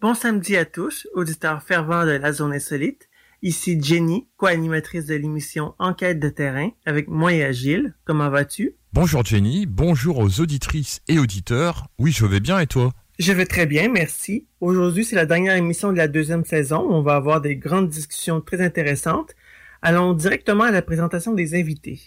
Bon samedi à tous, auditeurs fervents de la zone insolite. Ici Jenny, co-animatrice de l'émission Enquête de terrain, avec moi et Agile. Comment vas-tu? Bonjour Jenny, bonjour aux auditrices et auditeurs. Oui, je vais bien et toi? Je vais très bien, merci. Aujourd'hui, c'est la dernière émission de la deuxième saison. On va avoir des grandes discussions très intéressantes. Allons directement à la présentation des invités.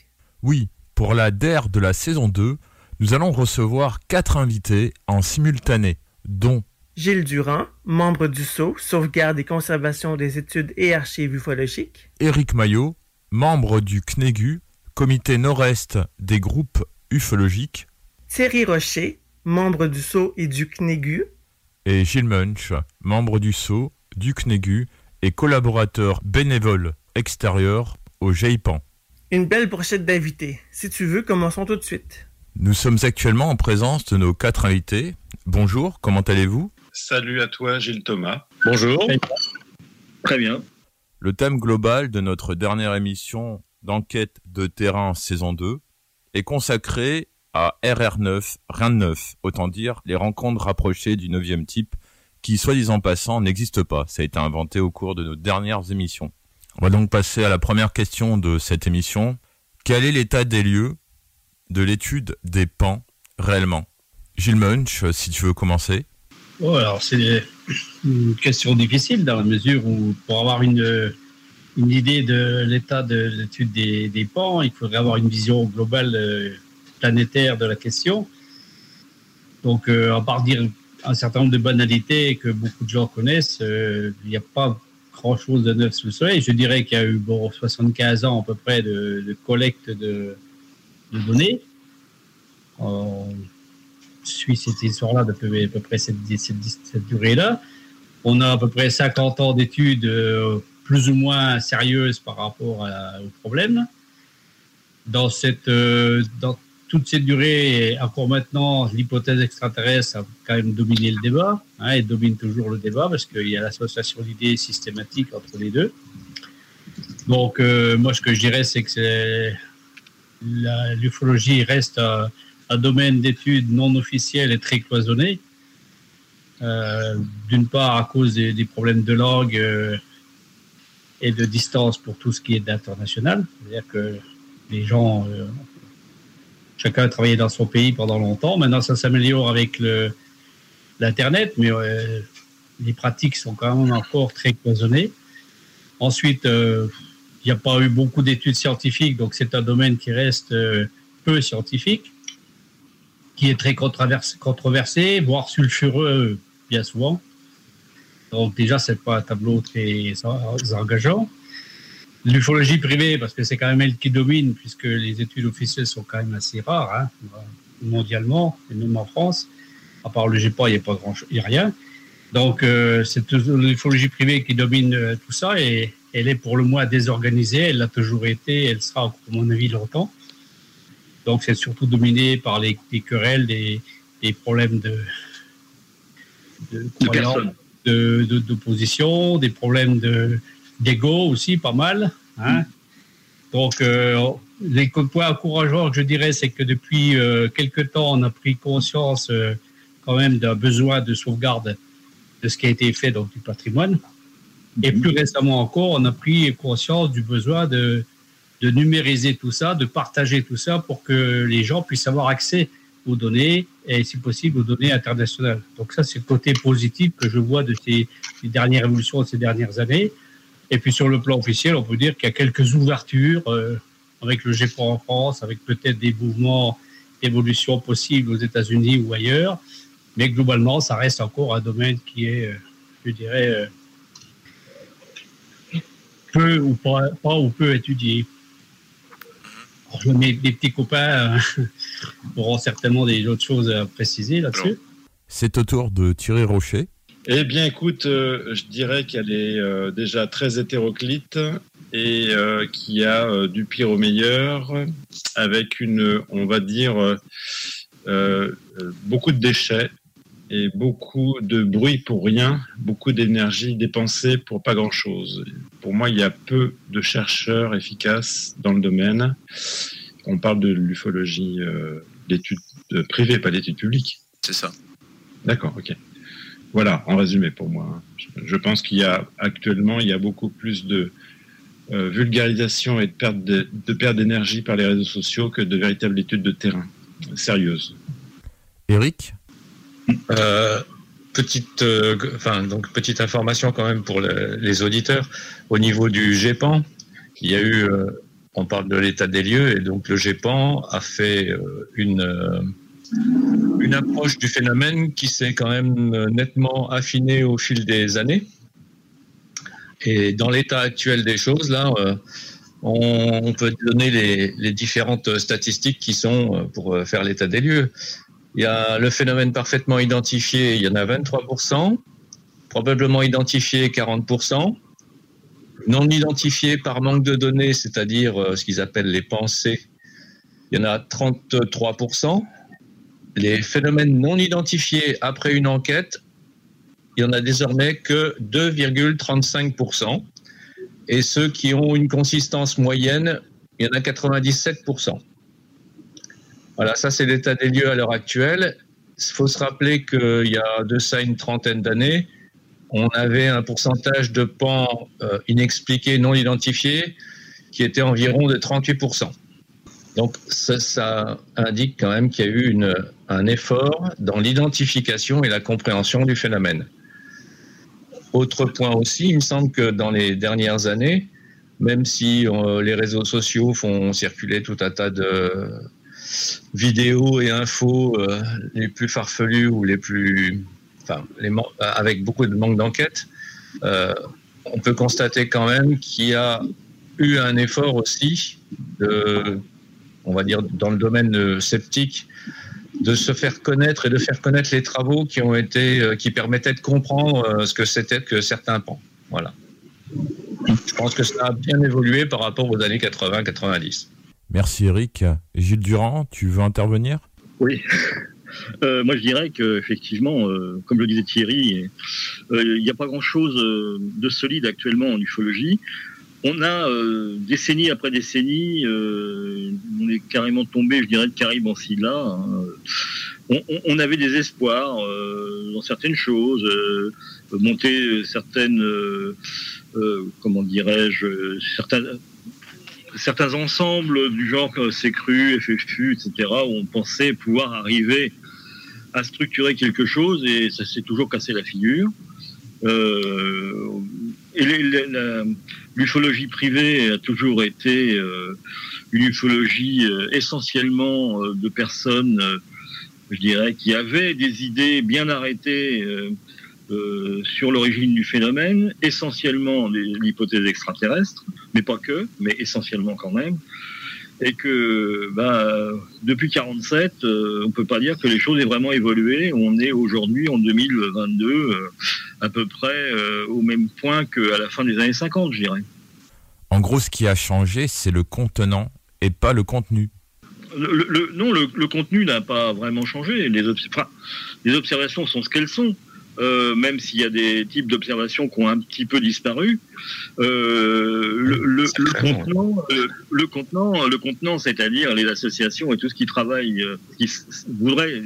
Oui, pour la DER de la saison 2, nous allons recevoir quatre invités en simultané, dont Gilles Durand, membre du SCO, Sauvegarde et Conservation des études et archives ufologiques. Éric Maillot, membre du CNEGU, Comité Nord-Est des groupes ufologiques, Thierry Rocher, membre du SCO et du CNEGU. et Gilles Munch, membre du SCO, du CNEGU et collaborateur bénévole extérieur au GEIPAN. Une belle brochette d'invités. Si tu veux, commençons tout de suite. Nous sommes actuellement en présence de nos quatre invités. Bonjour, comment allez-vous? Salut à toi, Gilles Thomas. Bonjour. Très bien. Le thème global de notre dernière émission d'enquête de terrain saison 2 est consacré à RR9, rien de neuf, autant dire les rencontres rapprochées du 9e type qui, soit disant passant, n'existent pas. Ça a été inventé au cours de nos dernières émissions. On va donc passer à la première question de cette émission. Quel est l'état des lieux de l'étude des pans réellement Gilles Munch, si tu veux commencer. Oh, alors c'est une question difficile dans la mesure où pour avoir une, une idée de l'état de l'étude des, des pans, il faudrait avoir une vision globale euh, planétaire de la question. Donc, euh, à part dire un certain nombre de banalités que beaucoup de gens connaissent, euh, il n'y a pas grand-chose de neuf sous le soleil. Je dirais qu'il y a eu bon, 75 ans à peu près de collecte de, de données. On suit cette histoire-là depuis à peu près cette, durée-là. On a à peu près 50 ans d'études euh, plus ou moins sérieuses par rapport au problème. Dans, cette, euh, dans toute cette durée, encore maintenant, l'hypothèse extraterrestre a quand même dominé le débat, hein, et domine toujours le débat parce qu'il y a l'association d'idées systématique entre les deux. Donc, euh, moi, ce que je dirais, c'est que c'est l'ufologie reste un, domaine d'études non officiel et très cloisonné. Euh, D'une part, à cause des, des problèmes de langue euh, et de distance pour tout ce qui est d'international. C'est-à-dire que les gens euh, chacun a travaillé dans son pays pendant longtemps. Maintenant, ça s'améliore avec l'Internet, mais les pratiques sont quand même encore très cloisonnées. Ensuite, il n'y a pas eu beaucoup d'études scientifiques, donc c'est un domaine qui reste peu scientifique, qui est très controversé, voire sulfureux bien souvent. Donc déjà, c'est pas un tableau très engageant. L'ufologie privée, parce que c'est quand même elle qui domine, puisque les études officielles sont quand même assez rares, hein, mondialement, et même en France. À part le GEPA, il n'y a a rien. Donc, euh, c'est l'ufologie privée qui domine euh, tout ça et elle est pour le moins désorganisée. Elle l'a toujours été, elle sera, à mon avis, longtemps. Donc, c'est surtout dominé par les, querelles, des, problèmes de, de, de d'opposition, des problèmes de, d'ego aussi, pas mal. Hein. Donc, euh, les points encourageants que je dirais, c'est que depuis euh, quelques temps, on a pris conscience euh, quand même d'un besoin de sauvegarde de ce qui a été fait donc, du patrimoine. Et plus récemment encore, on a pris conscience du besoin de, de numériser tout ça, de partager tout ça pour que les gens puissent avoir accès aux données et, si possible, aux données internationales. Donc ça, c'est le côté positif que je vois de ces, dernières évolutions de ces dernières années. Et puis sur le plan officiel, on peut dire qu'il y a quelques ouvertures euh, avec le GEPRO en France, avec peut-être des mouvements d'évolution possibles aux États-Unis ou ailleurs. Mais globalement, ça reste encore un domaine qui est, euh, je dirais, euh, peu ou pas, pas ou peu étudié. mes, petits copains auront certainement des autres choses à préciser là-dessus. C'est au tour de Thierry Rocher. Eh bien, écoute, euh, je dirais qu'elle est euh, déjà très hétéroclite et euh, qu'il y a du pire au meilleur, avec une, on va dire, beaucoup de déchets et beaucoup de bruit pour rien, beaucoup d'énergie dépensée pour pas grand-chose. Pour moi, il y a peu de chercheurs efficaces dans le domaine. On parle de l'ufologie d'études privées, pas d'études publiques. C'est ça. D'accord, ok. Voilà, en résumé pour moi. Je pense qu'il y a actuellement, il y a beaucoup plus de euh, vulgarisation et de perte de, perte d'énergie par les réseaux sociaux que de véritables études de terrain sérieuses. Eric euh, petite, euh, petite information quand même pour les auditeurs. Au niveau du GEPAN, il y a eu, on parle de l'état des lieux, et donc le GEPAN a fait une approche du phénomène qui s'est quand même euh, nettement affinée au fil des années. Et dans l'état actuel des choses, là, euh, on, peut donner les, différentes statistiques qui sont euh, pour faire l'état des lieux. Il y a le phénomène parfaitement identifié, il y en a 23%, probablement identifié 40%, non identifié par manque de données, c'est-à-dire ce qu'ils appellent les pensées, il y en a 33%, les phénomènes non identifiés après une enquête, il n'y en a désormais que 2,35%. Et ceux qui ont une consistance moyenne, il y en a 97%. Voilà, ça c'est l'état des lieux à l'heure actuelle. Il faut se rappeler qu'il y a de ça une trentaine d'années, on avait un pourcentage de pans euh, inexpliqués, non identifiés, qui était environ de 38%. Donc ça, indique quand même qu'il y a eu un effort dans l'identification et la compréhension du phénomène. Autre point aussi, il me semble que dans les dernières années, même si euh, les réseaux sociaux font circuler tout un tas de vidéos et infos euh, les plus farfelues ou les plus, enfin, avec beaucoup de manque d'enquête, euh, on peut constater quand même qu'il y a eu un effort aussi de on va dire, dans le domaine euh, sceptique, de se faire connaître et de faire connaître les travaux qui ont été, euh, qui permettaient de comprendre euh, ce que c'était que certains pans. Voilà. Je pense que ça a bien évolué par rapport aux années 80-90. Merci Eric. Gilles Durand, tu veux intervenir? Oui. moi, je dirais que effectivement, comme le disait Thierry, il n'y a pas grand-chose de solide actuellement en ufologie on a euh, décennie après décennie, euh, on est carrément tombé, je dirais, de Caribe en Silla. Hein. On, avait des espoirs euh, dans certaines choses, monter certaines, comment dirais-je, certaines certains ensembles du genre CRU, FFU, etc., où on pensait pouvoir arriver à structurer quelque chose et ça s'est toujours cassé la figure. Euh, et l'ufologie privée a toujours été euh, une ufologie euh, essentiellement euh, de personnes, euh, je dirais, qui avaient des idées bien arrêtées sur l'origine du phénomène, essentiellement l'hypothèse extraterrestre, mais pas que, mais essentiellement quand même et que bah, depuis 47, euh, on peut pas dire que les choses aient vraiment évolué. On est aujourd'hui en 2022 euh, à peu près euh, au même point qu'à la fin des années 50, je dirais. En gros, ce qui a changé, c'est le contenant et pas le contenu. Le, non, le, contenu n'a pas vraiment changé. Les, les observations sont ce qu'elles sont. Euh, même s'il y a des types d'observations qui ont un petit peu disparu. Euh, le, le, contenant, euh, le, contenant, le contenant, c'est-à-dire les associations et tout ce qui travaille, qui voudrait,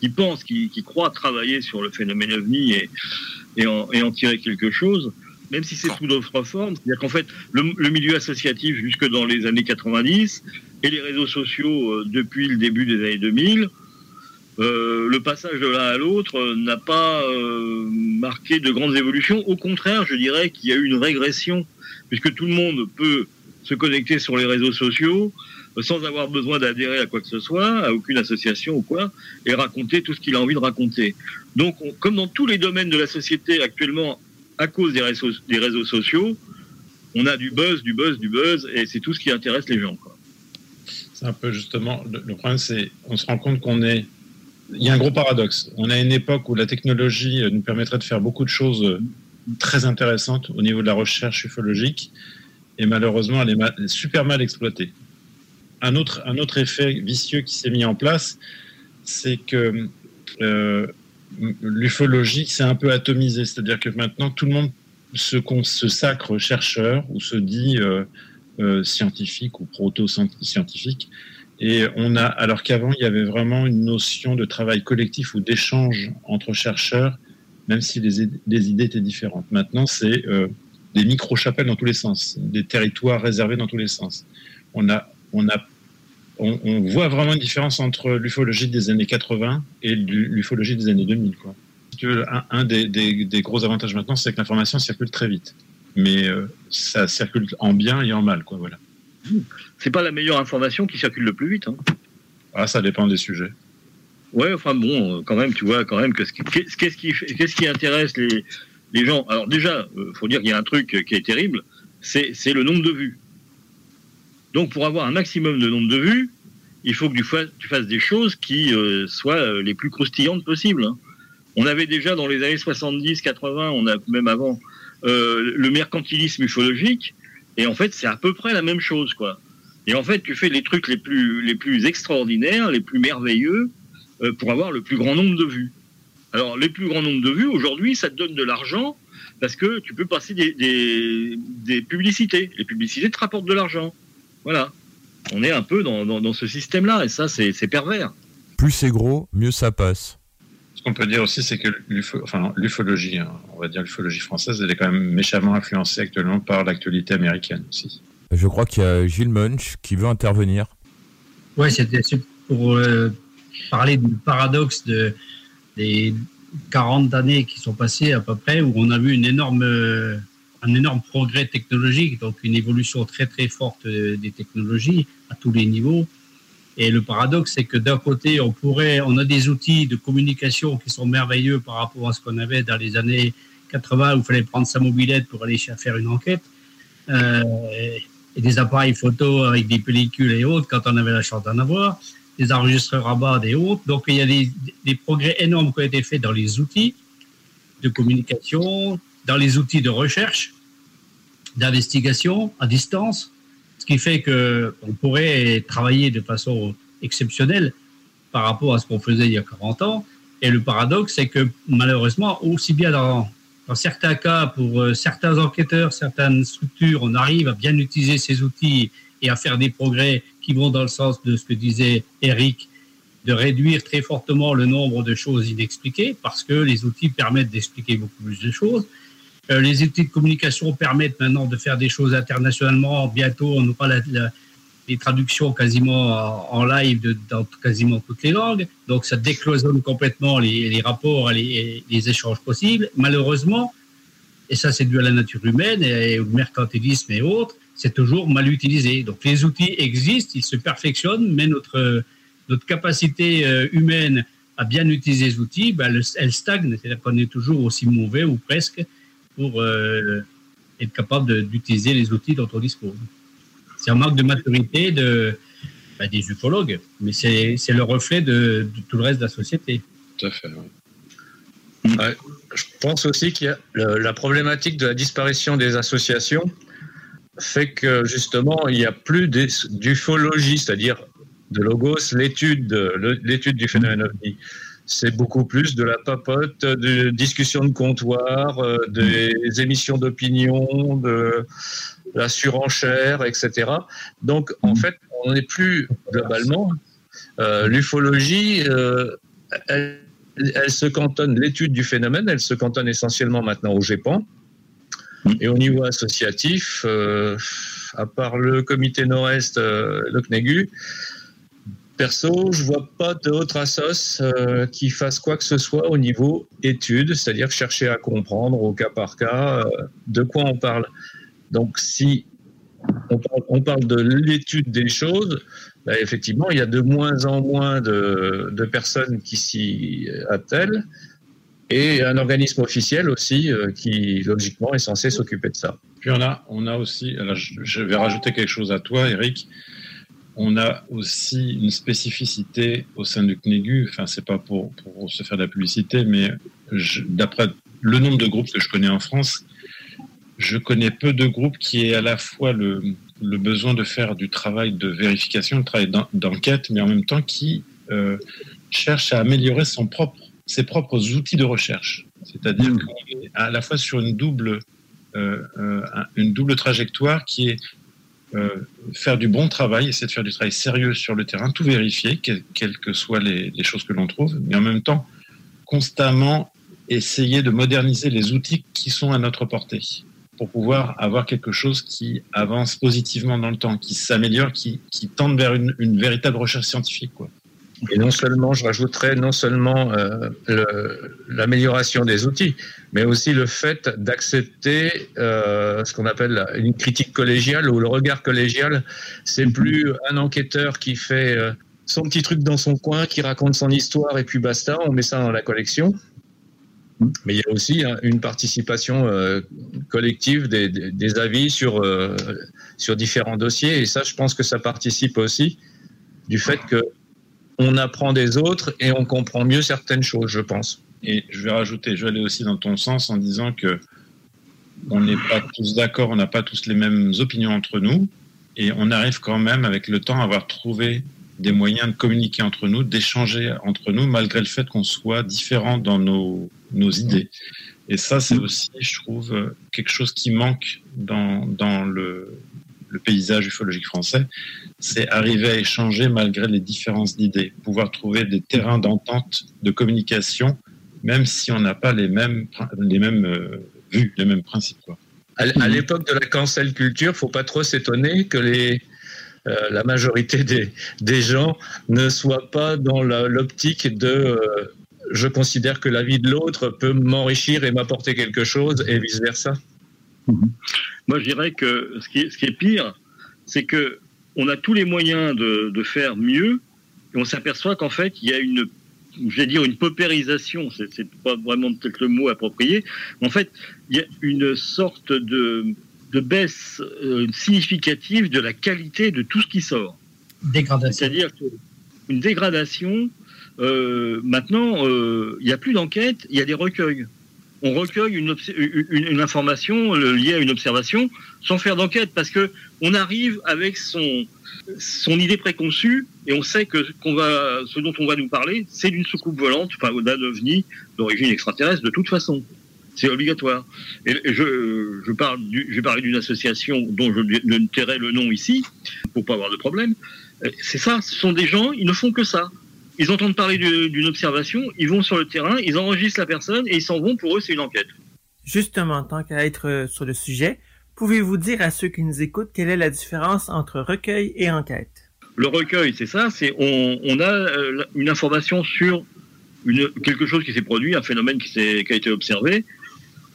qui pense, qui, qui croit travailler sur le phénomène OVNI et, et, en, et en tirer quelque chose, même si c'est sous d'autres formes. C'est-à-dire qu'en fait, le, le, milieu associatif jusque dans les années 90 et les réseaux sociaux depuis le début des années 2000 euh, le passage de l'un à l'autre euh, n'a pas euh, marqué de grandes évolutions. Au contraire, je dirais qu'il y a eu une régression, puisque tout le monde peut se connecter sur les réseaux sociaux sans avoir besoin d'adhérer à quoi que ce soit, à aucune association ou quoi, et raconter tout ce qu'il a envie de raconter. Donc, comme dans tous les domaines de la société actuellement, à cause des réseaux, sociaux, on a du buzz, du buzz, du buzz, et c'est tout ce qui intéresse les gens. C'est un peu justement, le problème, c'est qu'on se rend compte qu'on est il y a un gros paradoxe. On a une époque où la technologie euh, nous permettrait de faire beaucoup de choses euh, très intéressantes au niveau de la recherche ufologique, et malheureusement, elle est, super mal exploitée. Un autre, effet vicieux qui s'est mis en place, c'est que euh, l'ufologie s'est un peu atomisée, c'est-à-dire que maintenant, tout le monde se sacre chercheur ou se dit scientifique ou proto-scientifique. Et on a, alors qu'avant, il y avait vraiment une notion de travail collectif ou d'échange entre chercheurs, même si les, idées étaient différentes. Maintenant, c'est euh, des micro-chapelles dans tous les sens, des territoires réservés dans tous les sens. On, a, on, a, on, voit vraiment une différence entre l'ufologie des années 80 et l'ufologie des années 2000. Quoi. Un, un des, des, gros avantages maintenant, c'est que l'information circule très vite. Mais euh, ça circule en bien et en mal. Quoi, voilà c'est pas la meilleure information qui circule le plus vite. Hein. Ah, ça dépend des sujets. Ouais, enfin bon, quand même, tu vois, quand même, qu'est-ce qui, qu'est-ce qui, qu'est-ce qui intéresse les, les gens? Alors déjà, euh, faut dire qu'il y a un truc qui est terrible, c'est, c'est le nombre de vues. Donc pour avoir un maximum de nombre de vues, il faut que tu fasses, tu fasses des choses qui euh, soient euh, les plus croustillantes possibles. Hein. On avait déjà dans les années 70, 80, on a même avant, le mercantilisme ufologique, et en fait, c'est à peu près la même chose, quoi. Et en fait, tu fais les trucs les plus, extraordinaires, les plus merveilleux, euh, pour avoir le plus grand nombre de vues. Alors, les plus grands nombres de vues, aujourd'hui, ça te donne de l'argent, parce que tu peux passer des, publicités. Les publicités te rapportent de l'argent. Voilà. On est un peu dans, ce système-là, et ça, c'est pervers. Plus c'est gros, mieux ça passe. Ce qu'on peut dire aussi, c'est que l'ufologie, hein, on va dire l'ufologie française, elle est quand même méchamment influencée actuellement par l'actualité américaine aussi. Je crois qu'il y a Gilles Munch qui veut intervenir. Oui, c'était pour euh, parler du paradoxe de, des 40 années qui sont passées à peu près, où on a vu une énorme, un énorme progrès technologique, donc une évolution très très forte des technologies à tous les niveaux. Et le paradoxe, c'est que d'un côté, on a des outils de communication qui sont merveilleux par rapport à ce qu'on avait dans les années 80 où il fallait prendre sa mobilette pour aller faire une enquête. Euh, et des appareils photo avec des pellicules et autres quand on avait la chance d'en avoir, des enregistreurs à bas et autres. Donc il y a des, progrès énormes qui ont été faits dans les outils de communication, dans les outils de recherche, d'investigation à distance qui fait qu'on pourrait travailler de façon exceptionnelle par rapport à ce qu'on faisait il y a 40 ans. Et le paradoxe, c'est que malheureusement, aussi bien dans, certains cas, pour euh, certains enquêteurs, certaines structures, on arrive à bien utiliser ces outils et à faire des progrès qui vont dans le sens de ce que disait Eric, de réduire très fortement le nombre de choses inexpliquées, parce que les outils permettent d'expliquer beaucoup plus de choses. Euh, les outils de communication permettent maintenant de faire des choses internationalement. Bientôt, on aura les traductions quasiment en, live dans quasiment toutes les langues. Donc, ça décloisonne complètement les, les rapports et les, échanges possibles. Malheureusement, et ça, c'est dû à la nature humaine et au mercantilisme et autres, c'est toujours mal utilisé. Donc, les outils existent, ils se perfectionnent, mais notre, notre capacité euh, humaine à bien utiliser les outils, ben, elle stagne. C'est-à-dire qu'on est toujours aussi mauvais ou presque pour euh, être capable d'utiliser les outils dont on dispose. C'est un manque de maturité ben, des ufologues, mais c'est le reflet de, tout le reste de la société. Tout à fait. je pense aussi a la problématique de la disparition des associations fait que justement il n'y a plus d'ufologie, c'est-à-dire de logos, l'étude l'étude du phénomène ovni c'est beaucoup plus de la papote, de discussions de comptoir, euh, des émissions d'opinion, de la surenchère, etc. Donc, en fait, on n'est plus globalement. Euh, l'ufologie, euh, elle, se cantonne, l'étude du phénomène, elle se cantonne essentiellement maintenant au GEPAN. Et au niveau associatif, à part le comité nord-est, le CNEGU, Perso, je vois pas d'autres assos euh, qui fassent quoi que ce soit au niveau études, c'est-à-dire chercher à comprendre au cas par cas euh, de quoi on parle. Donc, si on parle, de l'étude des choses, bah, effectivement, il y a de moins en moins de, personnes qui s'y attellent et un organisme officiel aussi euh, qui, logiquement, est censé s'occuper de ça. Puis on a, on a aussi, je vais rajouter quelque chose à toi, Eric on a aussi une spécificité au sein du CNEGU, enfin c'est pas pour, se faire de la publicité, mais d'après le nombre de groupes que je connais en France, je connais peu de groupes qui aient à la fois le, besoin de faire du travail de vérification, du travail d'enquête, mais en même temps qui euh, cherche à améliorer son propre, ses propres outils de recherche. C'est-à-dire mmh. qu'on est à la fois sur une double, euh, euh, une double trajectoire qui est euh, faire du bon travail, essayer de faire du travail sérieux sur le terrain, tout vérifier, quelles que soient les, choses que l'on trouve, mais en même temps, constamment essayer de moderniser les outils qui sont à notre portée pour pouvoir avoir quelque chose qui avance positivement dans le temps, qui s'améliore, qui, tende vers une, une véritable recherche scientifique. Quoi. Et non seulement, je rajouterais non seulement euh, l'amélioration des outils, mais aussi le fait d'accepter euh, ce qu'on appelle une critique collégiale ou le regard collégial. C'est plus un enquêteur qui fait euh, son petit truc dans son coin, qui raconte son histoire et puis basta, on met ça dans la collection. Mais il y a aussi hein, une participation collective des, des, avis sur, sur différents dossiers. Et ça, je pense que ça participe aussi du fait que on apprend des autres et on comprend mieux certaines choses, je pense. Et je vais rajouter, je vais aller aussi dans ton sens en disant que on n'est pas tous d'accord, on n'a pas tous les mêmes opinions entre nous, et on arrive quand même avec le temps à avoir trouvé des moyens de communiquer entre nous, d'échanger entre nous, malgré le fait qu'on soit différents dans nos, nos idées. Et ça, c'est aussi, je trouve, quelque chose qui manque dans, dans le, le paysage ufologique français, c'est arriver à échanger malgré les différences d'idées, pouvoir trouver des terrains d'entente, de communication, même si on n'a pas les mêmes, les mêmes euh, vues, les mêmes principes. Quoi. À, l'époque de la cancel culture, faut pas trop s'étonner que euh, la majorité des, des, gens ne soient pas dans l'optique de euh, je considère que la vie de l'autre peut m'enrichir et m'apporter quelque chose et Moi, je dirais que ce qui est, ce qui est pire, c'est que on a tous les moyens de, de faire mieux, et on s'aperçoit qu'en fait, il y a une, je vais dire une paupérisation, c'est pas vraiment peut-être le mot approprié, en fait, il y a une sorte de, de baisse euh, significative de la qualité de tout ce qui sort. Dégradation. C'est-à-dire une dégradation. Euh, maintenant, euh, il n'y a plus d'enquête, il y a des recueils on recueille une, information liée à une observation sans faire d'enquête parce que on arrive avec son son idée préconçue et on sait que ce dont on va nous parler c'est d'une soucoupe volante enfin d'un ovni d'origine extraterrestre de toute façon. C'est obligatoire. Et, je je parle parler d'une association dont je ne tairai le nom ici pour pas avoir de problème. C'est ça ce sont des gens ils ne font que ça ils entendent parler d'une observation, ils vont sur le terrain, ils enregistrent la personne et ils s'en vont. Pour eux, c'est une enquête. Justement, tant qu'à être sur le sujet, pouvez-vous dire à ceux qui nous écoutent quelle est la différence entre recueil et enquête? Le recueil, c'est ça, c'est on, on, a euh, une information sur une, quelque chose qui s'est produit, un phénomène qui, qui a été observé.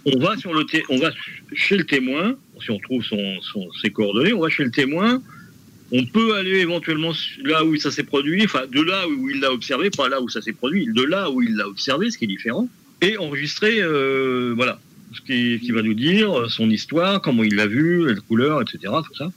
On va, sur le on va chez le témoin, si on trouve son, son, ses coordonnées, on va chez le témoin, on peut aller éventuellement là où ça s'est produit, enfin de là où il l'a observé, pas là où ça s'est produit, de là où il l'a observé, ce qui est différent, et enregistrer, euh, voilà, ce qui, qui, va nous dire son histoire, comment il l'a vu, la couleur, etc., tout ça.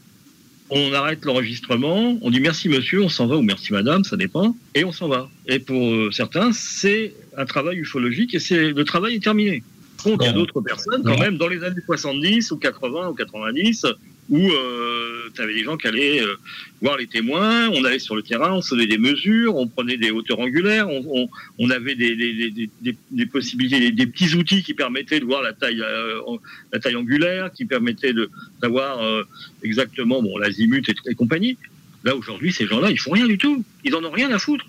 On arrête l'enregistrement, on dit merci monsieur, on s'en va, ou merci madame, ça dépend, et on s'en va. Et pour euh, certains, c'est un travail ufologique et c'est le travail est terminé. Contre, il y a d'autres personnes, quand même, dans les années 70 ou 80 ou 90, où euh, tu avais des gens qui allaient euh, voir les témoins, on allait sur le terrain, on faisait des mesures, on prenait des hauteurs angulaires, on, avait des, possibilités, des, petits outils qui permettaient de voir la taille, euh, la taille angulaire, qui permettaient de savoir euh, exactement bon l'azimut et, et compagnie. Là aujourd'hui, ces gens-là, ils font rien du tout, ils en ont rien à foutre.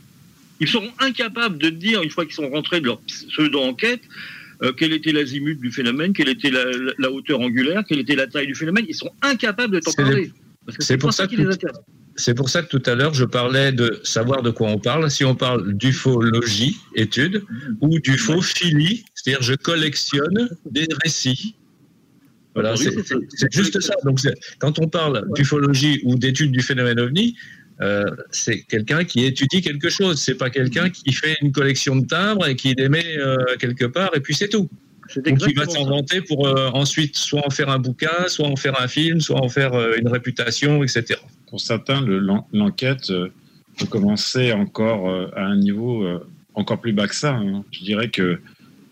Ils seront incapables de dire une fois qu'ils sont rentrés de leur pseudo-enquête euh, quel était l'azimut du phénomène, quelle était la, la, la, hauteur angulaire, quelle était la taille du phénomène? Ils sont incapables de t'en parler. C'est pour, ça que c'est pour ça que tout à l'heure, je parlais de savoir de quoi on parle. Si on parle d'ufologie, étude, ou d'ufophilie, c'est-à-dire je collectionne des récits. Voilà, c'est juste ça. Donc, quand on parle d'ufologie ou d'étude du phénomène ovni, euh, c'est quelqu'un qui étudie quelque chose. C'est pas quelqu'un qui fait une collection de timbres et qui les met euh, quelque part et puis c'est tout. Donc il va s'inventer pour euh, ensuite soit en faire un bouquin, soit en faire un film, soit en faire euh, une réputation, etc. Pour certains, l'enquête peut commencer encore à un niveau encore plus bas que ça. Hein. Je dirais que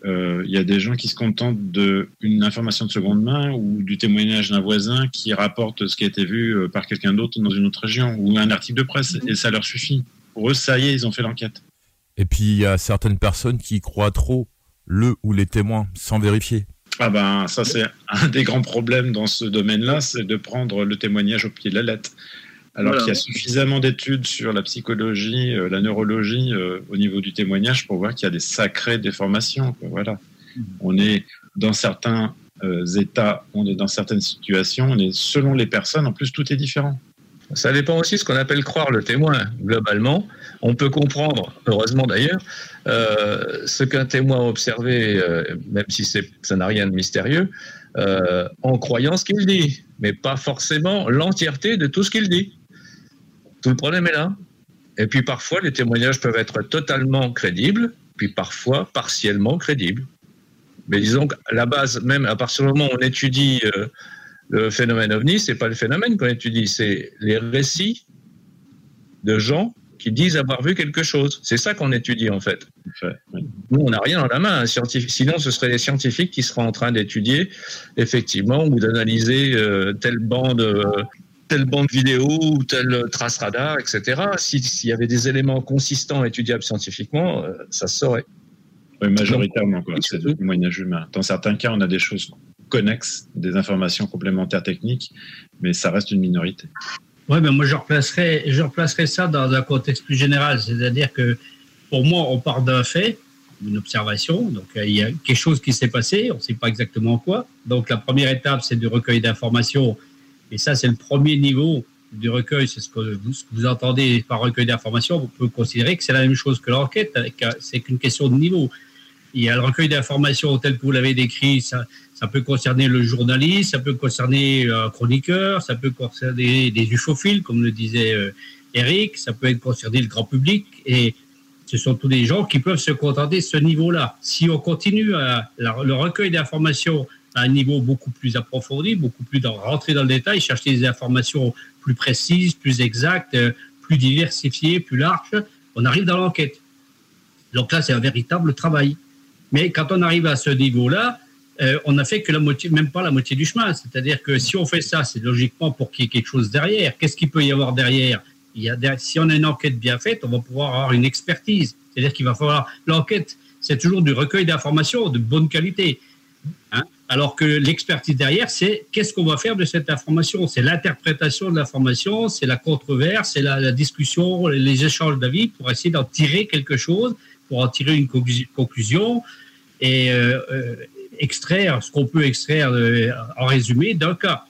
il y a des gens qui se contentent d'une information de seconde main ou du témoignage d'un voisin qui rapporte ce qui a été vu par quelqu'un d'autre dans une autre région ou un article de presse et ça leur suffit. Pour eux, ça y est, ils ont fait l'enquête. Et puis il y a certaines personnes qui croient trop le ou les témoins sans vérifier. Ah ben ça c'est un des grands problèmes dans ce domaine-là, c'est de prendre le témoignage au pied de la lettre. Alors voilà. qu'il y a suffisamment d'études sur la psychologie, euh, la neurologie euh, au niveau du témoignage pour voir qu'il y a des sacrées déformations. Quoi. Voilà, on est dans certains euh, états, on est dans certaines situations, on est selon les personnes. En plus, tout est différent. Ça dépend aussi de ce qu'on appelle croire le témoin. Globalement, on peut comprendre, heureusement d'ailleurs, ce qu'un témoin a observé, même si ça n'a rien de mystérieux, en croyant ce qu'il dit, mais pas forcément l'entièreté de tout ce qu'il dit. Tout le problème est là. Et puis parfois, les témoignages peuvent être totalement crédibles, puis parfois partiellement crédibles. Mais disons qu'à la base, même à partir du moment où on étudie euh, le phénomène ovni, c'est pas le phénomène qu'on étudie, c'est les récits de gens qui disent avoir vu quelque chose. C'est ça qu'on étudie en fait. Nous, on n'a rien dans la main. Sinon, ce seraient les scientifiques qui seraient en train d'étudier effectivement ou d'analyser euh, telle bande. Euh, telle bande vidéo ou telle trace radar, etc. S'il y avait des éléments consistants étudiables scientifiquement, euh, ça se saurait. Oui, majoritairement. C'est du témoignage humain. Dans certains cas, on a des choses connexes, des informations complémentaires techniques, mais ça reste une minorité. Oui, mais moi je replacerais, je replacerais ça dans un contexte plus général, c'est-à-dire que pour moi, on part d'un fait, d'une observation, donc il y a quelque chose qui s'est passé, on ne sait pas exactement quoi. Donc la première étape, c'est du recueil d'informations, et ça, c'est le premier niveau du recueil, c'est ce que vous, entendez par recueil d'informations. Vous pouvez considérer que c'est la même chose que l'enquête, c'est qu'une question de niveau. Il y a le recueil d'informations tel que vous l'avez décrit, ça, ça peut concerner le journaliste, ça peut concerner un chroniqueur, ça peut concerner des ufophiles, comme le disait euh, Eric, ça peut concerner le grand public, et ce sont tous les gens qui peuvent se contenter de ce niveau-là. Si on continue le recueil d'informations à un niveau beaucoup plus approfondi, beaucoup plus dans, rentrer dans le détail, chercher des informations plus précises, plus exactes, euh, plus diversifiées, plus larges, on arrive dans l'enquête. Donc là, c'est un véritable travail. Mais quand on arrive à ce niveau-là, euh, on n'a fait que la moitié, même pas la moitié du chemin. C'est-à-dire que si on fait ça, c'est logiquement pour qu'il y ait quelque chose derrière. Qu'est-ce qu'il peut y avoir derrière Si on a une enquête bien faite, on va pouvoir avoir une expertise. C'est-à-dire qu'il va falloir l'enquête. C'est toujours du recueil d'informations de bonne qualité. Hein? Alors que l'expertise derrière, c'est qu'est-ce qu'on va faire de cette information? C'est l'interprétation de l'information, c'est la controverse, c'est la, la, discussion, les échanges d'avis pour essayer d'en tirer quelque chose, pour en tirer une conclusion. Et, euh, extraire ce qu'on peut extraire euh, en résumé d'un cas.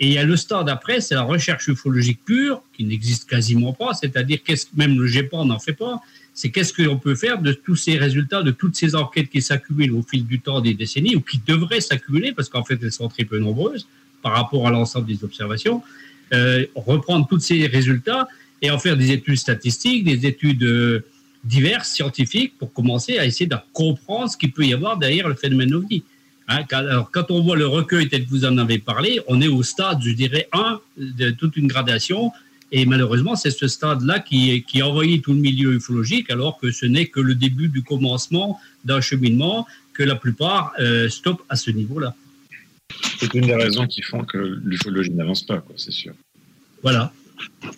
Et il y a le stade après, c'est la recherche ufologique pure, qui n'existe quasiment pas, c'est-à-dire qu'est-ce même le GEPAN n'en fait pas, c'est qu'est-ce qu'on peut faire de tous ces résultats, de toutes ces enquêtes qui s'accumulent au fil du temps des décennies, ou qui devraient s'accumuler, parce qu'en fait elles sont très peu nombreuses par rapport à l'ensemble des observations, euh, reprendre tous ces résultats et en faire des études statistiques, des études euh, diverses, scientifiques, pour commencer à essayer de comprendre ce qu'il peut y avoir derrière le phénomène OVNI. Hein, alors, quand on voit le recueil tel que vous en avez parlé, on est au stade, je dirais, un de toute une gradation. Et malheureusement, c'est ce stade-là qui, envoyé tout le milieu ufologique, alors que ce n'est que le début du commencement d'un cheminement que la plupart euh, stoppent à ce niveau-là. C'est une des raisons qui font que l'ufologie n'avance pas, c'est sûr. Voilà.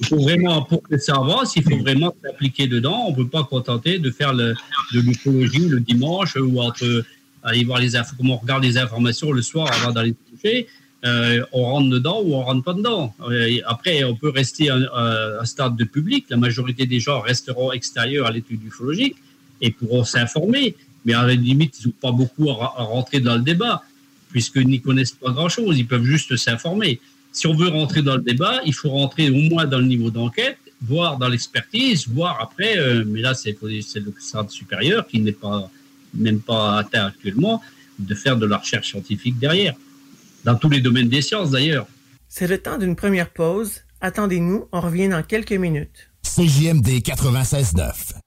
Il faut vraiment, pour que ça avance, il faut vraiment s'appliquer dedans. On ne peut pas contenter de faire le, de l'ufologie le dimanche ou entre aller voir les infos, comme on regarde les informations le soir avant d'aller se coucher. Euh, on rentre dedans ou on rentre pas dedans. Euh, après, on peut rester un, un, stade de public. La majorité des gens resteront extérieurs à l'étude ufologique et pourront s'informer. Mais à la limite, ils n'ont pas beaucoup à, à, rentrer dans le débat, puisqu'ils n'y connaissent pas grand-chose. Ils peuvent juste s'informer. Si on veut rentrer dans le débat, il faut rentrer au moins dans le niveau d'enquête, voire dans l'expertise, voire après, euh, mais là, c'est le stade supérieur qui n'est pas même pas atteint actuellement, de faire de la recherche scientifique derrière, dans tous les domaines des sciences d'ailleurs. C'est le temps d'une première pause. Attendez-nous, on revient dans quelques minutes. CJMD 96.9.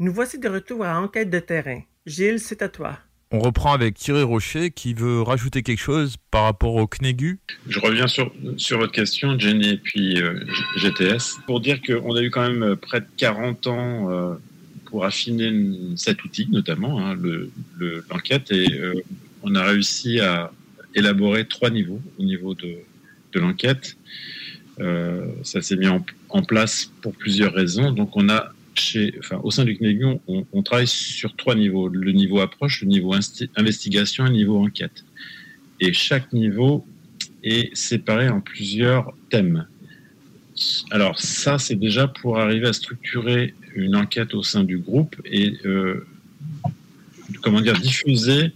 Nous voici de retour à Enquête de terrain. Gilles, c'est à toi. On reprend avec Thierry Rocher qui veut rajouter quelque chose par rapport au CNEGU. Je reviens sur, sur votre question, Jenny et puis euh, GTS, pour dire qu'on a eu quand même près de 40 ans euh, pour affiner cet outil, notamment hein, l'enquête, le, et euh, on a réussi à élaborer trois niveaux au niveau de, de l'enquête. Euh, ça s'est mis en, en, place pour plusieurs raisons. Donc on a au sein du CNEGU, on, on, travaille sur trois niveaux. Le niveau approche, le niveau investigation et le niveau enquête. Et chaque niveau est séparé en plusieurs thèmes. Alors ça, c'est déjà pour arriver à structurer une enquête au sein du groupe et euh, comment dire diffuser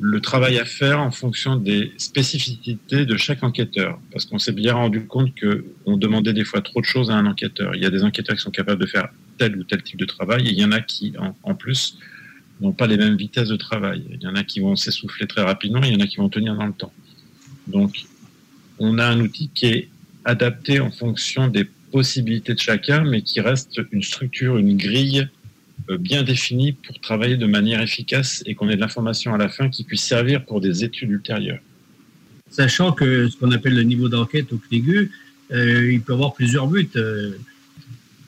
le travail à faire en fonction des spécificités de chaque enquêteur. Parce qu'on s'est bien rendu compte qu'on demandait des fois trop de choses à un enquêteur. Il y a des enquêteurs qui sont capables de faire tel ou tel type de travail, et il y en a qui, en, plus, n'ont pas les mêmes vitesses de travail. Il y en a qui vont s'essouffler très rapidement, il y en a qui vont tenir dans le temps. Donc, on a un outil qui est adapté en fonction des possibilités de chacun, mais qui reste une structure, une grille bien définie pour travailler de manière efficace et qu'on ait de l'information à la fin qui puisse servir pour des études ultérieures. Sachant que ce qu'on appelle le niveau d'enquête au CNEGU, euh, il peut avoir plusieurs buts. Euh,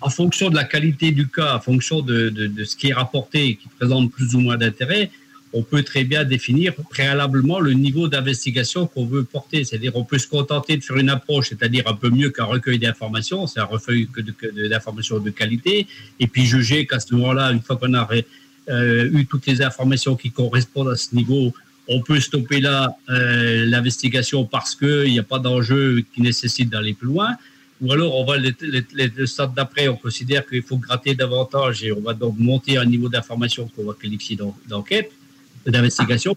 en fonction de la qualité du cas, en fonction de, ce qui est rapporté et qui présente plus ou moins d'intérêt, on peut très bien définir préalablement le niveau d'investigation qu'on veut porter. C'est-à-dire, on peut se contenter de faire une approche, c'est-à-dire un peu mieux qu'un recueil d'informations, c'est un recueil d'informations de, de, qualité, et puis juger qu'à ce moment-là, une fois qu'on a euh, eu toutes les informations qui correspondent à ce niveau, on peut stopper là euh, l'investigation parce qu'il n'y a pas d'enjeu qui nécessite d'aller plus loin. Ou alors, on va le, le, le stade d'après, on considère qu'il faut gratter davantage et on va donc monter un niveau d'information qu'on va qualifier d'enquête d'investigation.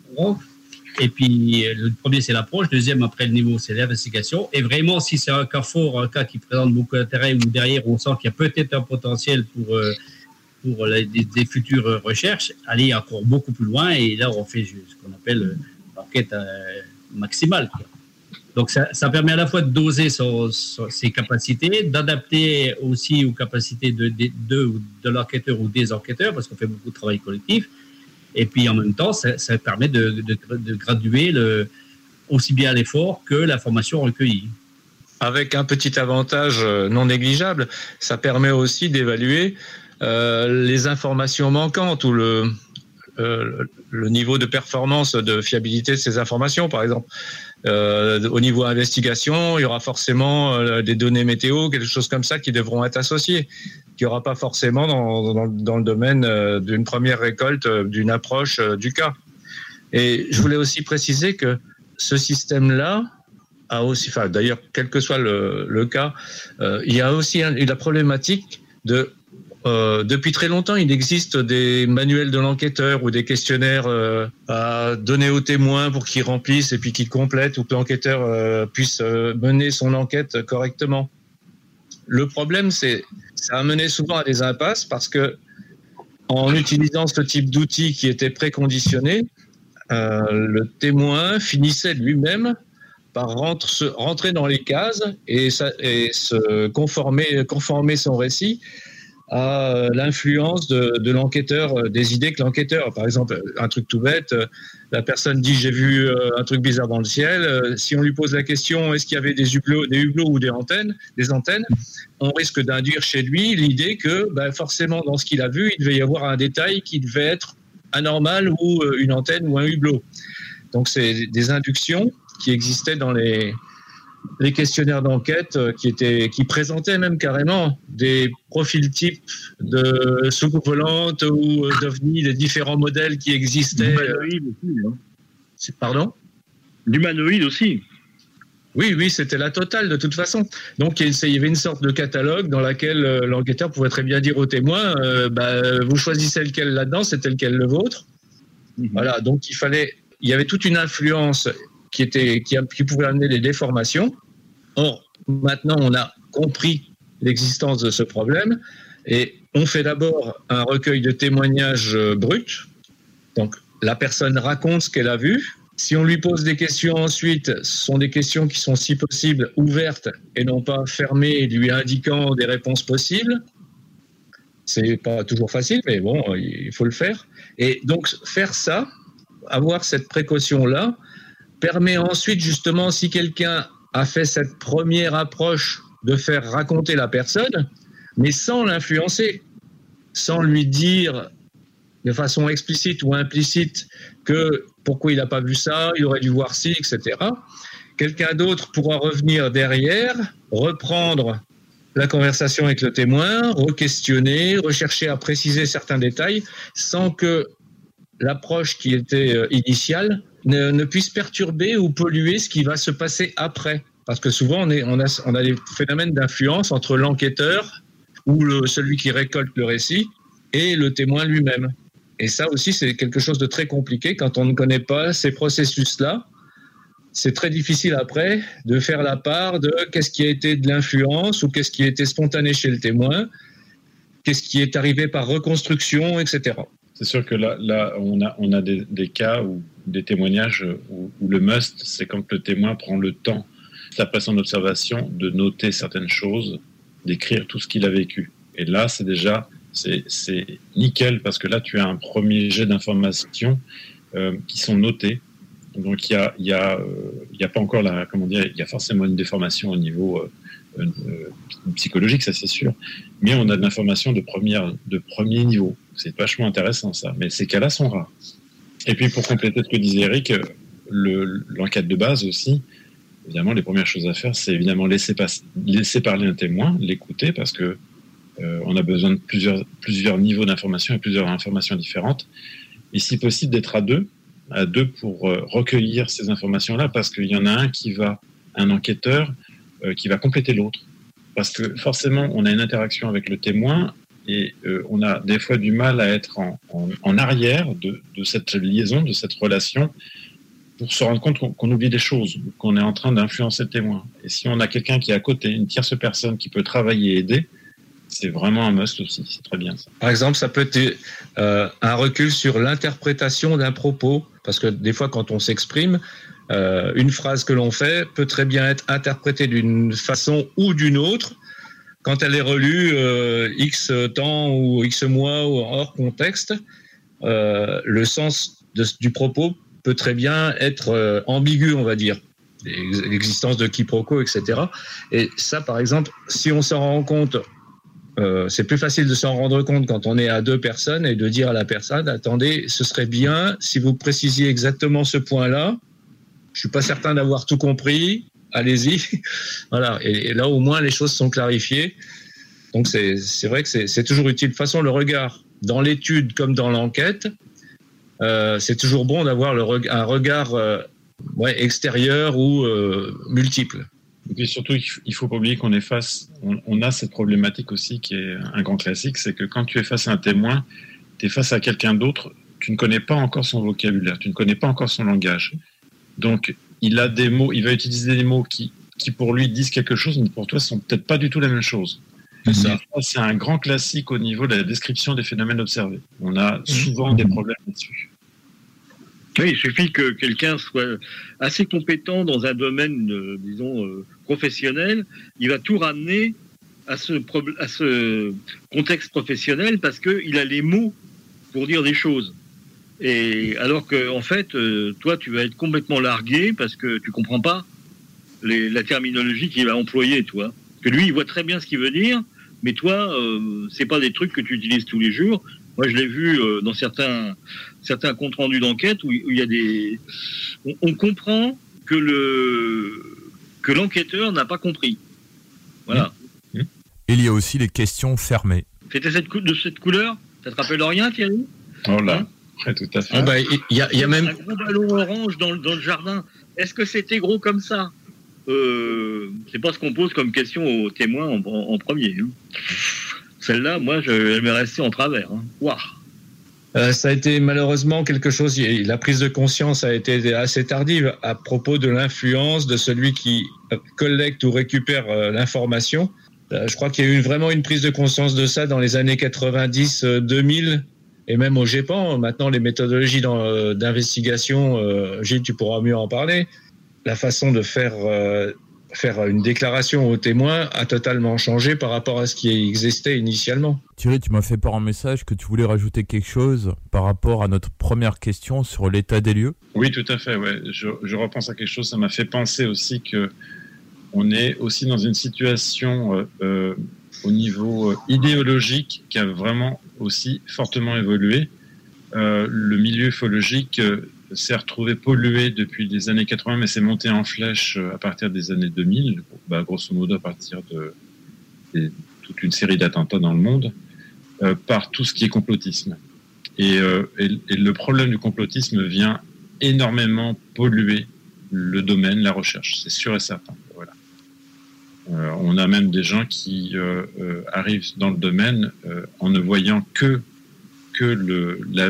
Et puis, le premier, c'est l'approche. Deuxième, après le niveau, c'est l'investigation. Et vraiment, si c'est un cas fort, un cas qui présente beaucoup d'intérêt, ou derrière, on sent qu'il y a peut-être un potentiel pour, euh, pour des, futures recherches, aller encore beaucoup plus loin. Et là, on fait ce qu'on appelle l'enquête euh, maximale. Donc, ça, permet à la fois de doser ses capacités, d'adapter aussi aux capacités de, de, l'enquêteur ou des enquêteurs, parce qu'on fait beaucoup de travail collectif et puis en même temps, ça, permet de, graduer le, aussi bien l'effort que l'information recueillie. Avec un petit avantage euh, non négligeable, ça permet aussi d'évaluer euh, les informations manquantes ou le, euh, le niveau de performance, de fiabilité de ces informations, par exemple. Euh, au niveau investigation, il y aura forcément euh, des données météo, quelque chose comme ça qui devront être associées, qu'il n'y aura pas forcément dans, dans, le domaine euh, d'une première récolte, d'une approche du cas. Et je voulais aussi préciser que ce système-là a aussi, enfin d'ailleurs, quel que soit le, cas, il y a aussi la problématique de euh, depuis très longtemps, il existe des manuels de l'enquêteur ou des questionnaires euh, à donner aux témoins pour qu'ils remplissent et puis qu'ils complètent ou que l'enquêteur euh, puisse mener son enquête correctement. Le problème, c'est ça a mené souvent à des impasses parce que en utilisant ce type d'outils qui était préconditionné, euh, le témoin finissait lui-même par rentrer dans les cases et, se conformer son récit à euh, l'influence de, l'enquêteur, euh, des idées que l'enquêteur, par exemple, un truc tout bête, euh, la personne dit j'ai vu un truc bizarre dans le ciel, si on lui pose la question est-ce qu'il y avait des hublots, des hublots ou des antennes, des antennes, on risque d'induire chez lui l'idée que ben, forcément dans ce qu'il a vu, il devait y avoir un détail qui devait être anormal ou une antenne ou un hublot. Donc c'est des inductions qui existaient dans les, les questionnaires d'enquête euh, qui étaient qui présentaient même carrément des profils types de soucoupes volantes ou euh, d'ovnis, des différents modèles qui existaient. Humanoïde aussi. Hein. C'est- Pardon? L'humanoïde aussi. Oui, oui, c'était la totale de toute façon. Donc il y avait une sorte de catalogue dans laquelle euh, l'enquêteur pouvait très bien dire aux témoins euh, bah, vous choisissez lequel là-dedans, c'était lequel le vôtre. Voilà, donc il fallait, il y avait toute une influence qui était, pouvait amener des déformations. Or, maintenant, on a compris l'existence de ce problème et on fait d'abord un recueil de témoignages euh, bruts. Donc, la personne raconte ce qu'elle a vu. Si on lui pose des questions ensuite, ce sont des questions qui sont, si possible, ouvertes et non pas fermées, lui indiquant des réponses possibles. C'est pas toujours facile, mais bon, il faut le faire. Et donc, faire ça, avoir cette précaution-là, permet ensuite, justement, si quelqu'un a fait cette première approche de faire raconter la personne, mais sans l'influencer, sans lui dire de façon explicite ou implicite que pourquoi il n'a pas vu ça, il aurait dû voir ci, etc. Quelqu'un d'autre pourra revenir derrière, reprendre la conversation avec le témoin, re-questionner, rechercher à préciser certains détails, sans que l'approche qui était euh, initiale ne, ne puisse perturber ou polluer ce qui va se passer après. Parce que souvent, on, a, des phénomènes d'influence entre l'enquêteur ou celui qui récolte le récit et le témoin lui-même. Et ça aussi, c'est quelque chose de très compliqué quand on ne connaît pas ces processus-là. C'est très difficile après de faire la part de qu'est-ce qui a été de l'influence ou qu'est-ce qui a été spontané chez le témoin, qu'est-ce qui est arrivé par reconstruction, etc. C'est sûr que là, on a, des, cas ou des témoignages où, le must, c'est quand le témoin prend le temps, après son observation, de noter certaines choses, d'écrire tout ce qu'il a vécu. Et là, c'est déjà, c'est nickel parce que là, tu as un premier jet d'informations euh, qui sont notées. Donc, il y a, y, a, euh, a pas encore la, comment dire, il y a forcément une déformation au niveau euh, euh, psychologique, ça c'est sûr. Mais on a de l'information de, de premier niveau. C'est vachement intéressant ça. Mais ces cas-là sont rares. Et puis pour compléter ce que disait Eric, le- l'enquête de base aussi, évidemment, les premières choses à faire, c'est évidemment laisser, parler un témoin, l'écouter, parce que euh, on a besoin de plusieurs, niveaux d'information et plusieurs informations différentes. Et si possible, d'être à deux, à deux pour euh, recueillir ces informations-là, parce qu'il y en a un qui va, un enquêteur, euh, qui va compléter l'autre. Parce que forcément, on a une interaction avec le témoin et euh, on a des fois du mal à être en, arrière de, cette liaison, de cette relation, pour se rendre compte qu'on oublie des choses, qu'on est en train d'influencer le témoin. Et si on a quelqu'un qui est à côté, une tierce personne qui peut travailler et aider, c'est vraiment un must aussi. C'est très bien ça. Par exemple, ça peut être euh, un recul sur l'interprétation d'un propos, parce que des fois, quand on s'exprime, euh, une phrase que l'on fait peut très bien être interprétée d'une façon ou d'une autre quand elle est relue euh, X temps ou X mois ou hors contexte. euh, le sens du propos peut très bien être euh, ambigu, on va dire. L'existence de quiproquos, etc. Et ça, par exemple, si on s'en rend compte, euh, c'est plus facile de s'en rendre compte quand on est à deux personnes et de dire à la personne, attendez, ce serait bien si vous précisiez exactement ce point-là. Je suis pas certain d'avoir tout compris. Allez-y. voilà. Et, là, au moins, les choses sont clarifiées. Donc, c'est vrai que c'est toujours utile. De toute façon, le regard dans l'étude comme dans l'enquête, euh, c'est toujours bon d'avoir un regard euh, extérieur ou euh, multiple. Et surtout, il faut pas oublier qu'on est face, on, on a cette problématique aussi qui est un grand classique, c'est que quand tu es face à un témoin, tu es face à quelqu'un d'autre, tu ne connais pas encore son vocabulaire, tu ne connais pas encore son langage. Donc, il a des mots, il va utiliser des mots qui, qui pour lui disent quelque chose, mais pour toi sont peut-être pas du tout la même chose. Ça. Ça, C'est un grand classique au niveau de la description des phénomènes observés. On a souvent des problèmes là-dessus. Oui, il suffit que quelqu'un soit assez compétent dans un domaine, euh, disons, euh, professionnel, il va tout ramener à ce, à ce contexte professionnel parce qu'il a les mots pour dire des choses. Et alors que, en fait, euh, toi, tu vas être complètement largué parce que tu comprends pas les- la terminologie qu'il va employer, toi. Que lui, il voit très bien ce qu'il veut dire, mais toi, euh, c'est pas des trucs que tu utilises tous les jours. Moi, je l'ai vu euh, dans certains certains comptes rendus d'enquête où, où il y a des, on, on comprend que le que l'enquêteur n'a pas compris. Voilà. Il y a aussi les questions fermées. C'était cette cou- de cette couleur? Ça te rappelle rien, Thierry? Oh là, ouais, tout à fait. Ah bah, il y, a, il y a même un gros ballon orange dans, le- dans le jardin. Est-ce que c'était gros comme ça? Euh, C'est pas ce qu'on pose comme question aux témoins en, en- en premier. hein. Celle-là, moi, je, elle m'est restée en travers. Hein. Ouah. Euh, ça a été malheureusement quelque chose. La prise de conscience a été assez tardive à propos de l'influence de celui qui euh, collecte ou récupère euh, l'information. Euh, je crois qu'il y a eu vraiment une prise de conscience de ça dans les années 90-2000 et même au GEPAN. Maintenant, les méthodologies euh, d'investigation, euh, Gilles, tu pourras mieux en parler. La façon de faire euh, faire une déclaration au témoin a totalement changé par rapport à ce qui existait initialement. Thierry, tu m'as fait part en message que tu voulais rajouter quelque chose par rapport à notre première question sur l'état des lieux. Oui, tout à fait. Ouais. Je, je repense à quelque chose. Ça m'a fait penser aussi que on est aussi dans une situation euh, euh, au niveau euh, idéologique qui a vraiment aussi fortement évolué. Euh, le milieu ufologique euh, s'est retrouvé pollué depuis les années 80, mais s'est monté en flèche à partir des années 2000, bah, grosso modo à partir de, toute une série d'attentats dans le monde, par tout ce qui est complotisme. Et le problème du complotisme vient énormément polluer le domaine, la recherche, c'est sûr et certain. Euh, on a même des gens qui euh, euh, arrivent dans le domaine en ne voyant que que le, la,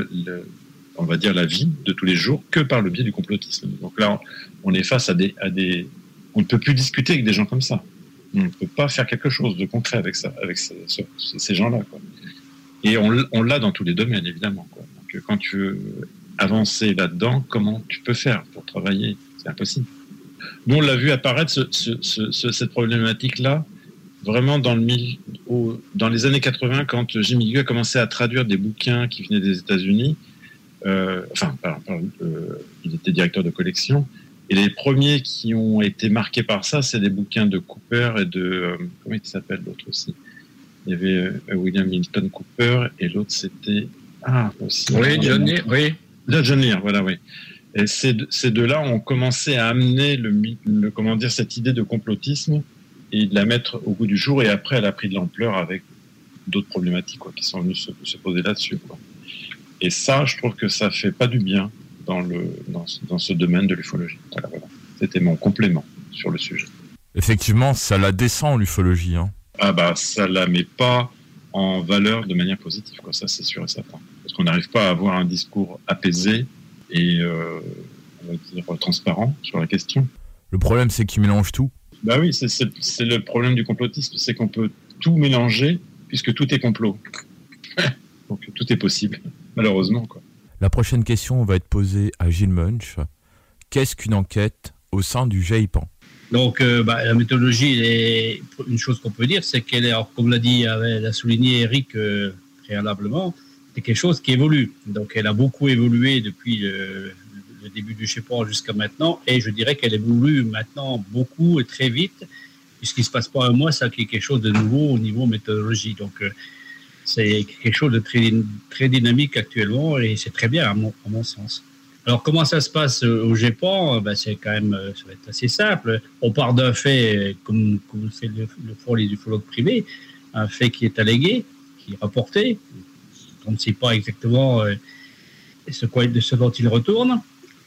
on va dire la vie de tous les jours que par le biais du complotisme. Donc là, on est face à des, à des, on ne peut plus discuter avec des gens comme ça. On ne peut pas faire quelque chose de concret avec ça, avec ce- ce- ces gens-là. Et on, on l'a dans tous les domaines, évidemment. Quoi. Donc, quand tu veux avancer là-dedans, comment tu peux faire pour travailler? C'est impossible. Nous, on l'a vu apparaître ce- ce- ce- ce- cette problématique-là vraiment dans, le, mil- au- dans les années 80, quand Jimmy Gu a commencé à traduire des bouquins qui venaient des États-Unis. Euh, enfin, pardon, pardon, euh, il était directeur de collection. Et les premiers qui ont été marqués par ça, c'est des bouquins de Cooper et de. euh, comment il s'appelle l'autre aussi? Il y avait William Milton Cooper et l'autre c'était. Ah, aussi. Oui, John Lear, oui. Là, John Lear, voilà, oui. Et ces, deux- ces deux-là ont commencé à amener le, mi- le- comment dire, cette idée de complotisme et de la mettre au goût du jour. Et après, elle a pris de l'ampleur avec d'autres problématiques quoi, qui sont venues se, se poser là-dessus. Et ça, je trouve que ça fait pas du bien dans, le, dans, ce- dans ce domaine de l'ufologie. Voilà, voilà. C'était mon complément sur le sujet. Effectivement, ça la descend l'ufologie. Hein. Ah bah, ça la met pas en valeur de manière positive, quoi. Ça, c'est sûr et certain. Parce qu'on n'arrive pas à avoir un discours apaisé et, euh, on va dire, transparent sur la question. Le problème, c'est qu'il mélange tout. Bah oui, c'est- le problème du complotisme, c'est qu'on peut tout mélanger puisque tout est complot. Donc tout est possible, malheureusement. Quoi. La prochaine question va être posée à Gilles Munch. Qu'est-ce qu'une enquête au sein du GEIPAN Donc, euh, bah, la méthodologie, elle est, une chose qu'on peut dire, c'est qu'elle est, alors, comme l'a dit, l'a souligné Eric euh, préalablement, c'est quelque chose qui évolue. Donc, elle a beaucoup évolué depuis le, début du GEPOR jusqu'à maintenant, et je dirais qu'elle évolue maintenant beaucoup et très vite, puisqu'il ne se passe pas un mois, ça qui est quelque chose de nouveau au niveau méthodologie. Donc, euh, c'est quelque chose de très, dynamique actuellement, et c'est très bien à mon, sens. Alors, comment ça se passe au GEPOR ben, C'est quand même ça va être assez simple. On part d'un fait, comme, comme c'est le, le les ufologues privés, un fait qui est allégué, qui est rapporté. On ne sait pas exactement euh, ce, quoi, de ce dont il retourne.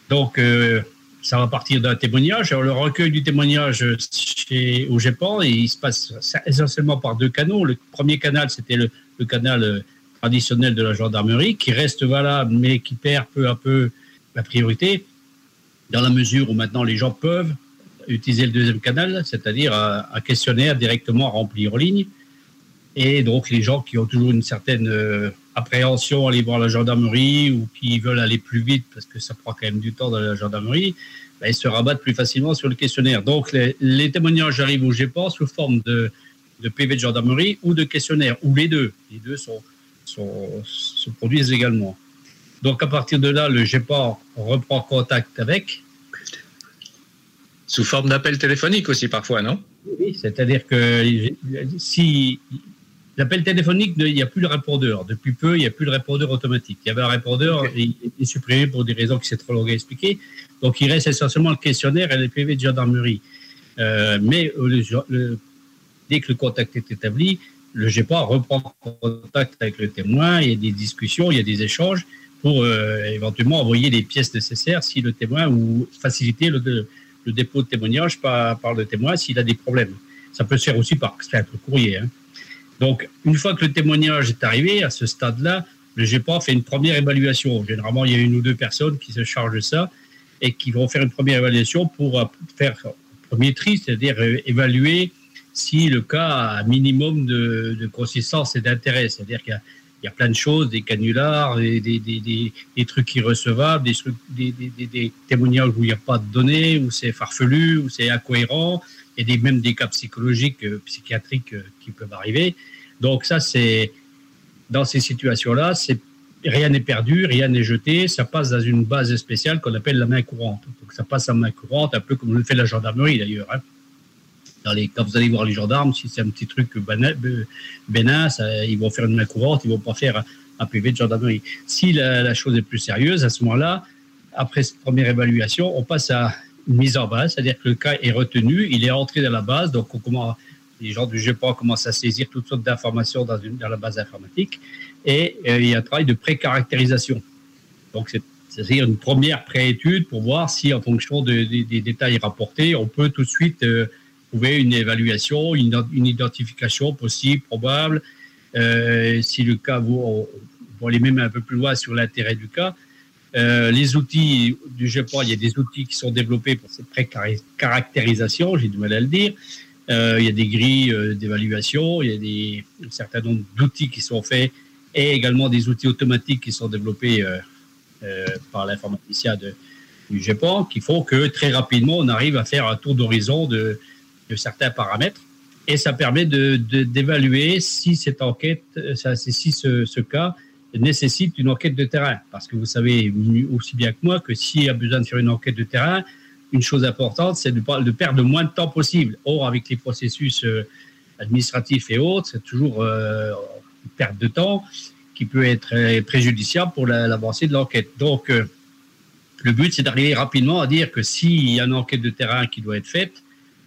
Donc, euh, ça va partir d'un témoignage. Alors, le recueil du témoignage chez, au Japon, il se passe essentiellement par deux canaux. Le premier canal, c'était le, canal euh, traditionnel de la gendarmerie, qui reste valable, mais qui perd peu à peu la priorité, dans la mesure où maintenant les gens peuvent utiliser le deuxième canal, c'est-à-dire un, questionnaire directement rempli en ligne. Et donc, les gens qui ont toujours une certaine appréhension à aller voir la gendarmerie ou qui veulent aller plus vite parce que ça prend quand même du temps dans la gendarmerie, ben, ils se rabattent plus facilement sur le questionnaire. Donc, les, les témoignages arrivent au GEPOR sous forme de, de, PV de gendarmerie ou de questionnaire, ou les deux. Les deux sont, sont, se produisent également. Donc, à partir de là, le GEPOR reprend contact avec. Sous forme d'appel téléphonique aussi, parfois, non? Oui, c'est-à-dire que si L'appel téléphonique, il n'y a plus le répondeur. Depuis peu, il n'y a plus le répondeur automatique. Il y avait un répondeur, okay. il est supprimé pour des raisons qui c'est trop long à expliquer. Donc, il reste essentiellement le questionnaire et les PV de gendarmerie. Euh, mais le, le, dès que le contact est établi, le GEPA reprend contact avec le témoin, il y a des discussions, il y a des échanges pour euh, éventuellement envoyer les pièces nécessaires si le témoin ou faciliter le, le dépôt de témoignage par, par le témoin s'il a des problèmes. Ça peut se faire aussi par simple courrier. Hein. Donc, une fois que le témoignage est arrivé à ce stade-là, le GEPA fait une première évaluation. Généralement, il y a une ou deux personnes qui se chargent de ça et qui vont faire une première évaluation pour faire un premier tri, c'est-à-dire évaluer si le cas a un minimum de, consistance et d'intérêt. C'est-à-dire qu'il y, a, plein de choses, des canulars, des, trucs irrecevables, des, des, témoignages où il n'y a pas de données, où c'est farfelu, où c'est incohérent, et des, même des cas psychologiques, euh, psychiatriques euh, qui peuvent arriver. Donc ça, c'est dans ces situations-là, rien n'est perdu, rien n'est jeté, ça passe dans une base spéciale qu'on appelle la main courante. Donc ça passe en main courante, un peu comme le fait la gendarmerie d'ailleurs. Hein. Dans les, quand vous allez voir les gendarmes, si c'est un petit truc bénin, ils vont faire une main courante, ils vont pas faire un PV de gendarmerie. Si la, chose est plus sérieuse, à ce moment-là, après cette première évaluation, on passe à mise en base, c'est-à-dire que le cas est retenu, il est entré dans la base, donc on commence, les gens du GEPA commencent à saisir toutes sortes d'informations dans, dans la base informatique, et euh, il y a un travail de pré-caractérisation. Donc c'est-à-dire une première pré-étude pour voir si, en fonction de, de, des détails rapportés, on peut tout de suite euh, trouver une évaluation, une, une, identification possible, probable. Euh, si le cas, vous, on, aller même un peu plus loin sur l'intérêt du cas. Euh, les outils du GEPOR, il y a des outils qui sont développés pour cette pré-caractérisation, j'ai du mal à le dire. Euh, il y a des grilles euh, d'évaluation, il y a des, un certain nombre d'outils qui sont faits et également des outils automatiques qui sont développés par l'informaticien du GEPOR qui font que très rapidement, on arrive à faire un tour d'horizon de, certains paramètres et ça permet d'évaluer de, de, si cette enquête, si ce cas nécessite une enquête de terrain. Parce que vous savez aussi bien que moi que s'il y a besoin de faire une enquête de terrain, une chose importante, c'est de, de, perdre le moins de temps possible. Or, avec les processus euh, administratifs et autres, c'est toujours euh, une perte de temps qui peut être euh, préjudiciable pour l'avancée de l'enquête. Donc, le but, c'est d'arriver rapidement à dire que s'il y a une enquête de terrain qui doit être faite,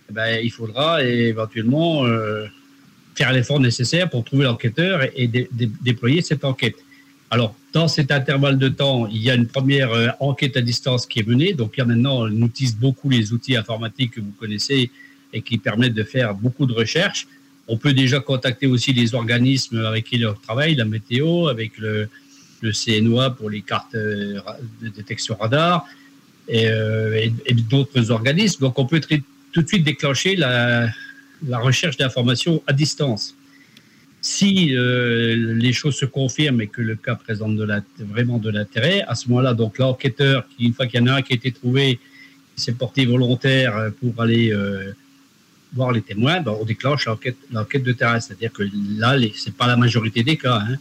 eh ben, il faudra éventuellement faire l'effort nécessaire pour trouver l'enquêteur et, et dé, dé, déployer cette enquête. Alors, dans cet intervalle de temps, il y a une première euh, enquête à distance qui est menée. Donc, a maintenant, on utilise beaucoup les outils informatiques que vous connaissez et qui permettent de faire beaucoup de recherches. On peut déjà contacter aussi les organismes avec qui on travaille, la météo, avec le, CNOA pour les cartes euh, de détection radar et, euh, et, d'autres organismes. Donc, on peut tout de suite déclencher la recherche d'informations à distance si euh, les choses se confirment et que le cas présente vraiment de l'intérêt, à ce moment-là, donc l'enquêteur, une fois qu'il y en a un qui a été trouvé, s'est porté volontaire pour aller euh, voir les témoins, ben, on déclenche l'enquête de terrain. C'est-à-dire que là, ce n'est pas la majorité des cas. Hein.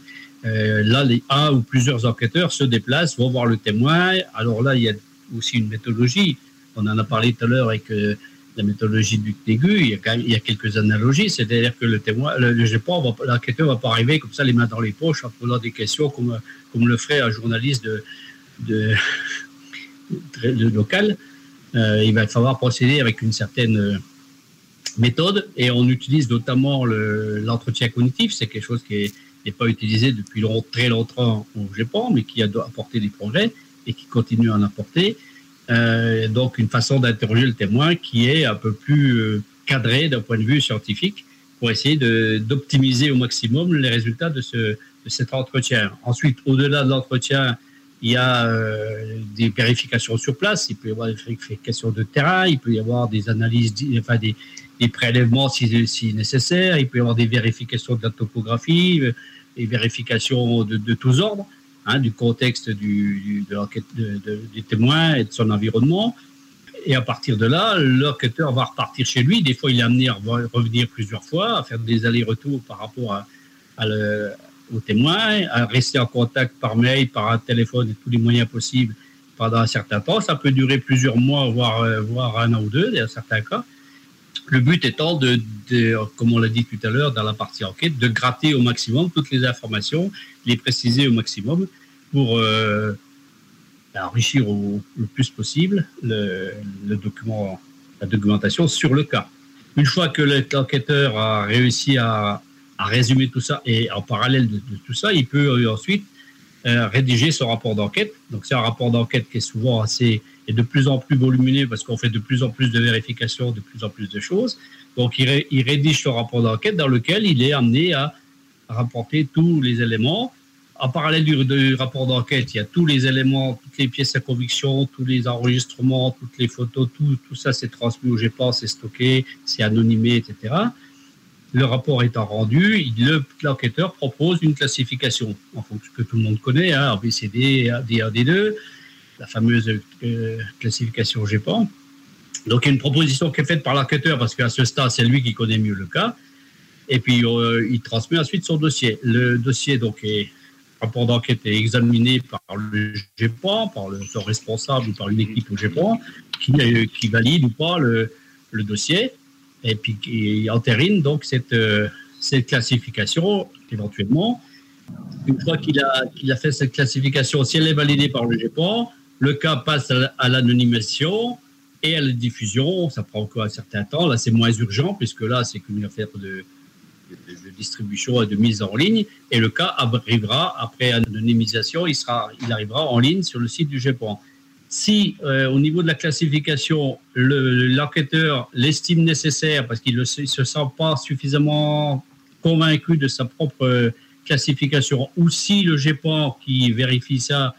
Euh, là, les un ou plusieurs enquêteurs se déplacent, vont voir le témoin. Alors là, il y a aussi une méthodologie. On en a parlé tout à l'heure avec euh, la méthodologie du TEGU, il y a, quelques analogies, c'est-à-dire que le témoin, le, pas- l'enquêteur va pas arriver comme ça les mains dans les poches en posant des questions comme, comme le ferait un journaliste de, local. Euh, il va falloir procéder avec une certaine euh, méthode et on utilise notamment le- l'entretien cognitif, c'est quelque chose qui est- n'est pas utilisé depuis long- très longtemps au GEPAN, mais qui a apporté des progrès et qui continue à en apporter. Euh, donc une façon d'interroger le témoin qui est un peu plus euh, cadrée d'un point de vue scientifique pour essayer d'optimiser au maximum les résultats de, ce, cet entretien. Ensuite, au-delà de l'entretien, il y a euh, des vérifications sur place, il peut y avoir des vérifications de terrain, il peut y avoir des analyses, enfin des, des prélèvements si, nécessaire, il peut y avoir des vérifications de la topographie, des vérifications de tous ordres, hein, du contexte du, du, de l'enquête de- de- du témoin et de son environnement. Et à partir de là, l'enquêteur va repartir chez lui. Des fois, il est amené à re- revenir plusieurs fois, à faire des allers-retours par rapport à, à au témoin, à rester en contact par mail, par un téléphone et tous les moyens possibles pendant un certain temps. Ça peut durer plusieurs mois, voire, euh, voire un an ou deux, dans certains cas. Le but étant de, de, comme on l'a dit pour euh, enrichir au, le plus possible le, document, la documentation sur le cas. Une fois que le- l'enquêteur a réussi à, résumer tout ça et en parallèle de, tout ça, il peut euh, ensuite euh, rédiger son rapport d'enquête. Donc c'est un rapport d'enquête qui est souvent assez et de plus en plus volumineux parce qu'on fait de plus en plus de vérifications, de plus en plus de choses. Donc il rédige son rapport d'enquête dans lequel il est amené à rapporter tous les éléments. En parallèle du, rapport d'enquête, il y a tous les éléments, toutes les pièces à conviction, tous les enregistrements, toutes les photos, tout, tout ça c'est transmis au GEPAN, c'est stocké, c'est anonymé, etc. Le rapport étant rendu, l'enquêteur propose une classification, en fonction que tout le monde connaît, hein, ABCD, AD1D2, la fameuse euh, classification GEPAN. Donc, il y a une proposition qui est faite par l'enquêteur, parce qu'à ce stade, c'est lui qui connaît mieux le cas. Et puis, euh, il transmet ensuite son dossier. Le dossier, donc, est, rapport d'enquête est examiné par le GEPAN, par le, son responsable ou par une équipe au qui, euh, qui valide ou pas le, dossier, et puis qui entérine donc cette, euh, classification éventuellement. Une fois qu'il a, fait cette classification, si elle est validée par le GEPAN, le cas passe à, à l'anonymisation et à la diffusion. Ça prend encore un certain temps? Là, c'est moins urgent puisque là, c'est qu'une affaire de, de- distribution et de mise en ligne. Et le cas arrivera après anonymisation, il, sera, il arrivera en ligne sur le site du GEPAN. Si euh, au niveau de la classification, le- l'enquêteur l'estime nécessaire parce qu'il ne se, se sent pas suffisamment convaincu de sa propre euh, classification, ou si le GEPAN qui vérifie ça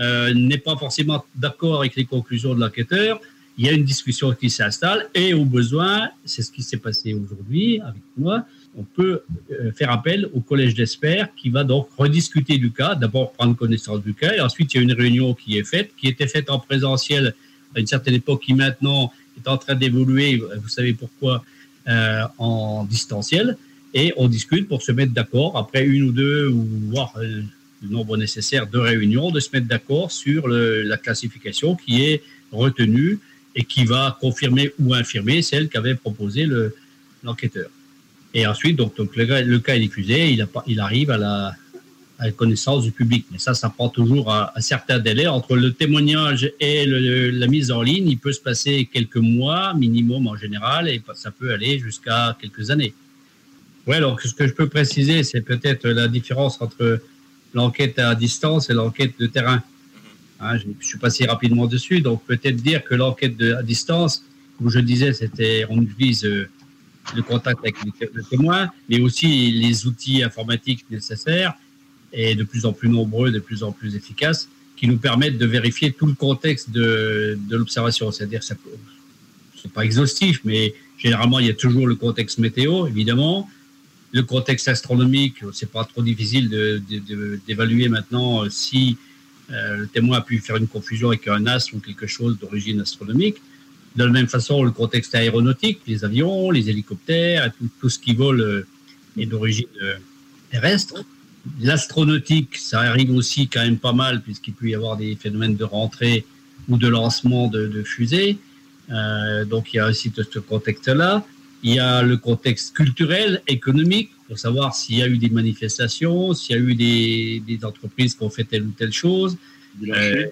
euh, n'est pas forcément d'accord avec les conclusions de l'enquêteur, il y a une discussion qui s'installe et au besoin, c'est ce qui s'est passé aujourd'hui avec moi, on peut euh, faire appel au collège d'experts qui va donc rediscuter du cas, d'abord prendre connaissance du cas et ensuite il y a une réunion qui est faite, qui était faite en présentiel à une certaine époque qui maintenant est en train d'évoluer, vous savez pourquoi, euh, en distanciel et on discute pour se mettre d'accord après une ou deux ou voire euh, le nombre nécessaire de réunions, de se mettre d'accord sur la classification qui est retenue et qui va confirmer ou infirmer celle qu'avait proposée le- l'enquêteur. Et ensuite, donc, donc le, cas est diffusé, il, a pas- il arrive à la, à la connaissance du public. Mais ça, ça prend toujours un, un certain délai. Entre le témoignage et le- la mise en ligne, il peut se passer quelques mois minimum en général, et ça peut aller jusqu'à quelques années. Ouais, donc ce que je peux préciser, c'est peut-être la différence entre l'enquête à distance et l'enquête de terrain. Hein, je, suis passé rapidement dessus, donc peut-être dire que l'enquête à distance, comme je disais, c'était on utilise euh, le contact avec le té- le témoin, mais aussi les outils informatiques nécessaires et de plus en plus nombreux, de plus en plus efficaces, qui nous permettent de vérifier tout le contexte de, l'observation. C'est-à-dire, ça c'est pas exhaustif, mais généralement il y a toujours le contexte météo, évidemment, le contexte astronomique, c'est pas trop difficile d'évaluer maintenant euh, si euh, le témoin a pu faire une confusion avec un astre ou quelque chose d'origine astronomique. De la même façon, le contexte aéronautique, les avions, les hélicoptères, tout, tout ce qui vole euh, est d'origine euh, terrestre. L'astronautique, ça arrive aussi quand même pas mal, puisqu'il peut y avoir des phénomènes de rentrée ou de lancement de, de fusées. Euh, donc il y a aussi ce contexte-là. Il y a le contexte culturel, économique, pour savoir s'il y a eu des manifestations, s'il y a eu des, des, entreprises qui ont fait telle ou telle chose. Euh,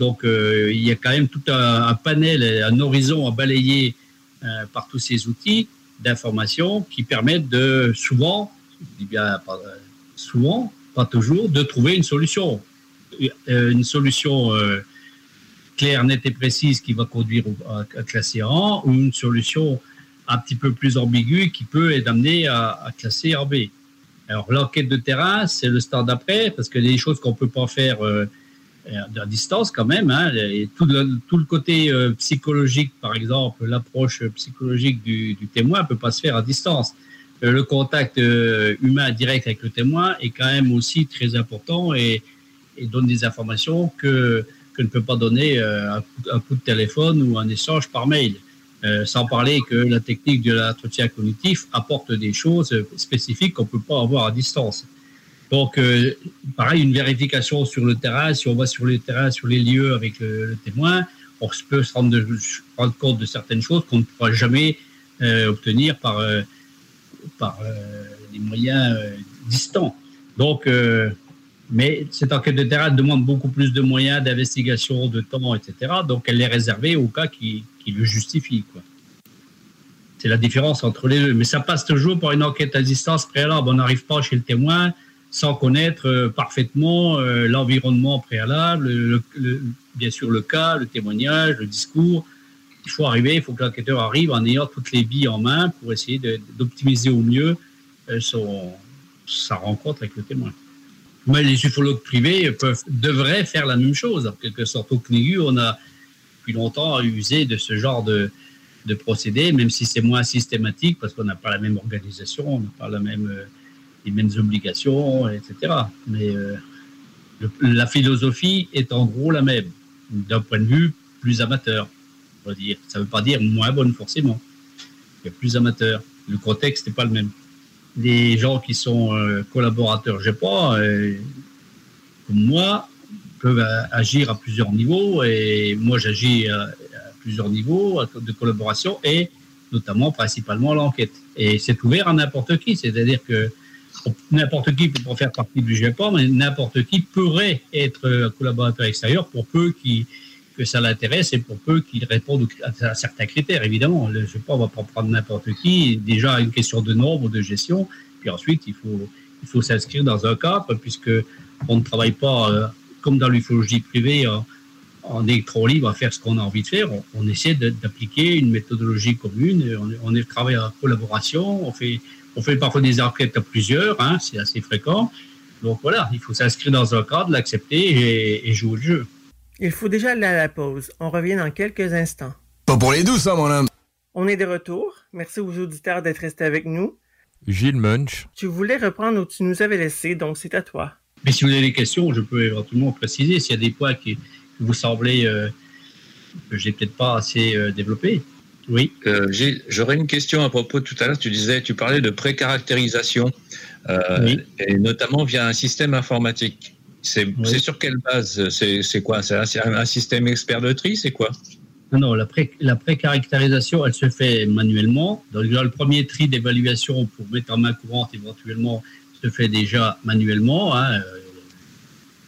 donc euh, il y a quand même tout un, panel, un horizon à balayer euh, par tous ces outils d'information qui permettent de souvent, je dis bien pas, souvent, pas toujours, de trouver une solution. Euh, une solution euh, claire, nette et précise qui va conduire à, classer en ou une solution un petit peu plus ambiguë qui peut être amenée à, classer en B. Alors l'enquête de terrain, c'est le stade d'après, parce que des choses qu'on peut pas faire euh, à distance quand même, hein, tout, le, côté euh, psychologique, par exemple, l'approche psychologique du, témoin peut pas se faire à distance. Euh, le contact euh, humain direct avec le témoin est quand même aussi très important et, donne des informations que, que ne peut pas donner euh, un, coup, un coup de téléphone ou un échange par mail. Euh, sans parler que la technique de l'entretien cognitif apporte des choses spécifiques qu'on ne peut pas avoir à distance. Donc, euh, pareil, une vérification sur le terrain, si on va sur le terrain, sur les lieux avec le, témoin, on peut se rendre, compte de certaines choses qu'on ne pourra jamais euh, obtenir par, euh, par les moyens distants. Donc, mais cette enquête de terrain demande beaucoup plus de moyens d'investigation, de temps, etc. Donc, elle est réservée au cas qui, qui le justifie. C'est la différence entre les deux. Mais ça passe toujours par une enquête à distance préalable. On n'arrive pas chez le témoin sans connaître euh, parfaitement euh, l'environnement préalable, le, le, bien sûr le cas, le témoignage, le discours. Il faut arriver, il faut que l'enquêteur arrive en ayant toutes les billes en main pour essayer d'optimiser au mieux euh, son, sa rencontre avec le témoin. Mais les ufologues privés peuvent, devraient faire la même chose. En quelque sorte, au CNIGU, on a depuis longtemps usé de ce genre de, de procédé, même si c'est moins systématique parce qu'on n'a pas la même organisation, on n'a pas la même, les mêmes obligations, etc. Mais euh, la philosophie est en gros la même, d'un point de vue plus amateur. On va dire. Ça ne veut pas dire moins bonne forcément. A plus amateur. Le contexte n'est pas le même. Les gens qui sont euh, collaborateurs, je sais pas, euh, comme moi, peuvent agir à plusieurs niveaux et moi j'agis à, à, plusieurs niveaux de collaboration et notamment principalement l'enquête. Et c'est ouvert à n'importe qui, c'est-à-dire que n'importe qui peut faire partie du GEPA, mais n'importe qui pourrait être collaborateur extérieur pour peu que ça l'intéresse et pour peu qu'il réponde à certains critères. Évidemment, le GEPA va pas prendre n'importe qui. Déjà une question de nombre, de gestion, puis ensuite il faut il faut s'inscrire dans un cadre puisque on ne travaille pas euh, comme dans l'ufologie privée, en, en électron libre, à faire ce qu'on a envie de faire. On, on essaie d'appliquer une méthodologie commune. On, on travaille en collaboration. On fait, on fait parfois des enquêtes à plusieurs. Hein, c'est assez fréquent. Donc voilà, il faut s'inscrire dans un cadre, l'accepter et, et, jouer le jeu. Il faut déjà aller à la pause. On revient dans quelques instants. Pas pour les douces, hein, mon homme. On est de retour. Merci aux auditeurs d'être restés avec nous. Gilles Munch. Tu voulais reprendre où tu nous avais laissé, donc c'est à toi. Mais si vous avez des questions, je peux éventuellement préciser s'il y a des points qui, vous semblez euh, que j'ai peut-être pas assez euh, développé. Oui. Euh, J'aurais une question à propos de tout à l'heure. Tu disais, tu parlais de précaractérisation, euh, oui. et notamment via un système informatique. C'est oui. sur quelle base? C'est quoi? C'est un, un, système expert de tri C'est quoi? Non, non, la, pré, la précaractérisation, elle se fait manuellement. Donc, le premier tri d'évaluation pour mettre en main courante éventuellement se fait déjà manuellement. Hein.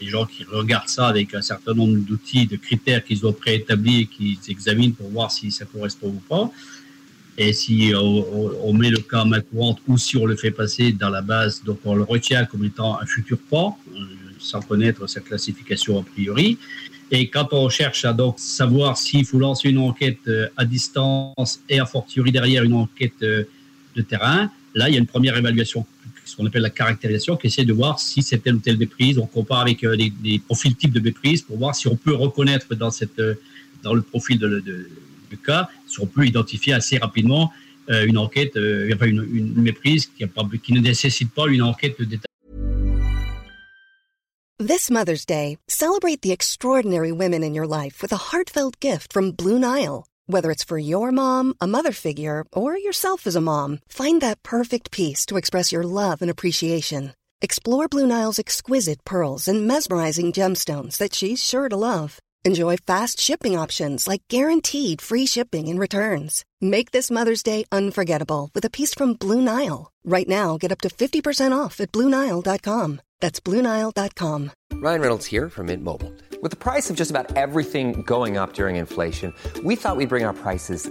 Les gens qui regardent ça avec un certain nombre d'outils, de critères qu'ils ont préétablis et qu'ils examinent pour voir si ça correspond ou pas. Et si on, met le cas en main courante ou si on le fait passer dans la base, donc on le retient comme étant un futur pas, sans connaître sa classification a priori. Et quand on cherche à donc savoir s'il faut lancer une enquête euh, à distance et a fortiori derrière une enquête euh, de terrain, là il y a une première évaluation ce qu'on appelle la caractérisation, qui essaie de voir si c'est telle ou telle méprise. On compare avec euh, les, les, profils types de méprise pour voir si on peut reconnaître dans, cette, euh, dans le profil de, de, cas, si on peut identifier assez rapidement euh, une enquête, euh, enfin une, une méprise qui, ne nécessite pas une enquête de détail. This Mother's Day, celebrate the extraordinary women in your life with a heartfelt gift from Blue Nile. Whether it's for your mom, a mother figure, or yourself as a mom, find that perfect piece to express your love and appreciation. Explore Blue Nile's exquisite pearls and mesmerizing gemstones that she's sure to love. Enjoy fast shipping options like guaranteed free shipping and returns. Make this Mother's Day unforgettable with a piece from Blue Nile. Right now, get up to 50% off at BlueNile.com. That's BlueNile.com. Ryan Reynolds here from Mint Mobile. With the price of just about everything going up during inflation, we thought we'd bring our prices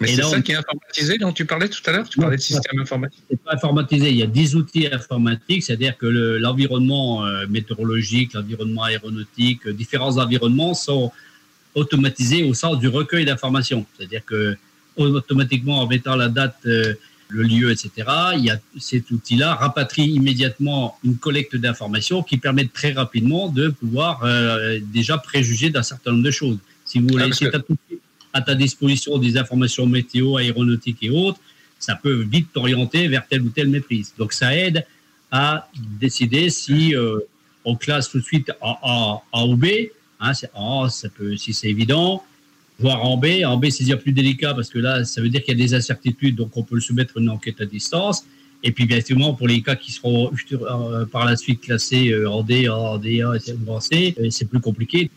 Mais c'est ça qui est informatisé dont tu parlais tout à l'heure? Tu parlais de système informatique? C'est pas informatisé. Il y a des outils informatiques, c'est-à-dire que le- l'environnement euh, météorologique, l'environnement aéronautique, euh, différents environnements sont automatisés au sens du recueil d'informations. C'est-à-dire que automatiquement, en mettant la date, euh, le lieu, etc., il y a cet outil-là rapatrie immédiatement une collecte d'informations qui permet très rapidement de pouvoir euh, déjà préjuger d'un certain nombre de choses. Si vous voulez, Ah, à ta disposition des informations météo, aéronautiques et autres, ça peut vite t'orienter vers telle ou telle maîtrise. Donc ça aide à décider si euh, on classe tout de suite en A, A ou B. Hein, A, ça peut, si c'est évident, voire en B. En B, c'est déjà plus délicat parce que là, ça veut dire qu'il y a des incertitudes, donc on peut le soumettre une enquête à distance. Et puis, bien évidemment, pour les cas qui seront euh, par la suite classés euh, en D, en D, A ou en C, c'est plus compliqué.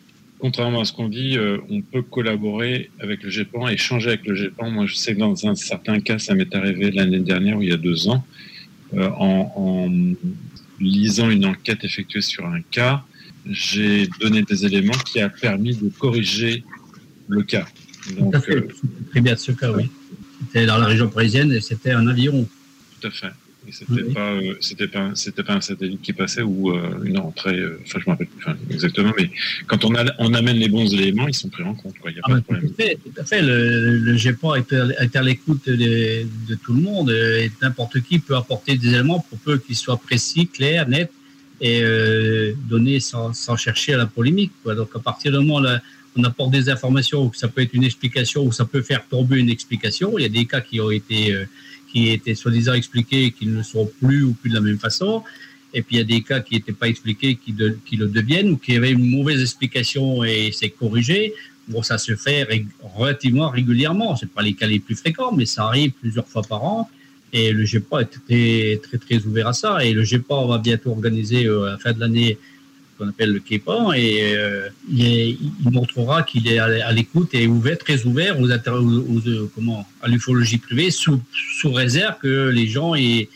Contrairement à ce qu'on dit, euh, on peut collaborer avec le GEPAN, échanger avec le GEPAN. Moi, je sais que dans un certain cas, ça m'est arrivé l'année dernière ou il y a deux ans, euh, en, en lisant une enquête effectuée sur un cas, j'ai donné des éléments qui a permis de corriger le cas. Donc, Tout à fait. euh, Très bien ce cas, oui. C'était dans la région parisienne et c'était un avion. tout à fait. Et c'était pas, euh, c'était pas, c'était pas un satellite qui passait ou euh, une entrée. euh, Enfin, je me rappelle plus enfin, exactement. Mais quand on, a, on amène les bons éléments, ils sont pris en compte. quoi. Il a Ah, pas de problème. tout à fait, tout à fait. Le, le GEPA est à, est à l'écoute de, de tout le monde et n'importe qui peut apporter des éléments pour peu qu'ils soient précis, clairs, nets et donnés sans, sans chercher à la polémique. Quoi. Donc à partir du moment où on apporte des informations, ou que ça peut être une explication ou ça peut faire tomber une explication, il y a des cas qui ont été, qui étaient soi-disant expliqués et qui ne le sont plus ou plus de la même façon. Et puis il y a des cas qui n'étaient pas expliqués, qui, le deviennent, ou qui avaient une mauvaise explication et c'est corrigé. Bon, ça se fait relativement régulièrement. C'est pas les cas les plus fréquents, mais ça arrive plusieurs fois par an. Et le GEPA est très, très, très ouvert à ça. Et le GEPA va bientôt organiser euh, à la fin de l'année ce qu'on appelle le KEPA et euh, il, montrera qu'il est à l'écoute et ouvert, très ouvert aux, comment, à l'ufologie privée sous, réserve que les gens aient,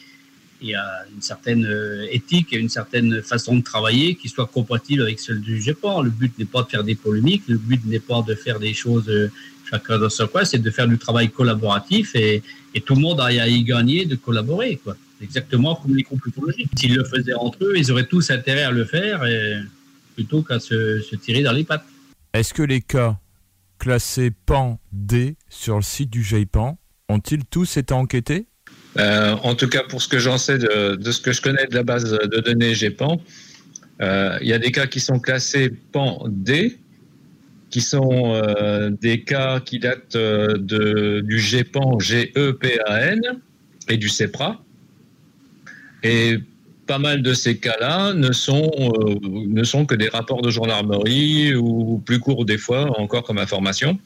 une certaine euh, éthique et une certaine façon de travailler qui soit compatible avec celle du GEPA. Le but n'est pas de faire des polémiques, le but n'est pas de faire des choses euh, chacun dans son coin, c'est de faire du travail collaboratif et, et tout le monde a à y gagner de collaborer. Quoi. Exactement comme les groupes ufologiques. S'ils le faisaient entre eux, ils auraient tous intérêt à le faire et, plutôt qu'à se, se tirer dans les pattes. Est-ce que les cas classés PAN D sur le site du GEPAN ont-ils tous été enquêtés? Euh, en tout cas, pour ce que j'en sais de, de ce que je connais de la base de données GEPAN, euh, il y a des cas qui sont classés PAN D, qui sont euh, des cas qui datent euh, de, du GEPAN GEPAN et du CEPRA. Et pas mal de ces cas-là ne sont, euh, ne sont que des rapports de gendarmerie ou plus courts des fois, encore comme information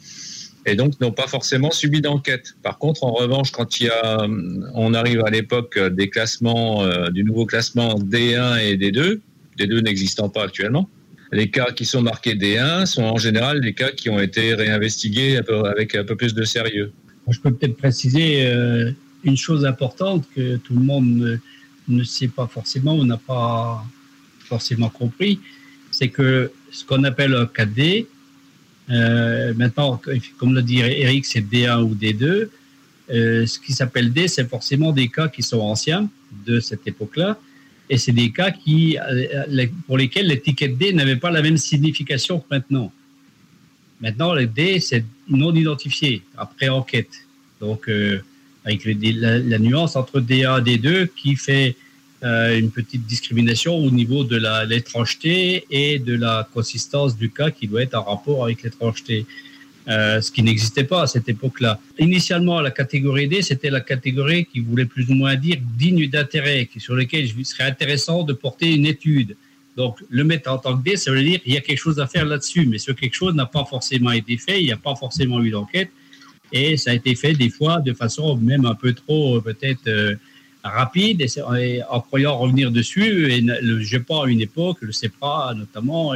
et donc n'ont pas forcément subi d'enquête. Par contre, en revanche, quand il y a, on arrive à l'époque des classements, euh, du nouveau classement D1 et D2, D2 n'existant pas actuellement, les cas qui sont marqués D1 sont en général des cas qui ont été réinvestigués avec un peu plus de sérieux. Je peux peut-être préciser euh, une chose importante que tout le monde ne, sait pas forcément ou n'a pas forcément compris, c'est que ce qu'on appelle un 4D, euh, maintenant, comme l'a dit Eric, c'est D1 ou D2. Euh, ce qui s'appelle D, c'est forcément des cas qui sont anciens de cette époque-là. Et c'est des cas qui, euh, pour lesquels l'étiquette D n'avait pas la même signification que maintenant. Maintenant, le D, c'est non identifié, après enquête. Donc, avec la, nuance entre D1 et D2 qui fait euh, une petite discrimination au niveau de l'étrangeté et de la consistance du cas qui doit être en rapport avec l'étrangeté. euh, ce qui n'existait pas à cette époque-là. Initialement, la catégorie D, c'était la catégorie qui voulait plus ou moins dire digne d'intérêt, sur lequel il serait intéressant de porter une étude. Donc, le mettre en tant que D, ça veut dire qu'il y a quelque chose à faire là-dessus, mais ce quelque chose n'a pas forcément été fait, il n'y a pas forcément eu d'enquête, et ça a été fait des fois de façon même un peu trop euh, peut-être euh, rapide, et, en croyant revenir dessus. Et le GEPA à une époque, le CEPRA notamment,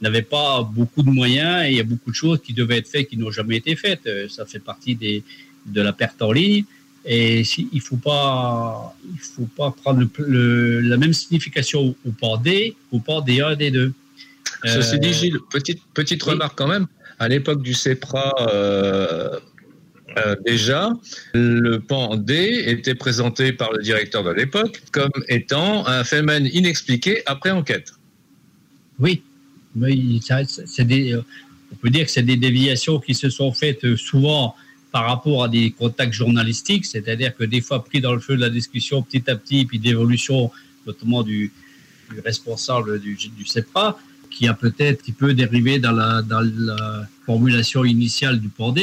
n'avait pas beaucoup de moyens et il y a beaucoup de choses qui devaient être faites qui n'ont jamais été faites. Euh, ça fait partie des, de la perte en ligne. Et si, il ne faut, pas, il faut pas prendre le, la même signification au port D qu'au port D1 et D2. Ceci dit, Gilles, petite, petite remarque quand même. À l'époque du CEPRA, euh, euh, déjà, le pan D était présenté par le directeur de l'époque comme étant un phénomène inexpliqué après enquête. Oui, euh, on peut dire que c'est des déviations qui se sont faites souvent par rapport à des contacts journalistiques, c'est-à-dire que des fois pris dans le feu de la discussion petit à petit, puis d'évolution notamment du, responsable du, du, CEPRA, qui a peut-être qui peut dériver dans la, dans la formulation initiale du PORD,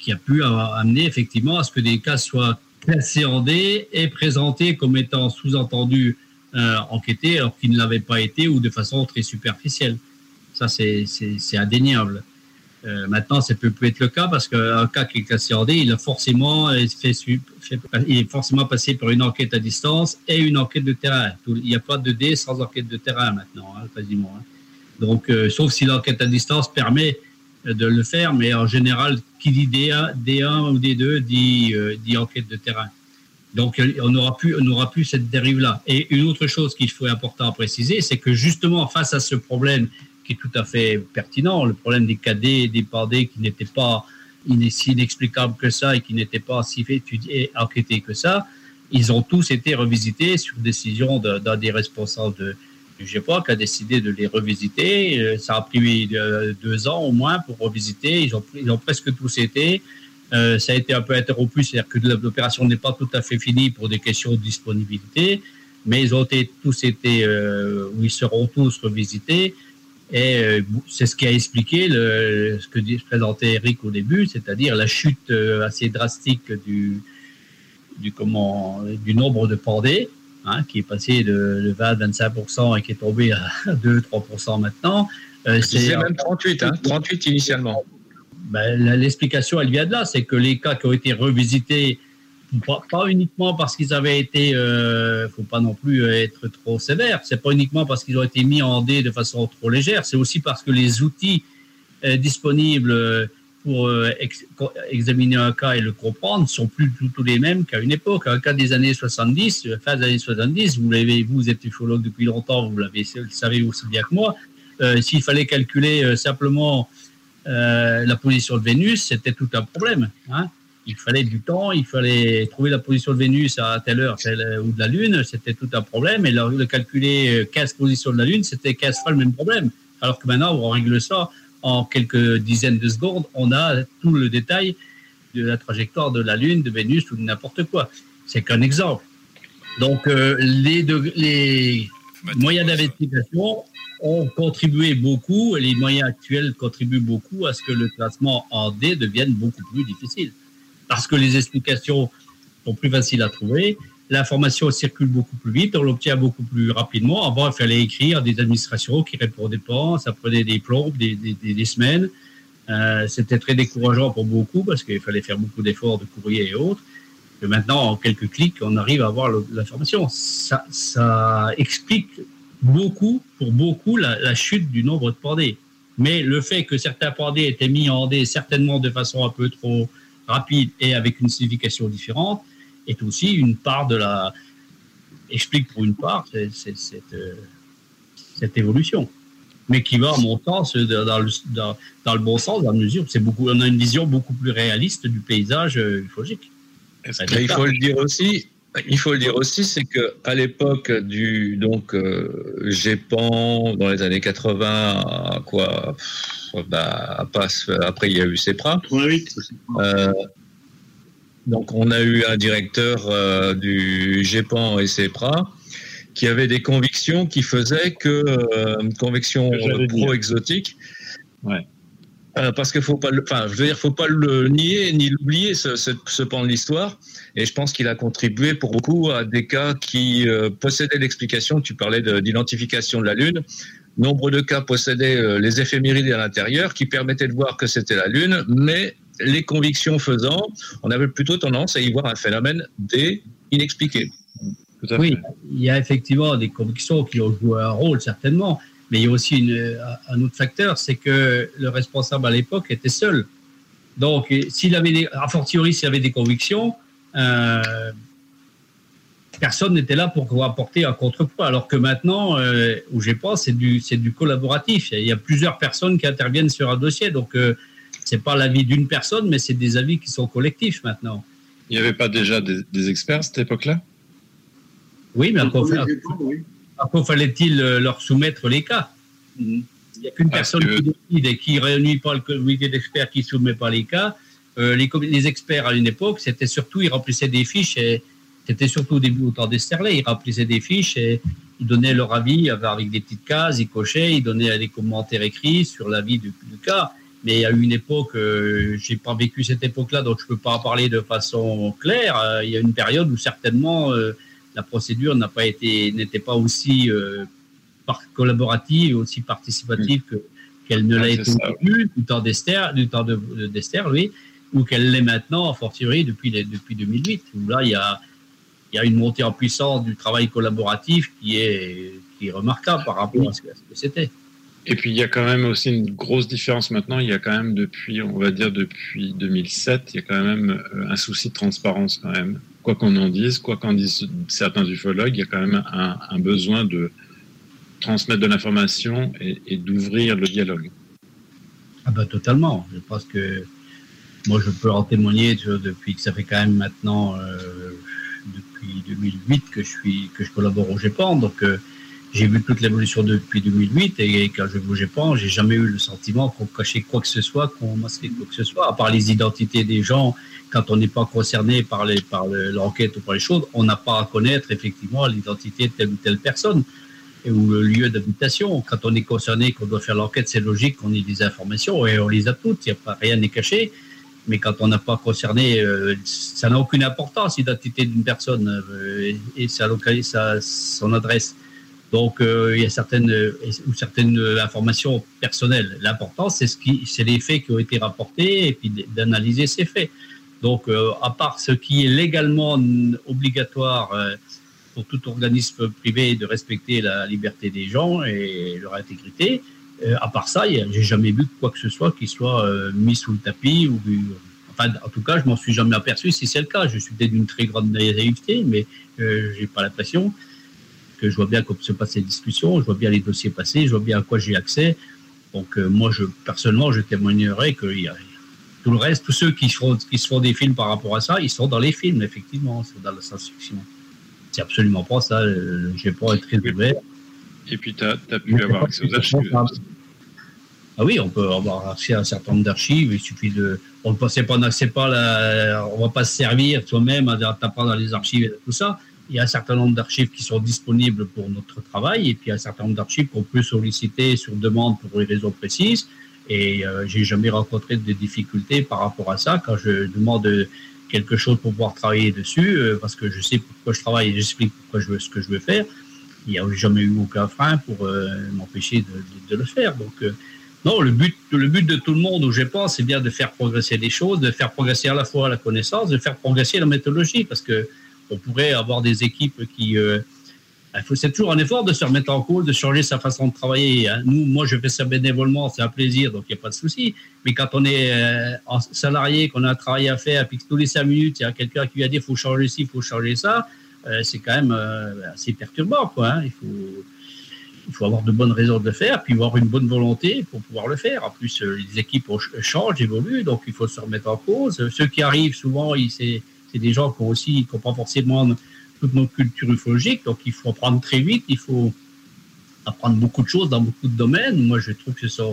qui a pu amener effectivement à ce que des cas soient classés en D et présentés comme étant sous-entendu euh, enquêtés alors qu'ils ne l'avaient pas été ou de façon très superficielle. Ça, c'est indéniable. Euh, maintenant, ça peut plus être le cas parce qu'un cas qui est classé en D, il, a forcément fait, il est forcément passé par une enquête à distance et une enquête de terrain. Il n'y a pas de D sans enquête de terrain maintenant, hein, quasiment. Hein. Donc, euh, sauf si l'enquête à distance permet euh, de le faire, mais en général, qui dit D1, D1 ou D2 dit, dit enquête de terrain. Donc, on n'aura plus, cette dérive-là. Et une autre chose qu'il faut important à préciser, c'est que justement, face à ce problème qui est tout à fait pertinent. Le problème des cadets et des pardés qui n'étaient pas si inexplicables que ça et qui n'étaient pas si étudiés enquêtés que ça, ils ont tous été revisités sur décision d'un des responsables du Qui a décidé de les revisiter. Euh, ça a pris euh, deux ans au moins pour revisiter. Ils ont, presque tous été. Euh, ça a été un peu interrompu, c'est-à-dire que l'opération n'est pas tout à fait finie pour des questions de disponibilité, mais ils ont été, tous été, ils seront tous revisités. Et c'est ce qui a expliqué ce que présentait Eric au début, c'est-à-dire la chute assez drastique du, nombre de pendés, hein, qui est passé de, 20 25% et qui est tombé à 2-3% maintenant. Euh, c'est même 38, hein, 38 initialement. Ben, L'explication, elle vient de là, c'est que les cas qui ont été revisités pas, uniquement parce qu'ils avaient été, euh, faut pas non plus être trop sévère. C'est pas uniquement parce qu'ils ont été mis en D de façon trop légère. C'est aussi parce que les outils euh, disponibles pour euh, examiner un cas et le comprendre sont plus tous les mêmes qu'à une époque. Un cas des années 70, euh, fin des années 70, vous l'avez, vous êtes ufologue depuis longtemps, vous l'avez, le savez aussi bien que moi. s'il fallait calculer simplement la position de Vénus, c'était tout un problème. Hein il fallait du temps, il fallait trouver la position de Vénus à telle heure ou de la Lune, c'était tout un problème. Et de calculer 15 positions de la Lune, c'était 15 fois le même problème. Alors que maintenant, on règle ça en quelques dizaines de secondes, on a tout le détail de la trajectoire de la Lune, de Vénus ou de n'importe quoi. C'est qu'un exemple. Donc, euh, les, les moyens d'investigation ont contribué beaucoup, et les moyens actuels contribuent beaucoup à ce que le classement en D devienne beaucoup plus difficile parce que les explications sont plus faciles à trouver. L'information circule beaucoup plus vite, on l'obtient beaucoup plus rapidement. Avant, il fallait écrire des administrations qui répondaient pas, ça prenait des plombes, des, semaines. Euh, C'était très décourageant pour beaucoup parce qu'il fallait faire beaucoup d'efforts de courrier et autres. Et maintenant, en quelques clics, on arrive à avoir l'information. Ça, explique beaucoup, pour beaucoup, la, chute du nombre de pordés. Mais le fait que certains pordés étaient mis en D, certainement de façon un peu trop rapide et avec une signification différente est aussi une part de la explique pour une part cette, cette, euh, cette évolution. Mais qui va à mon sens dans le, dans, dans le bon sens dans la mesure c'est beaucoup on a une vision beaucoup plus réaliste du paysage euh, ufologique. Il faut le dire aussi il faut le dire aussi, c'est que à l'époque du donc euh, GEPAN dans les années 80, quoi, bah, après il y a eu CEPRA. Euh, donc on a eu un directeur euh, du GEPAN et CEPRA qui avait des convictions qui faisaient que euh, convictions pro-exotiques. Euh, parce qu'il faut pas, le, enfin, je veux dire, faut pas le nier ni l'oublier ce, ce, ce, pan de l'histoire. Et je pense qu'il a contribué pour beaucoup à des cas qui euh, possédaient l'explication. Tu parlais d'identification de, de, la Lune. Nombre de cas possédaient euh, les éphémérides à l'intérieur qui permettaient de voir que c'était la Lune, mais les convictions faisant, on avait plutôt tendance à y voir un phénomène D inexpliqué. Oui, il y a effectivement des convictions qui ont joué un rôle certainement. Mais il y a aussi une, un autre facteur, c'est que le responsable à l'époque était seul. Donc, s'il avait, des, a fortiori, s'il avait des convictions, euh, personne n'était là pour apporter un contrepoids. Alors que maintenant, euh, où j'ai pas, c'est du, c'est du collaboratif. Il y a plusieurs personnes qui interviennent sur un dossier. Donc, euh, c'est pas l'avis d'une personne, mais c'est des avis qui sont collectifs maintenant. Il n'y avait pas déjà des, des experts à cette époque-là? Oui, mais encore, encore fallait-il leur soumettre les cas? Il n'y a qu'une personne que... qui décide et qui ne réunit pas le comité d'experts qui ne soumet pas les cas. Euh, les, les, experts à une époque, c'était surtout, ils remplissaient des fiches et c'était surtout au début au temps d'Esterlet, ils remplissaient des fiches et ils donnaient leur avis avec des petites cases, ils cochaient, ils donnaient des commentaires écrits sur l'avis du, du cas. Mais il y a eu une époque, euh, j'ai pas vécu cette époque-là, donc je peux pas en parler de façon claire. Euh, il y a une période où certainement euh, la procédure n'a pas été, n'était pas aussi euh, collaborative aussi participative que qu'elle ne l'a été au début du temps d'Esther, du temps de, d'Esther, oui, ou qu'elle l'est maintenant, en fortiori depuis les, depuis 2008. Où là, il y a il y a une montée en puissance du travail collaboratif qui est qui est remarquable par rapport à ce que c'était. Et puis il y a quand même aussi une grosse différence maintenant. Il y a quand même depuis, on va dire depuis 2007, il y a quand même un souci de transparence quand même. Quoi qu'on en dise, quoi qu'en disent certains ufologues, il y a quand même un, besoin de transmettre de l'information et, et d'ouvrir le dialogue. Ah bah totalement. Je pense que moi je peux en témoigner depuis que ça fait quand même maintenant euh, depuis 2008 que je suis que je collabore au GEPAN. Donc euh, j'ai vu toute l'évolution depuis 2008 et quand je bougeais pas, j'ai jamais eu le sentiment qu'on cachait quoi que ce soit, qu'on masquait quoi que ce soit, à part les identités des gens. Quand on n'est pas concerné par les par l'enquête ou par les choses, on n'a pas à connaître effectivement l'identité de telle ou telle personne ou le lieu d'habitation. Quand on est concerné, qu'on doit faire l'enquête, c'est logique qu'on ait des informations et on les a toutes. Il n'y a pas rien n'est caché. Mais quand on n'a pas concerné, euh, ça n'a aucune importance l'identité d'une personne euh, et sa localité, son adresse. Donc, euh, il y a certaines ou certaines informations personnelles. L'important, c'est ce qui, c'est les faits qui ont été rapportés et puis d'analyser ces faits. Donc, euh, à part ce qui est légalement obligatoire euh, pour tout organisme privé de respecter la liberté des gens et leur intégrité, à part ça, j'ai jamais vu quoi que ce soit qui soit mis sous le tapis ou Enfin, en tout cas, je m'en suis jamais aperçu si c'est le cas. Je suis peut-être d'une très grande naïveté, mais euh, j'ai pas l'impression que je vois bien comment se passent les discussions, je vois bien les dossiers passer, je vois bien à quoi j'ai accès. Donc euh, moi, je personnellement, je y a tout le reste, tous ceux qui se, font, qui se font des films par rapport à ça, ils sont dans les films, effectivement, c'est dans la science-fiction. C'est absolument pas ça, euh, j'ai pas être très ouvert. Et puis, tu as, as, pu avoir accès aux archives. Ah oui, on peut avoir accès à un certain nombre d'archives. Il suffit de, on ne pensait pas, c'est pas la, on va pas se servir soi-même à taper dans les archives et tout ça. Il y a un certain nombre d'archives qui sont disponibles pour notre travail et puis il y a un certain nombre d'archives qu'on peut solliciter sur demande pour une raison précise. Et euh, j'ai jamais rencontré de difficultés par rapport à ça quand je demande quelque chose pour pouvoir travailler dessus euh, parce que je sais pourquoi je travaille et j'explique pourquoi je veux ce que je veux faire. Il n'y a jamais eu aucun frein pour euh, m'empêcher de, le faire. Donc euh, non, le but, le but de tout le monde, où je pense, c'est bien de faire progresser les choses, de faire progresser à la fois la connaissance, de faire progresser la méthodologie, parce que on pourrait avoir des équipes qui, euh, c'est toujours un effort de se remettre en cause, de changer sa façon de travailler. Hein. Nous, moi, je fais ça bénévolement, c'est un plaisir, donc il n'y a pas de souci. Mais quand on est euh, salarié, qu'on a un travail à faire, puis que tous les cinq minutes, il y a quelqu'un qui vient dire, faut changer ci, faut changer ça, euh, c'est quand même euh, assez perturbant. Hein. Il faut avoir de bonnes raisons de le faire, puis avoir une bonne volonté pour pouvoir le faire. En plus, les équipes changent, évoluent, donc il faut se remettre en cause. Ceux qui arrivent, souvent, c'est des gens qui ont aussi, qui n'ont pas forcément toute notre culture ufologique, donc il faut apprendre très vite, il faut apprendre beaucoup de choses dans beaucoup de domaines. Moi, je trouve que ça,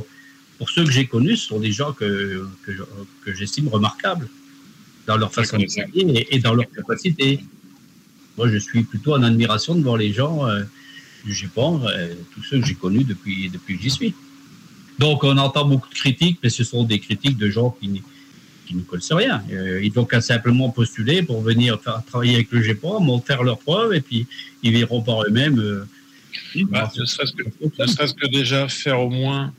pour ceux que j'ai connus, ce sont des gens que, que, que j'estime remarquables dans leur façon de travailler et, et, dans leur capacité. Moi, je suis plutôt en admiration devant les gens. Euh, du Japon, euh, tous ceux que j'ai connus depuis, depuis que j'y suis. Donc, on entend beaucoup de critiques, mais ce sont des critiques de gens qui, qui ne connaissent rien. Euh, ils n'ont qu'à simplement postuler pour venir faire, travailler avec le GEPOM, faire leurs preuves, et puis ils verront par eux-mêmes. Euh, bah, ne serait-ce que, que, déjà faire au moins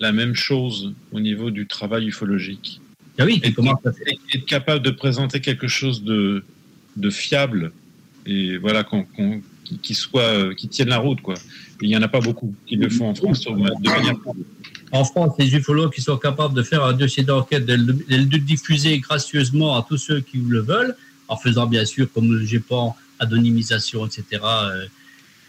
la même chose au niveau du travail ufologique. Ah oui, être, être capable de présenter quelque chose de, de fiable et voilà qui, soit euh, qui tienne la route quoi. il n'y en a pas beaucoup qui le font en France de manière en France, les ufologues qui sont capables de faire un dossier d'enquête, de le diffuser gracieusement à tous ceux qui le veulent, en faisant bien sûr, comme le GEPAN, anonymisation, etc., euh,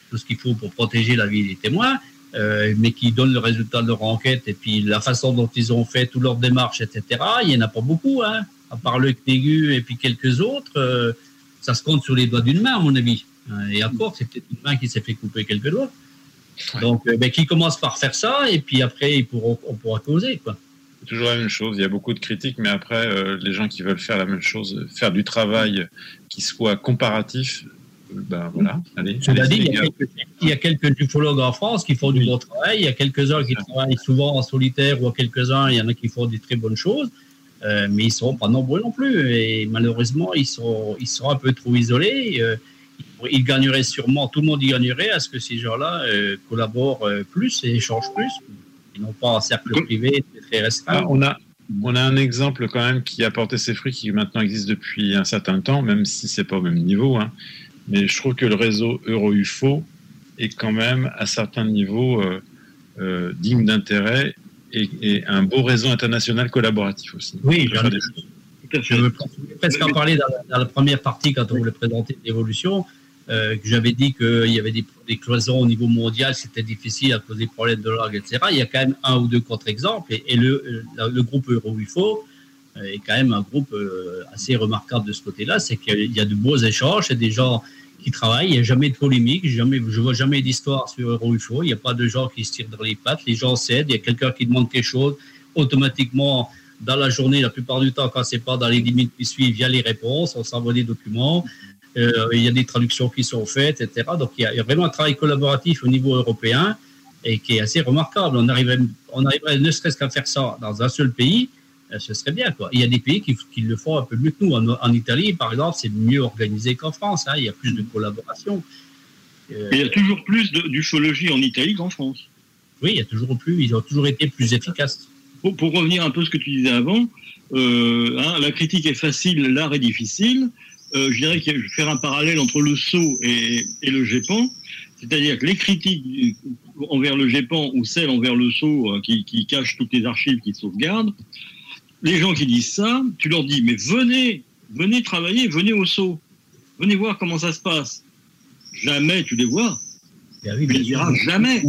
tout ce qu'il faut pour protéger la vie des témoins, euh, mais qui donnent le résultat de leur enquête et puis la façon dont ils ont fait toute leur démarche, etc. Il n'y en a pas beaucoup, hein, à part le Tégu et puis quelques autres. Euh, ça se compte sur les doigts d'une main, à mon avis. Et encore, c'est peut-être une main qui s'est fait couper quelques doigts. Donc, euh, ben, qui commence par faire ça, et puis après, ils pourront, on pourra causer. Quoi. C'est toujours la même chose. Il y a beaucoup de critiques, mais après, euh, les gens qui veulent faire la même chose, faire du travail qui soit comparatif, euh, ben voilà. Allez, dit, il, y a quelques, ufologues en France qui font du bon travail. Il y a quelques-uns qui travaillent souvent en solitaire, ou à quelques-uns, il y en a qui font des très bonnes choses. mais ils ne seront pas nombreux non plus. Et malheureusement, ils sont, ils sont un peu trop isolés il gagnerait sûrement, tout le monde y gagnerait à ce que ces gens-là euh, collaborent euh, plus et échangent plus. Ils n'ont pas un cercle privé très restreint. Ah, on, a, on a un exemple quand même qui a porté ses fruits, qui maintenant existe depuis un certain temps, même si c'est pas au même niveau. Hein. Mais je trouve que le réseau Euro-UFO est quand même à certains niveaux euh, digne d'intérêt et, un beau réseau international collaboratif aussi. Oui, je veux presque en parler dans la, dans la, première partie quand on voulait présenter l'évolution. Euh, j'avais dit qu'il y avait des, cloisons au niveau mondial, c'était difficile à cause des problèmes de l'orgue, etc. Il y a quand même un ou deux contre-exemples et, le, le, groupe Euro-UFO euh, est quand même un groupe euh, assez remarquable de ce côté-là. C'est qu'il y a de beaux échanges, c'est des gens qui travaillent, il n'y a jamais de polémique, jamais, je vois jamais d'histoire sur Euro-UFO, il n'y a pas de gens qui se tirent dans les pattes, les gens cèdent, il y a quelqu'un qui demande quelque chose, automatiquement dans la journée, la plupart du temps, quand c'est pas dans les limites qui suivent, il y a les réponses, on s'envoie des documents. Euh, il y a des traductions qui sont faites, etc. Donc il y, a, vraiment un travail collaboratif au niveau européen et qui est assez remarquable. On arriverait, on arriverait ne serait-ce qu'à faire ça dans un seul pays, euh, ce serait bien. Quoi. Il y a des pays qui, qui le font un peu mieux que nous. En, Italie, par exemple, c'est mieux organisé qu'en France. Hein. Il y a plus de collaboration. Euh, il y a toujours plus d'ufologie en Italie qu'en France. Oui, il y a toujours plus. Ils ont toujours été plus efficaces. Pour, pour revenir un peu à ce que tu disais avant, euh, hein, la critique est facile, l'art est difficile. Euh, je dirais qu'il faire un parallèle entre le sceau et, le GEPAN, c'est-à-dire que les critiques envers le GEPAN ou celles envers le sceau euh, qui, qui cachent toutes les archives qui sauvegardent, les gens qui disent ça, tu leur dis, mais venez, venez travailler, venez au sceau, venez voir comment ça se passe. Jamais tu les vois. Ben tu les verras jamais.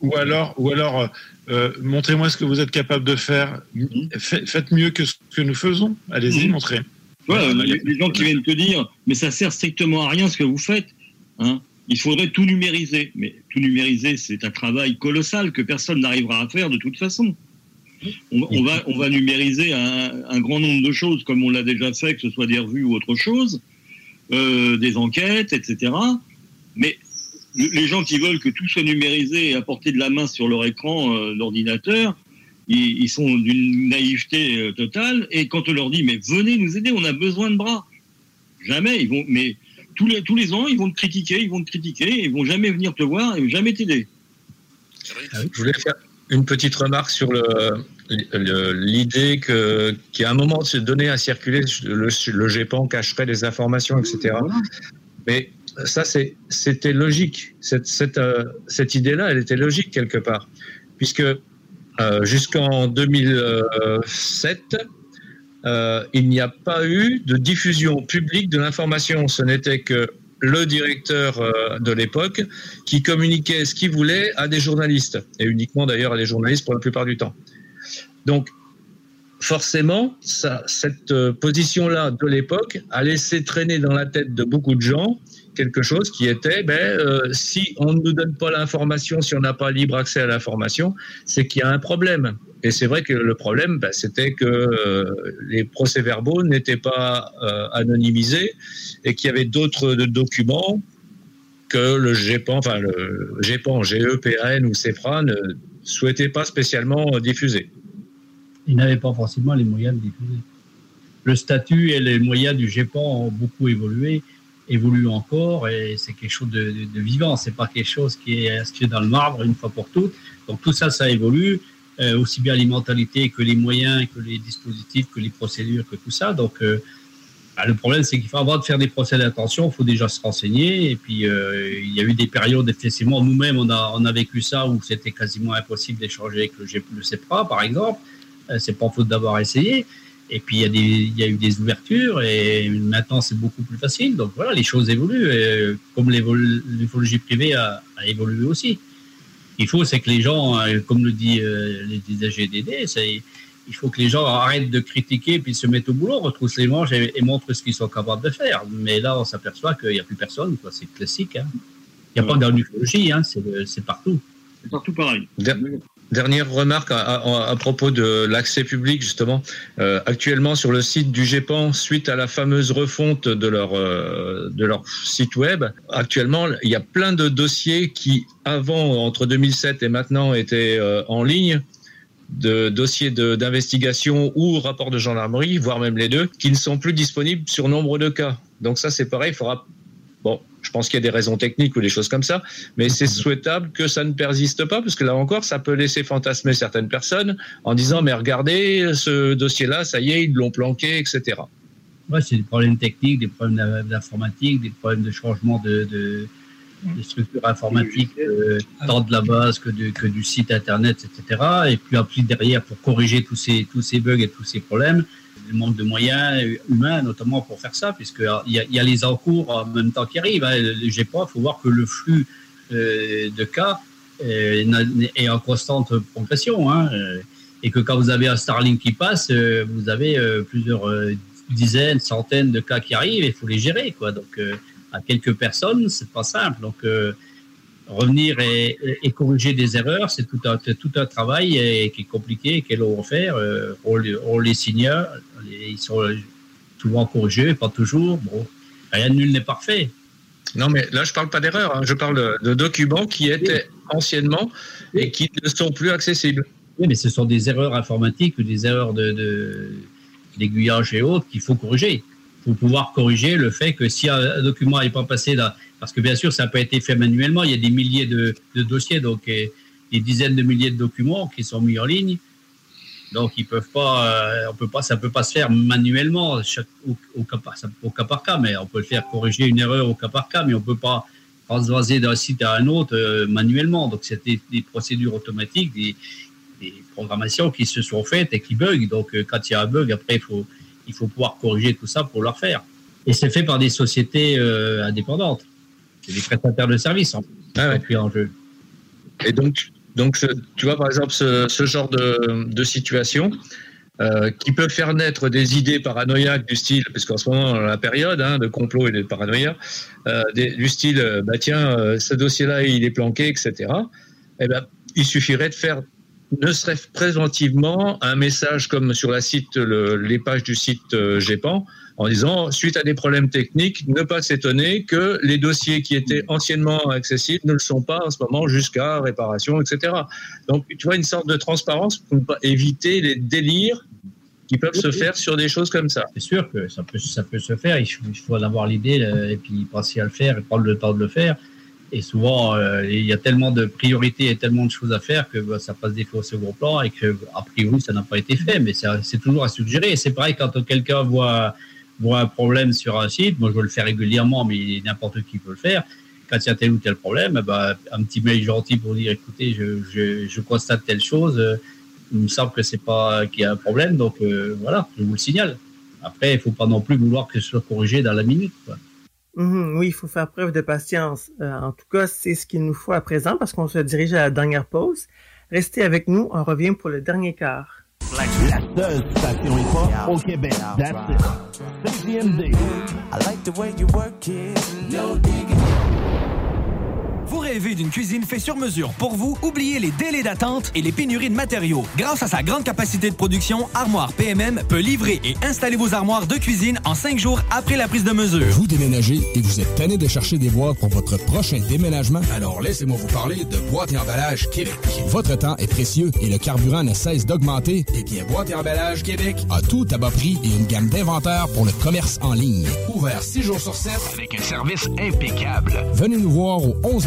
Ou, alors, ou alors euh, montrez-moi ce que vous êtes capable de faire. Mm-hmm. Faites mieux que ce que nous faisons. Allez-y, mm-hmm. montrez. Voilà, les, gens qui viennent te dire, mais ça sert strictement à rien ce que vous faites. Hein. Il faudrait tout numériser. Mais tout numériser, c'est un travail colossal que personne n'arrivera à faire de toute façon. On, va, on va numériser un, grand nombre de choses, comme on l'a déjà fait, que ce soit des revues ou autre chose, euh, des enquêtes, etc. Mais les gens qui veulent que tout soit numérisé et à portée de la main sur leur écran euh, d'ordinateur, ils, sont d'une naïveté euh, totale. Et quand on leur dit, mais venez nous aider, on a besoin de bras. Jamais. Ils vont, mais tous les, tous les ans, ils vont te critiquer, ils vont te critiquer, ils vont jamais venir te voir et jamais t'aider. Je voulais faire une petite remarque sur l'idée que qu'à un moment s'est donné à circuler le, le GEPAN cacherait des informations, etc. Mais ça, c'était logique. Cette, cette, euh, cette idée-là, elle était logique quelque part, puisque jusqu'en 2007, euh, il n'y a pas eu de diffusion publique de l'information. Ce n'était que le directeur euh, de l'époque qui communiquait ce qu'il voulait à des journalistes, et uniquement d'ailleurs à des journalistes pour la plupart du temps. Donc, forcément, cette position-là de l'époque a laissé traîner dans la tête de beaucoup de gens quelque chose qui était, ben, euh, si on ne nous donne pas l'information, si on n'a pas libre accès à l'information, c'est qu'il y a un problème. Et c'est vrai que le problème, ben, c'était que euh, les procès-verbaux n'étaient pas euh, anonymisés et qu'il y avait d'autres documents que le GEPAN, enfin le GEPAN, GEPN ou CEFRA souhaitaient pas spécialement diffuser. Ils n'avaient pas forcément les moyens de diffuser. Le statut et les moyens du GEPAN ont beaucoup évolué, évoluent encore, et c'est quelque chose de, de, de vivant. C'est pas quelque chose qui est inscrit dans le marbre une fois pour toutes. Donc tout ça, ça évolue, euh, aussi bien les mentalités que les moyens, que les dispositifs, que les procédures, que tout ça. Donc euh, bah, le problème, c'est qu'il faut avant de faire des procès d'intention, il faut déjà se renseigner. Et puis, euh, il y a eu des périodes, effectivement, nous-mêmes, on a, on a vécu ça où c'était quasiment impossible d'échanger avec le, le CEPRA, par exemple. C'est pas faute d'avoir essayé. Et puis, il y, a des, il y a eu des ouvertures et maintenant, c'est beaucoup plus facile. Donc, voilà, les choses évoluent. Et, euh, comme l'ufologie privée a, a évolué aussi. Il faut, c'est que les gens, euh, comme le dit, euh, le disait GDD, c'est il faut que les gens arrêtent de critiquer puis se mettent au boulot, retroussent les manches et, et montrent ce qu'ils sont capables de faire. Mais là, on s'aperçoit qu'il n'y a plus personne. quoi. C'est classique. hein. Il n'y a pas que dans l'ufologie, hein, c'est le- c'est partout. C'est partout pareil. Der- Dernière remarque à, propos de l'accès public justement. Euh, actuellement sur le site du GEPAN, suite à la fameuse refonte de leur euh, de leur site web, actuellement il y a plein de dossiers qui avant entre 2007 et maintenant étaient euh, en ligne de dossiers de- d'investigation ou rapports de gendarmerie, voire même les deux, qui ne sont plus disponibles sur nombre de cas. Donc ça c'est pareil, il faudra je pense qu'il y a des raisons techniques ou des choses comme ça, mais c'est souhaitable que ça ne persiste pas, parce que là encore, ça peut laisser fantasmer certaines personnes en disant, mais regardez, ce dossier-là, ça y est, ils l'ont planqué, etc. Ouais, c'est des problèmes techniques, des problèmes d'informatique, des problèmes de changement de, de, de structure informatique, euh, tant de la base que, de, que du site internet, etc. Et puis ensuite derrière, pour corriger tous ces, tous ces bugs et tous ces problèmes, le manque de moyens humains, notamment pour faire ça, puisqu'il y a, y a les encours en même temps qui arrivent. Le GEPA, il faut voir que le flux euh, de cas euh, est en constante progression. Hein. Euh, Et que quand vous avez un Starlink qui passe, euh, vous avez euh, plusieurs euh, dizaines, centaines de cas qui arrivent et il faut les gérer. Donc, euh, à quelques personnes, c'est pas simple. Donc, euh, revenir et, et- et corriger des erreurs, c'est tout un, c'est tout un travail et, qui est compliqué, est long à faire. Euh, on, les- on les signale, les- ils sont souvent corrigés, pas toujours. Bon, rien de nul n'est parfait. Non, mais là, je parle pas d'erreur, hein. je parle de, de documents qui étaient anciennement et qui ne sont plus accessibles. Oui, mais ce sont des erreurs informatiques ou des erreurs de, de- d'aiguillage et autres qu'il faut corriger. Faut pouvoir corriger le fait que si un, document n'est pas passé là, parce que bien sûr, ça n'a pas été fait manuellement, il y a des milliers de, dossiers, donc euh, des dizaines de milliers de documents qui sont mis en ligne. Donc, ils peuvent pas, euh, on peut pas, ça peut pas se faire manuellement au, cas par, cas mais on peut le faire corriger une erreur au cas par cas, mais on peut pas transvaser d'un site à un autre euh, manuellement. Donc, c'était des procédures automatiques, des, programmations qui se sont faites et qui bug. Donc, quand il y a un bug, après, il faut, il faut pouvoir corriger tout ça pour le refaire. Et c'est fait par des sociétés euh, indépendantes. C'est des prestataires de services en, Ah sont pris en jeu. Et donc, donc tu vois, par exemple, ce, ce genre de, de situation euh, qui peut faire naître des idées paranoïaques du style, parce qu'en ce moment, la période hein, de complot et de paranoïa, euh, des- du style, bah tiens, ce dossier-là, il est planqué, etc. Eh ben, il suffirait de faire, ne serait-ce préventivement, un message comme sur la site, le- les pages du site euh, GEPAN, en disant, suite à des problèmes techniques, ne pas s'étonner que les dossiers qui étaient anciennement accessibles ne le sont pas en ce moment jusqu'à réparation, etc. Donc, tu vois, une sorte de transparence pour éviter les délires qui peuvent se faire sur des choses comme ça. C'est sûr que ça peut, ça peut se faire. Il faut, il faut en avoir l'idée et puis penser à le faire et prendre le temps de le faire. Et souvent, euh, il y a tellement de priorités et tellement de choses à faire que bah, ça passe des fois au second plan et que, a priori, ça n'a pas été fait. Mais c'est toujours à suggérer. C'est pareil quand quelqu'un voit, voit un problème sur un site. Moi, je le fais régulièrement, mais n'importe qui peut le faire. Quand il y a tel ou tel problème, ben, un petit mail gentil pour dire écoutez, je, je, constate telle chose. il me semble que c'est pas qu'il y a un problème, donc euh, voilà, je vous le signale. Après, il faut pas non plus vouloir que ce soit corrigé dans la minute. Mhm, oui, il faut faire preuve de patience. Euh, en tout cas, c'est ce qu'il nous faut à présent parce qu'on se dirige à la dernière pause. Restez avec nous, on revient pour le dernier quart. La seule station hip-hop au Québec. That's it. CGMD. I like the way you work it. No digging. Rêvez d'une cuisine faite sur mesure pour vous, oubliez les délais d'attente et les pénuries de matériaux. Grâce à sa grande capacité de production, Armoire PMM peut livrer et installer vos armoires de cuisine en cinq jours après la prise de mesure. Vous déménagez et vous êtes tanné de chercher des boîtes pour votre prochain déménagement? Alors laissez-moi vous parler de Boîte et Emballage Québec. Votre temps est précieux et le carburant ne cesse d'augmenter. Eh bien, Boîte et Emballage Québec a tout à bas prix et une gamme d'inventaires pour le commerce en ligne. Ouvert 6 jours sur 7 avec un service impeccable. Venez nous voir au 11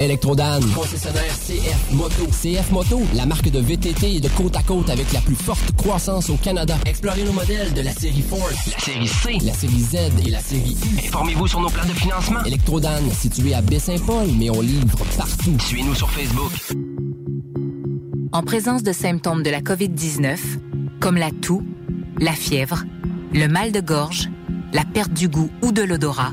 Electrodan, concessionnaire CF Moto. CF Moto, la marque de VTT et de côte à côte avec la plus forte croissance au Canada. Explorez nos modèles de la série Force, la série C, la série Z et la série U. Informez-vous sur nos plans de financement. Electrodan, situé à Baie-Saint-Paul, mais on livre partout. Suivez-nous sur Facebook. En présence de symptômes de la COVID-19, comme la toux, la fièvre, le mal de gorge, la perte du goût ou de l'odorat,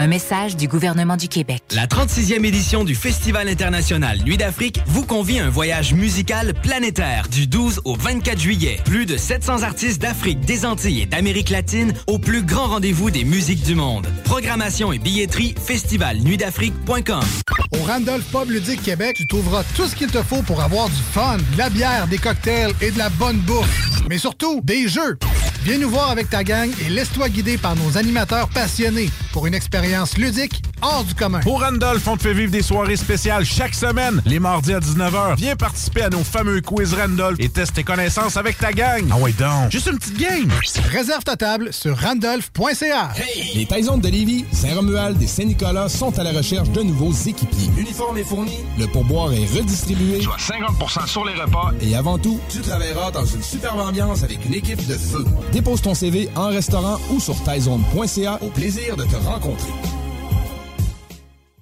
Un message du gouvernement du Québec. La 36e édition du Festival international Nuit d'Afrique vous convie à un voyage musical planétaire du 12 au 24 juillet. Plus de 700 artistes d'Afrique, des Antilles et d'Amérique latine au plus grand rendez-vous des musiques du monde. Programmation et billetterie festivalnuitdafrique.com. Au Randolph Pub Ludique Québec, tu trouveras tout ce qu'il te faut pour avoir du fun, de la bière, des cocktails et de la bonne bouffe. Mais surtout, des jeux. Viens nous voir avec ta gang et laisse-toi guider par nos animateurs passionnés pour une expérience ludique hors du commun. Au Randolph, on te fait vivre des soirées spéciales chaque semaine, les mardis à 19h. Viens participer à nos fameux quiz Randolph et teste tes connaissances avec ta gang. Ah ouais donc, juste une petite game. Réserve ta table sur randolph.ca. Les Taisons de Lévis, Saint-Romuald et Saint-Nicolas sont à la recherche de nouveaux équipiers. L'uniforme est fourni. Le pourboire est redistribué. Soit 50% sur les repas. Et avant tout, tu travailleras dans une superbe ambiance avec une équipe de feu. Dépose ton CV en restaurant ou sur taizone.ca. Au plaisir de te rencontrer.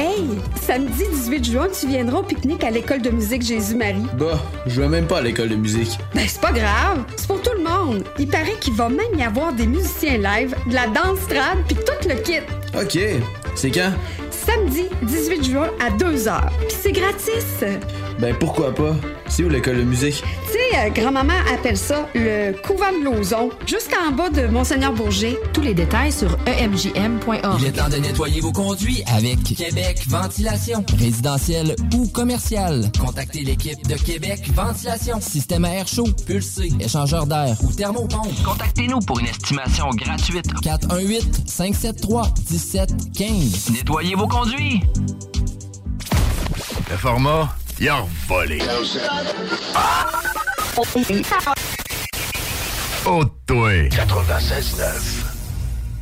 Hey, samedi 18 juin, tu viendras au pique-nique à l'école de musique Jésus-Marie. Bah, je vais même pas à l'école de musique. Ben, c'est pas grave, c'est pour tout le monde. Il paraît qu'il va même y avoir des musiciens live, de la danse trad, puis tout le kit. OK. C'est quand? Samedi 18 juin à 2h. Puis c'est gratis. Ben, pourquoi pas? C'est où l'école de musique? Tu sais, euh, grand-maman appelle ça le couvent de Lauson, juste en bas de Monseigneur Bourget. Tous les détails sur emjm.org. Il est temps de nettoyer vos conduits avec Québec Ventilation. Résidentiel ou commercial. Contactez l'équipe de Québec Ventilation. Système à air chaud, pulsé, échangeur d'air ou thermopompe. Contactez-nous pour une estimation gratuite. 418-573-1715. Nettoyez vos conduits. Le format, il a volé. Oh, toi. 96.9.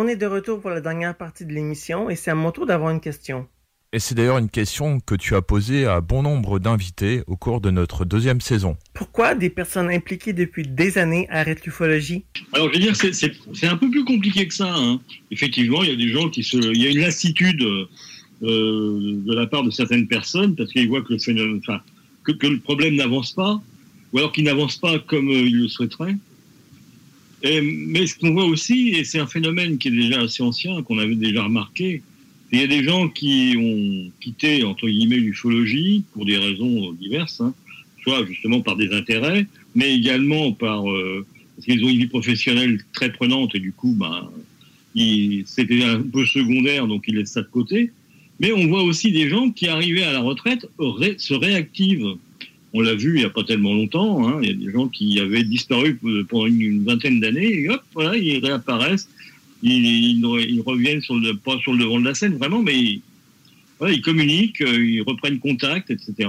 On est de retour pour la dernière partie de l'émission et c'est à mon tour d'avoir une question. Et c'est d'ailleurs une question que tu as posée à bon nombre d'invités au cours de notre deuxième saison. Pourquoi des personnes impliquées depuis des années arrêtent l'ufologie? Alors, je veux dire, c'est- un peu plus compliqué que ça. hein. Effectivement, il y a des gens qui se. Il y a une lassitude euh, de la part de certaines personnes parce qu'ils voient que le, phénomène, enfin, que, que le problème n'avance pas, ou alors qu'il n'avance pas comme euh, ils le souhaiteraient. Mais ce qu'on voit aussi, et c'est un phénomène qui est déjà assez ancien, qu'on avait déjà remarqué, il y a des gens qui ont quitté, entre guillemets, l'ufologie pour des raisons diverses, hein, soit justement par des intérêts, mais également par euh, parce qu'ils ont une vie professionnelle très prenante et du coup, ben, c'était un peu secondaire, donc ils laissent ça de côté. Mais on voit aussi des gens qui, arrivés à la retraite, se réactivent. On l'a vu il n'y a pas tellement longtemps. hein, Il y a des gens qui avaient disparu pendant une, vingtaine d'années et hop, voilà, ils réapparaissent. Ils, reviennent sur le, devant de la scène vraiment, mais ils, voilà, ils communiquent, euh, ils reprennent contact, etc.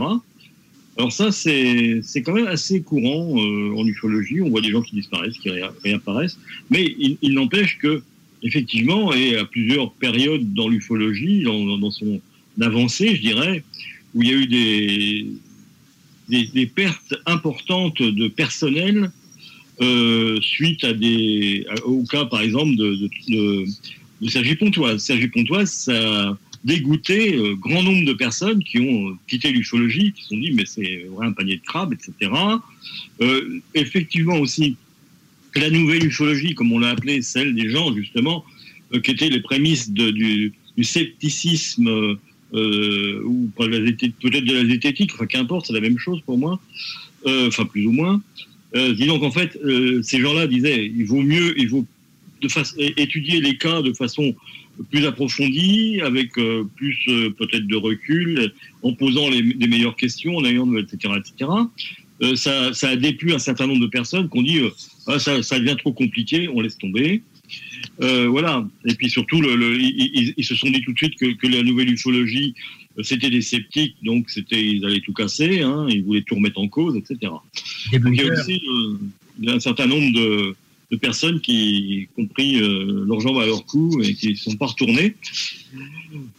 Alors ça, c'est quand même assez courant euh, en ufologie. On voit des gens qui disparaissent, qui réa- réapparaissent, mais il, il n'empêche que effectivement, et à plusieurs périodes dans l'ufologie, dans, dans son avancée, je dirais, où il y a eu des, des, pertes importantes de personnel euh, suite à des, au cas, par exemple, de, de, de, de Sergi Pontoise. Sergi Pontoise, ça a dégoûté euh, grand nombre de personnes qui ont euh, quitté l'ufologie, qui se sont dit, mais c'est vraiment un panier de crabes, etc. Euh, effectivement aussi, la nouvelle ufologie, comme on l'a appelée, celle des gens, justement, qui étaient les prémices du scepticisme, euh, ou peut-être de la zététique, enfin qu'importe, c'est la même chose pour moi, Euh, enfin plus ou moins. Euh, dis donc, en fait, euh, ces gens-là disaient, il vaut mieux, il vaut de étudier les cas de façon plus approfondie, avec plus peut-être de recul, en posant les, les meilleures questions, en ayant, etc., etc. Euh, ça, ça a déplu un certain nombre de personnes qui ont dit, euh, ah, ça, ça devient trop compliqué, on laisse tomber. Euh, voilà. Et puis surtout, le, le- ils, se sont dit tout de suite que, que la nouvelle ufologie, euh, c'était des sceptiques, donc c'était, ils allaient tout casser, hein, ils voulaient tout remettre en cause, etc. Donc, il y a aussi euh, y un certain nombre de, de personnes qui, qui ont pris euh, leurs jambes à leur cou et qui ne sont pas retournées.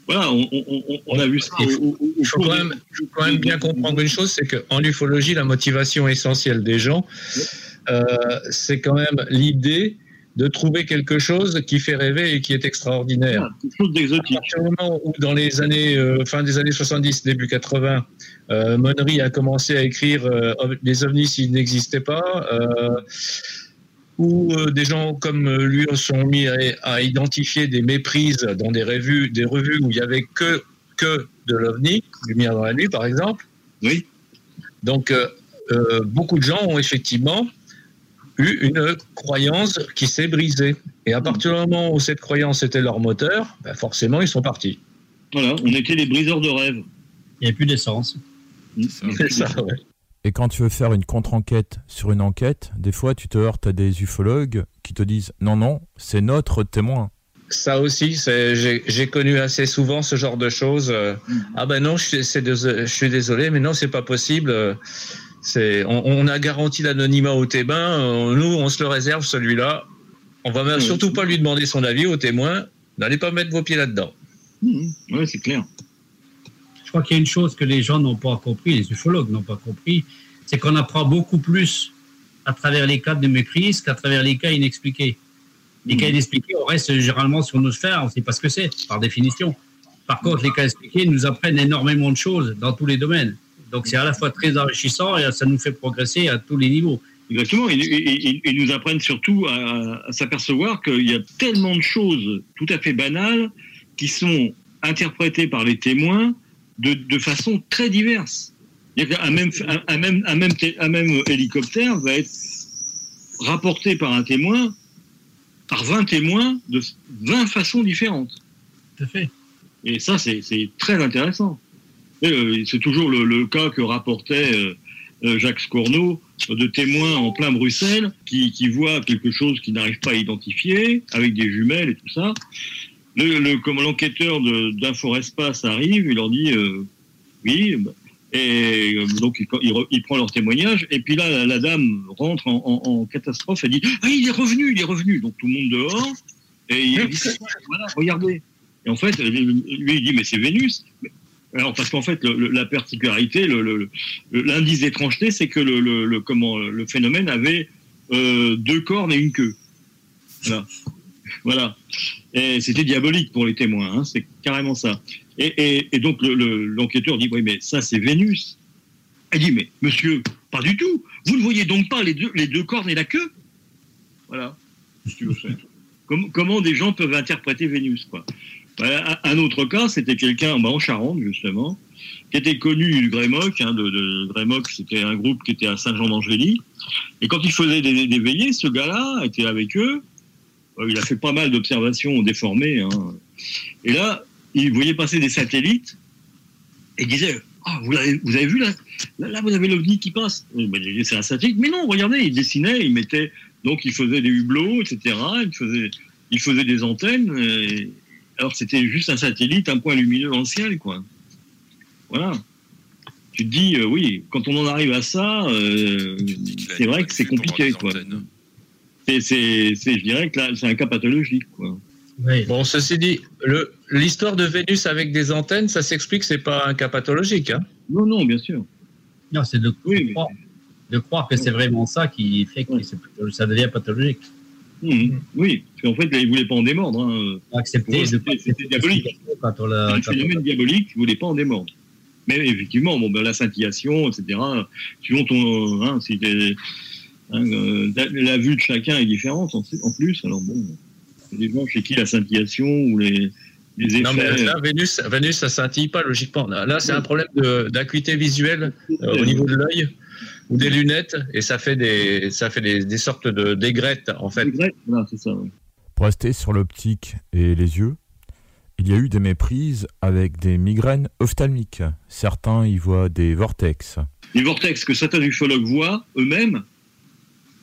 Voilà, on, on- on- on a vu ça au, au- au Il faut quand même, il faut quand même bien comprendre une chose, c'est qu'en ufologie, la motivation essentielle des gens, euh, c'est quand même l'idée de trouver quelque chose qui fait rêver et qui est extraordinaire. quelque chose d'exotique. À partir du moment où, dans les années, euh, fin des années 70, début 80, euh, Monnery a commencé à écrire euh, les ovnis s'ils n'existaient pas, euh, où euh, des gens comme lui se sont mis à, à identifier des méprises dans des revues, des revues où il y avait que que de l'ovni, Lumière dans la nuit par exemple. Oui. Donc beaucoup de gens ont effectivement eu une croyance qui s'est brisée. Et à partir du moment où cette croyance était leur moteur, ben forcément ils sont partis. Voilà, on était les briseurs de rêves. Il n'y a plus d'essence. C'est ça, ouais. Et quand tu veux faire une contre-enquête sur une enquête, des fois tu te heurtes à des ufologues qui te disent non, non, c'est notre témoin. Ça aussi, j'ai connu assez souvent ce genre de choses. Euh, Ah ben non, je suis, je suis désolé, mais non, c'est pas possible. C'est, on, on a garanti l'anonymat au témoin. euh, Nous, on se le réserve celui-là. On va même surtout pas lui demander son avis au témoin. N'allez pas mettre vos pieds là-dedans. Oui, c'est clair. Je crois qu'il y a une chose que les gens n'ont pas compris, les ufologues n'ont pas compris, c'est qu'on apprend beaucoup plus à travers les cas de méprise qu'à travers les cas inexpliqués. Les cas inexpliqués, on reste généralement sur nos sphères, on ne sait pas ce que c'est, par définition. Par contre, les cas expliqués nous apprennent énormément de choses dans tous les domaines. Donc c'est à la fois très enrichissant et ça nous fait progresser à tous les niveaux. Exactement, et, et- nous apprennent surtout à, à s'apercevoir qu'il y a tellement de choses tout à fait banales qui sont interprétées par les témoins de, de façon très diverse. Qu'un même, un, un même, un, même, un même hélicoptère va être rapporté par un témoin, par 20 témoins de 20 façons différentes. Tout à fait. Et ça, c'est très intéressant. Euh, C'est toujours le, cas que rapportait euh, euh, Jacques Scorneau de témoins en plein Bruxelles qui, voient quelque chose qu'ils n'arrivent pas à identifier avec des jumelles et tout ça. Le, le- comme l'enquêteur d'Inforespace arrive, il leur dit oui, bah, et donc il, il re- il prend leur témoignage, et puis là la, dame rentre en, en- en catastrophe, elle dit ah il est revenu, il est revenu, donc tout le monde dehors, et il dit voilà regardez, Et en fait, lui, il dit, mais c'est Vénus. Alors, parce qu'en fait, le- la particularité, l'indice d'étrangeté, c'est que le, comment, le phénomène avait euh, deux cornes et une queue. Voilà. voilà. Et c'était diabolique pour les témoins, hein, c'est carrément ça. Et, donc, le- le- l'enquêteur dit, oui, mais ça, c'est Vénus. Elle dit, mais monsieur, pas du tout. Vous ne voyez donc pas les deux, les deux cornes et la queue? Voilà. Comment, comment des gens peuvent interpréter Vénus, quoi? Un un autre cas, c'était quelqu'un bah, en Charente, justement, qui était connu du Grémoc. Hein, Grémoc, c'était un groupe qui était à Saint-Jean-d'Angély. Et quand il faisait des, veillées, ce gars-là était avec eux. Euh, Il a fait pas mal d'observations déformées. hein. Et là, il voyait passer des satellites et il disait Ah, vous, avez, vu là, là, vous avez l'OVNI qui passe. C'est un satellite. Mais non, regardez, il dessinait, il mettait. Donc, il faisait des hublots, etc. Il faisait, des antennes. Alors, c'était juste un satellite, un point lumineux dans le ciel, quoi. Voilà. Tu te dis, euh, oui, quand on en arrive à ça, euh, c'est vrai que c'est compliqué, quoi. C'est, je dirais que là, c'est un cas pathologique, quoi. Bon, ceci dit, le- l'histoire de Vénus avec des antennes, ça s'explique, c'est pas un cas pathologique. Hein non, non, bien sûr. Non, c'est de, croire, de croire que c'est vraiment ça qui fait que ça devient pathologique. Mhm. Oui, parce qu'en fait, là, il ne voulait pas en démordre. Hein. Accepter c'était, diabolique. Quand on C'est un on- phénomène diabolique, il ne voulait pas en démordre. Mais effectivement, bon, ben, la scintillation, etc., suivant ton. Hein, si hein, euh, la, la vue de chacun est différente en, en plus. Alors bon, il y a des gens chez qui la scintillation ou les, les effets. Non, mais là, Vénus, Vénus, ça scintille pas logiquement. Là, là, c'est un problème de- d'acuité visuelle euh, au niveau de l'œil ou des lunettes, et ça fait des, ça fait des, des sortes de d'aigrettes, en fait. Voilà, c'est ça. oui. Pour rester sur l'optique et les yeux, il y a eu des méprises avec des migraines ophtalmiques. Certains y voient des vortex. Les vortex que certains ufologues voient eux-mêmes,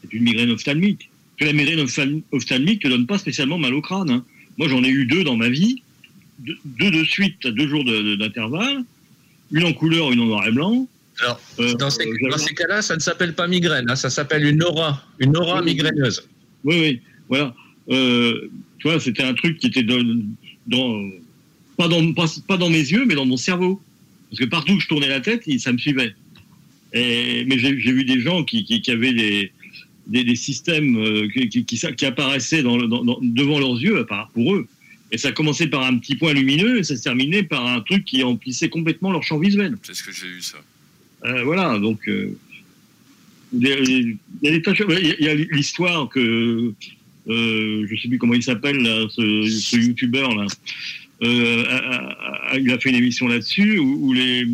c'est une migraine ophtalmique. Que la migraine ophtal- ophtalmique ne donne pas spécialement mal au crâne. hein. Moi, j'en ai eu deux dans ma vie, deux, de suite à deux jours d'intervalle, une en couleur, une en noir et blanc. Alors, Euh, dans ces, ces cas-là, ça ne s'appelle pas migraine, hein, ça s'appelle une aura, une aura Oui. migraineuse. Oui, oui, voilà. Euh, tu vois, c'était un truc qui était dans, dans- pas, dans, pas, pas dans mes yeux, mais dans mon cerveau. Parce que partout où je tournais la tête, ça me suivait. Et, mais j'ai vu des gens qui, qui, qui avaient des, des, des systèmes euh, qui, qui, qui, qui apparaissaient dans, le- dans- dans- devant leurs yeux, à part pour eux. Et ça commençait par un petit point lumineux et ça se terminait par un truc qui emplissait complètement leur champ visuel. C'est ce que j'ai eu, ça. Euh, voilà, donc il y a l'histoire que euh, je sais plus comment il s'appelle ce, youtubeur là. Euh, il a fait une émission là-dessus où, les,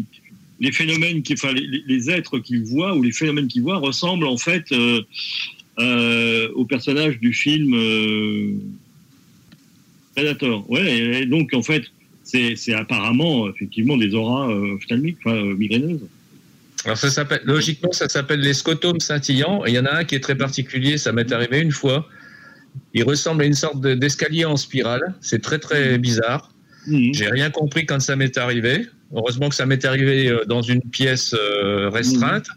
les phénomènes, qui, enfin les, êtres qu'il voit ou les phénomènes qu'il voit ressemblent en fait au personnage du film Predator. Donc en fait c'est apparemment effectivement des auras ophtalmiques, enfin migraineuses. Alors ça s'appelle, logiquement, ça s'appelle les scotomes scintillants. Et il y en a un qui est très particulier, ça m'est arrivé une fois. Il ressemble à une sorte de- d'escalier en spirale. C'est très très bizarre. J'ai rien compris quand ça m'est arrivé. Heureusement que ça m'est arrivé euh, dans une pièce euh, restreinte.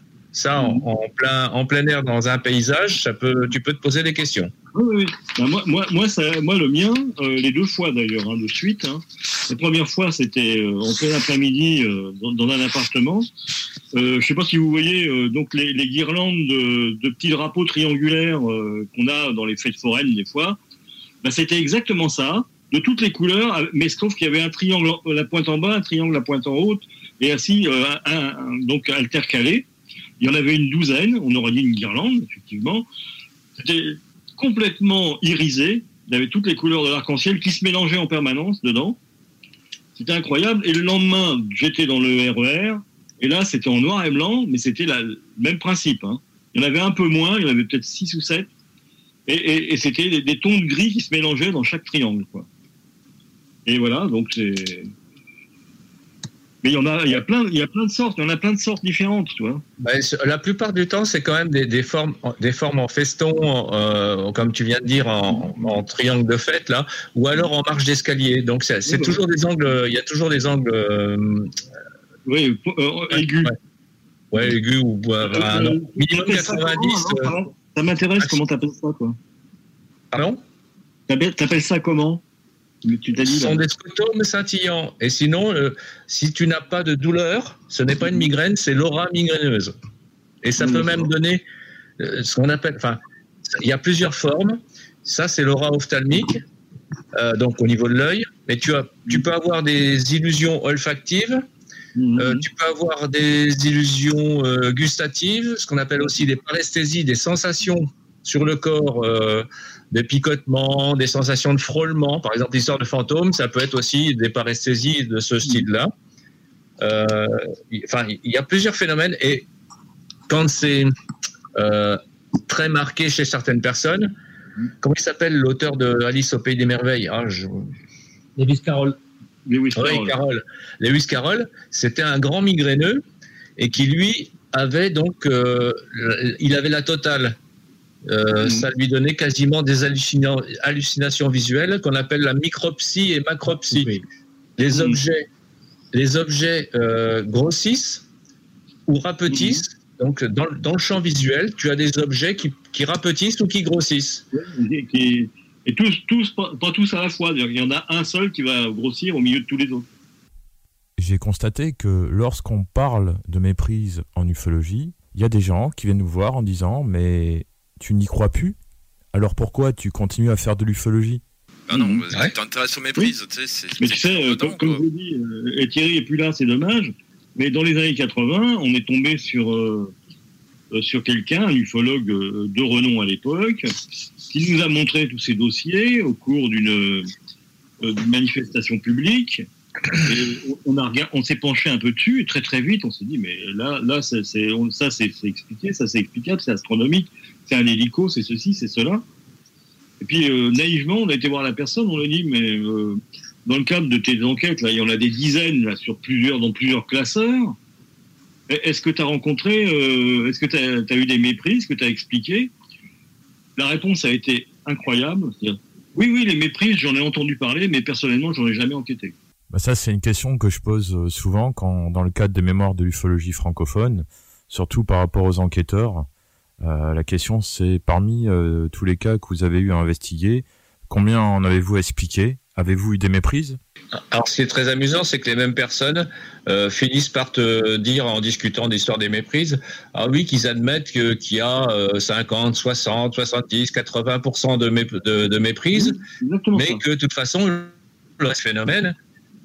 Ça, en, en plein, en plein air dans un paysage, ça peut, tu peux te poser des questions. Oui. Ben, moi, moi, moi, ça, moi, le mien, euh, les deux fois d'ailleurs, hein, de suite. Hein. La première fois, c'était euh, en plein après-midi euh, dans, dans un appartement. Je ne sais pas si vous voyez donc les, les guirlandes de, de petits drapeaux triangulaires qu'on a dans les fêtes foraines des fois. Ben, c'était exactement ça, de toutes les couleurs, mais sauf qu'il y avait un triangle la pointe en bas, un triangle la pointe en haute, et ainsi un, un- donc intercalé. Il y en avait une douzaine, on aurait dit une guirlande, effectivement. C'était complètement irisé. Il y avait toutes les couleurs de l'arc-en-ciel qui se mélangeaient en permanence dedans. C'était incroyable. Et le lendemain, j'étais dans le RER. Et là, c'était en noir et blanc, mais c'était le même principe. hein. Il y en avait un peu moins, il y en avait peut-être six ou sept. Et, et- et c'était des, des tons de gris qui se mélangeaient dans chaque triangle. Quoi. Et voilà, donc c'est. Mais il y en a, il y a plein, il y a plein de sortes, il y en a plein de sortes différentes, tu vois. Ce- la plupart du temps, c'est quand même des, des formes, des formes en feston, euh, comme tu viens de dire, en, en triangle de fête là, ou alors en marche d'escalier. Donc c'est Oui, toujours des angles. Il y a toujours des angles. euh, oui, aigus. Ouais, aigus ou euh, Euh, minimum ça 90. comment, euh, non, Ça m'intéresse, comment t'appelles ça, quoi Pardon? T'appelles ça comment? Tu Ce sont des scotums scintillants. Et sinon, euh, si tu n'as pas de douleur, ce n'est pas une migraine, c'est l'aura migraineuse. Et ça Mmh, peut même donner euh, ce qu'on appelle. Enfin, il y a plusieurs formes. Ça, c'est l'aura ophtalmique, euh, donc au niveau de l'œil. Mais tu, as, tu peux avoir des illusions olfactives. Mmh. euh, tu peux avoir des illusions euh, gustatives, ce qu'on appelle aussi des paresthésies, des sensations sur le corps, euh, des picotements, des sensations de frôlement. Par exemple, l'histoire de fantômes, ça peut être aussi des paresthésies de ce style-là. Euh, il- Enfin, il y a plusieurs phénomènes et quand c'est euh, très marqué chez certaines personnes, comment il s'appelle l'auteur de Alice au pays des merveilles je... Lewis Carroll. Lewis Oui, Carroll. Carroll. Lewis Carroll, c'était un grand migraineux et qui lui avait donc, euh, il avait la totale. Euh, Ça lui donnait quasiment des hallucina- hallucinations visuelles qu'on appelle la micropsie et macropsie. Les objets, les objets euh, grossissent ou rapetissent. Donc, dans, le- dans le champ visuel, tu as des objets qui, qui rapetissent ou qui grossissent. Et, qui- et tous, tous, pas, pas tous à la fois. Il y en a un seul qui va grossir au milieu de tous les autres. J'ai constaté que lorsqu'on parle de méprise en ufologie, il y a des gens qui viennent nous voir en disant Mais tu n'y crois plus Alors pourquoi tu continues à faire de l'ufologie? Ah non, vas-y, t'intéresses aux méprises, tu sais, c'est. Mais tu sais, euh, comme, comme je vous dis, euh, et Thierry est plus là, c'est dommage. Mais dans les années 80, on est tombé sur euh, euh, sur quelqu'un, un ufologue de renom à l'époque, qui nous a montré tous ces dossiers au cours d'une euh, d'une manifestation publique. On, s'est penché un peu dessus très très vite. On s'est dit mais là là ça c'est expliqué ça c'est explicable c'est astronomique. C'est un hélico c'est ceci c'est cela. Et puis euh, naïvement on a été voir la personne on lui a dit mais euh, dans le cadre de tes enquêtes là il y en a des dizaines sur plusieurs dans plusieurs classeurs. Est-ce que tu as rencontré euh, est-ce que tu as, eu des méprises que tu as expliqué la réponse a été incroyable. Oui oui les méprises j'en ai entendu parler mais personnellement j'en ai jamais enquêté Bah ça, c'est une question que je pose euh, souvent quand, dans le cadre des mémoires de l'ufologie francophone, surtout par rapport aux enquêteurs. Euh, la question, c'est parmi euh, tous les cas que vous avez eu à investiguer, combien en avez-vous expliqué? Avez-vous eu des méprises? Alors, ce qui est très amusant, c'est que les mêmes personnes euh, finissent par te dire, en discutant d'histoire des méprises, ah oui, qu'ils admettent que- qu'il y a euh, 50, 60, 70, 80% de, mép- de, de méprises, mais que de toute façon, le phénomène,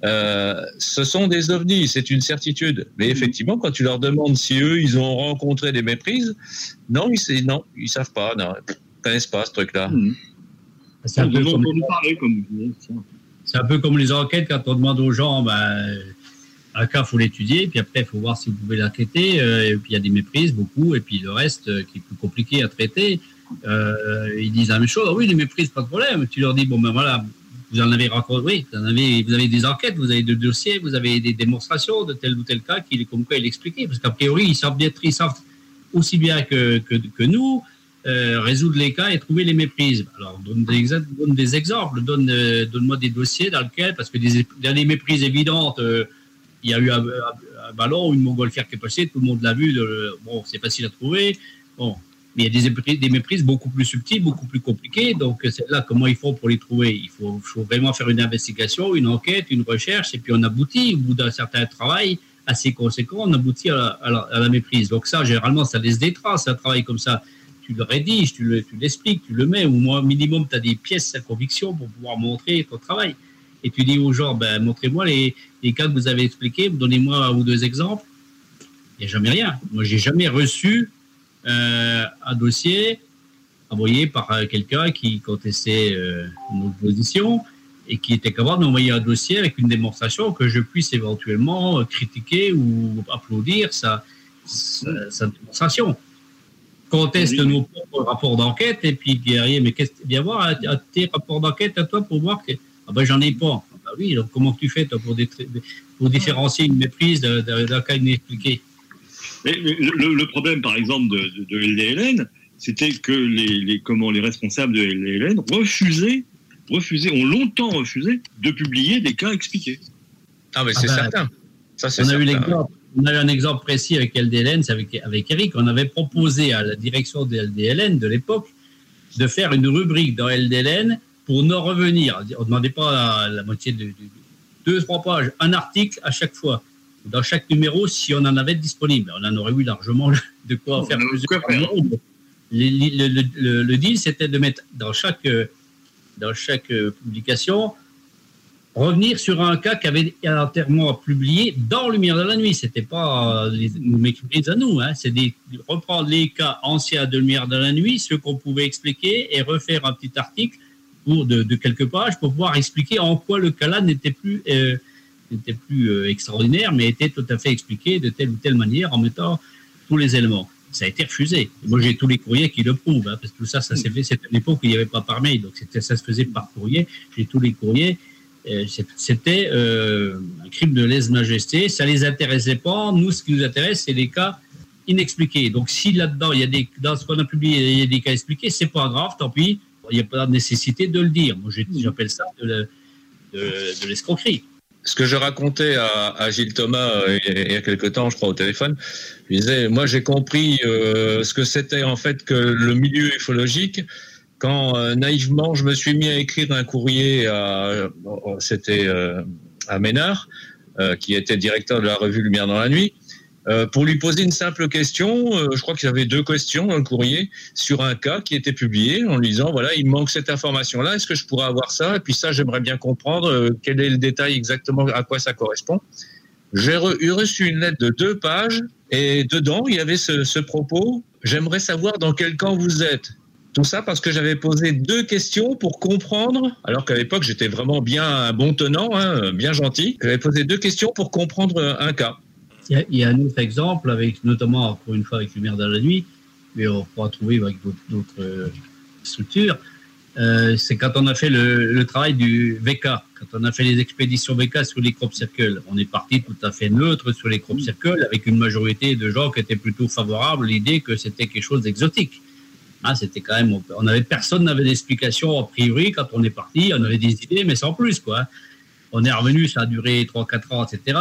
euh, ce sont des ovnis, c'est une certitude. Mais effectivement, quand tu leur demandes si eux, ils ont rencontré des méprises, non, ils, non, ils savent pas, non, ils connaissent pas ce truc-là. C'est un, peu comme, parler, comme c'est un peu comme les enquêtes quand on demande aux gens, ben, un cas, faut l'étudier, puis après, il faut voir si vous pouvez l'enquêter. euh, et puis il y a des méprises, beaucoup, et puis le reste euh, qui est plus compliqué à traiter. Euh, ils disent la même chose. Ah oui, les méprises, pas de problème. Tu leur dis, bon ben voilà, vous en avez rencontré, vous, avez, des enquêtes, vous avez des dossiers, vous avez des démonstrations de tel ou tel cas qui, comme quoi il expliquait. Parce qu'a priori, ils savent bien, ils savent aussi bien que, nous euh, résoudre les cas et trouver les méprises. Alors, donne des, exemples, euh, donne-moi des dossiers dans lesquels, parce que des, dans les méprises évidentes, euh, il y a eu un, ballon une montgolfière qui est passée, tout le monde l'a vu, bon, c'est facile à trouver. Bon, mais il y a des, méprises- beaucoup plus subtiles, beaucoup plus compliquées. Donc, c'est là comment ils font pour les trouver. Il faut, vraiment faire une investigation, une enquête, une recherche, et puis on aboutit, au bout d'un certain travail assez conséquent, on aboutit à la, méprise. Donc ça, généralement, ça laisse des traces, un travail comme ça. Tu le rédiges, tu le- tu l'expliques, tu le mets, au moins minimum, tu as des pièces à conviction pour pouvoir montrer ton travail. Et tu dis aux gens, ben, montrez-moi les, cas que vous avez expliqués, donnez-moi un ou deux exemples. Il n'y a jamais rien. Moi, j'ai jamais reçu euh, un dossier envoyé par euh, quelqu'un qui contestait euh, une autre position et qui était capable d'envoyer un dossier avec une démonstration que je puisse éventuellement euh, critiquer ou applaudir sa, sa, sa démonstration. Conteste nos propres rapports d'enquête et puis derrière, mais qu'est-ce viens voir un- un- tes rapports d'enquête à toi pour voir que ah ben j'en ai pas. Ah ben oui, donc comment tu fais toi, pour, différencier une méprise d'un cas inexpliqué? Mais le, le- le problème, par exemple, de, de, de LDLN, c'était que les, les, comment, les responsables de LDLN refusaient, refusaient, ont longtemps refusé de publier des cas expliqués. Ah, mais Ah c'est ben, certain. Ça, c'est on, a eu l'exemple- on a eu un exemple précis avec LDLN, c'est avec, avec Eric. On avait proposé à la direction de LDLN de l'époque de faire une rubrique dans LDLN pour ne revenir. On ne demandait pas la, moitié de, deux, trois pages, un article à chaque fois. Dans chaque numéro, si on en avait disponible, on en aurait eu largement de quoi faire plusieurs. Le, le, le, deal, c'était de mettre dans chaque, dans chaque publication revenir sur un cas qui avait été entièrement publié dans Lumière de la nuit. C'était pas les, les à nous, hein. c'est de reprendre les cas anciens de Lumière de la nuit, ceux qu'on pouvait expliquer, et refaire un petit article pour de, quelques pages pour pouvoir expliquer en quoi le cas-là n'était plus, euh, n'était plus euh, extraordinaire, mais était tout à fait expliqué de telle ou telle manière en mettant tous les éléments. Ça a été refusé. Moi, j'ai tous les courriers qui le prouvent, hein, parce que tout ça, ça s'est fait. C'était une époque où il n'y avait pas par mail, donc ça se faisait par courrier. J'ai tous les courriers euh, c'était euh, un crime de lèse-majesté. Ça les intéressait pas. Nous, ce qui nous intéresse, c'est les cas inexpliqués. Donc, si là-dedans, il y a des, dans ce qu'on a publié, il y a des cas expliqués, c'est pas grave, tant pis. Il n'y a pas de nécessité de le dire. Moi, j'appelle ça de, l'escroquerie. Ce que je racontais à, Gilles Thomas euh, il y a quelque temps, je crois, au téléphone, je disais, moi, j'ai compris ce que c'était en fait que le milieu ufologique quand euh, naïvement je me suis mis à écrire un courrier à, euh, c'était euh, à Ménard, qui était directeur de la revue Lumière dans la nuit, pour lui poser une simple question. je crois qu'il y avait deux questions dans le courrier sur un cas qui était publié en lui disant voilà, il manque cette information-là, est-ce que je pourrais avoir ça? Et puis ça, j'aimerais bien comprendre quel est le détail exactement à quoi ça correspond. J'ai reçu une lettre de deux pages et dedans, il y avait ce, ce propos J'aimerais savoir dans quel camp vous êtes. Tout ça parce que j'avais posé deux questions pour comprendre, alors qu'à l'époque j'étais vraiment bien un bon tenant, hein, bien gentil. J'avais posé deux questions pour comprendre un cas. Il y, a, un autre exemple, avec notamment encore une fois avec Lumière dans la nuit, mais on pourra trouver avec d'autres euh, structures. Euh, c'est quand on a fait le, travail du VK, quand on a fait les expéditions VK sur les crop circles. On est parti tout à fait neutre sur les crop circles avec une majorité de gens qui étaient plutôt favorables à l'idée que c'était quelque chose d'exotique. Ah, c'était quand même, on avait personne n'avait d'explication a priori quand on est parti. On avait des idées, mais sans plus quoi. On est revenu, ça a duré 3-4 ans, etc.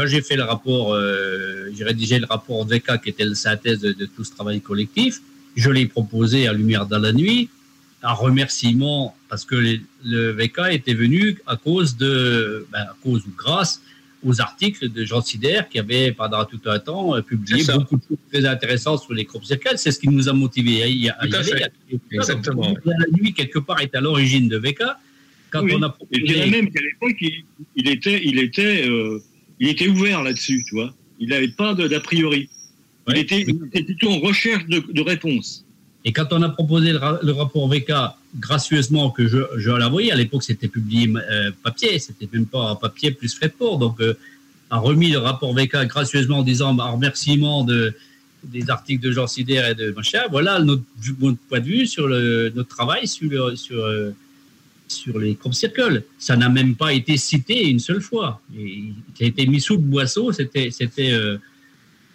Quand j'ai fait le rapport, euh, j'ai rédigé le rapport VK qui était la synthèse de, tout ce travail collectif. Je l'ai proposé à Lumière dans la nuit, un remerciement parce que le VK était venu à cause de, ben, à cause ou grâce aux articles de Jean Sider qui avait pendant tout un temps euh, publié beaucoup de choses très intéressantes sur les crop circles. C'est ce qui nous a motivés à y, à Exactement. la nuit, quelque part, est à l'origine de VK. Quand on a proposé... Et je dirais même qu'à l'époque, il, était, il, était, euh, il était ouvert là-dessus, tu vois. Il n'avait pas d'a priori. Il, était, plutôt en recherche de, de réponses. Et quand on a proposé le, rapport VK gracieusement que je, je l'ai à l'époque c'était publié euh, papier, c'était même pas papier plus frais port, donc euh, a remis le rapport VK gracieusement en disant bah, en remerciement de, des articles de Jean Sider et de machin, voilà notre, point de vue sur le, notre travail sur, le, sur, euh, sur les crop circles. Ça n'a même pas été cité une seule fois. Et, qui a été mis sous le boisseau, c'était, c'était euh,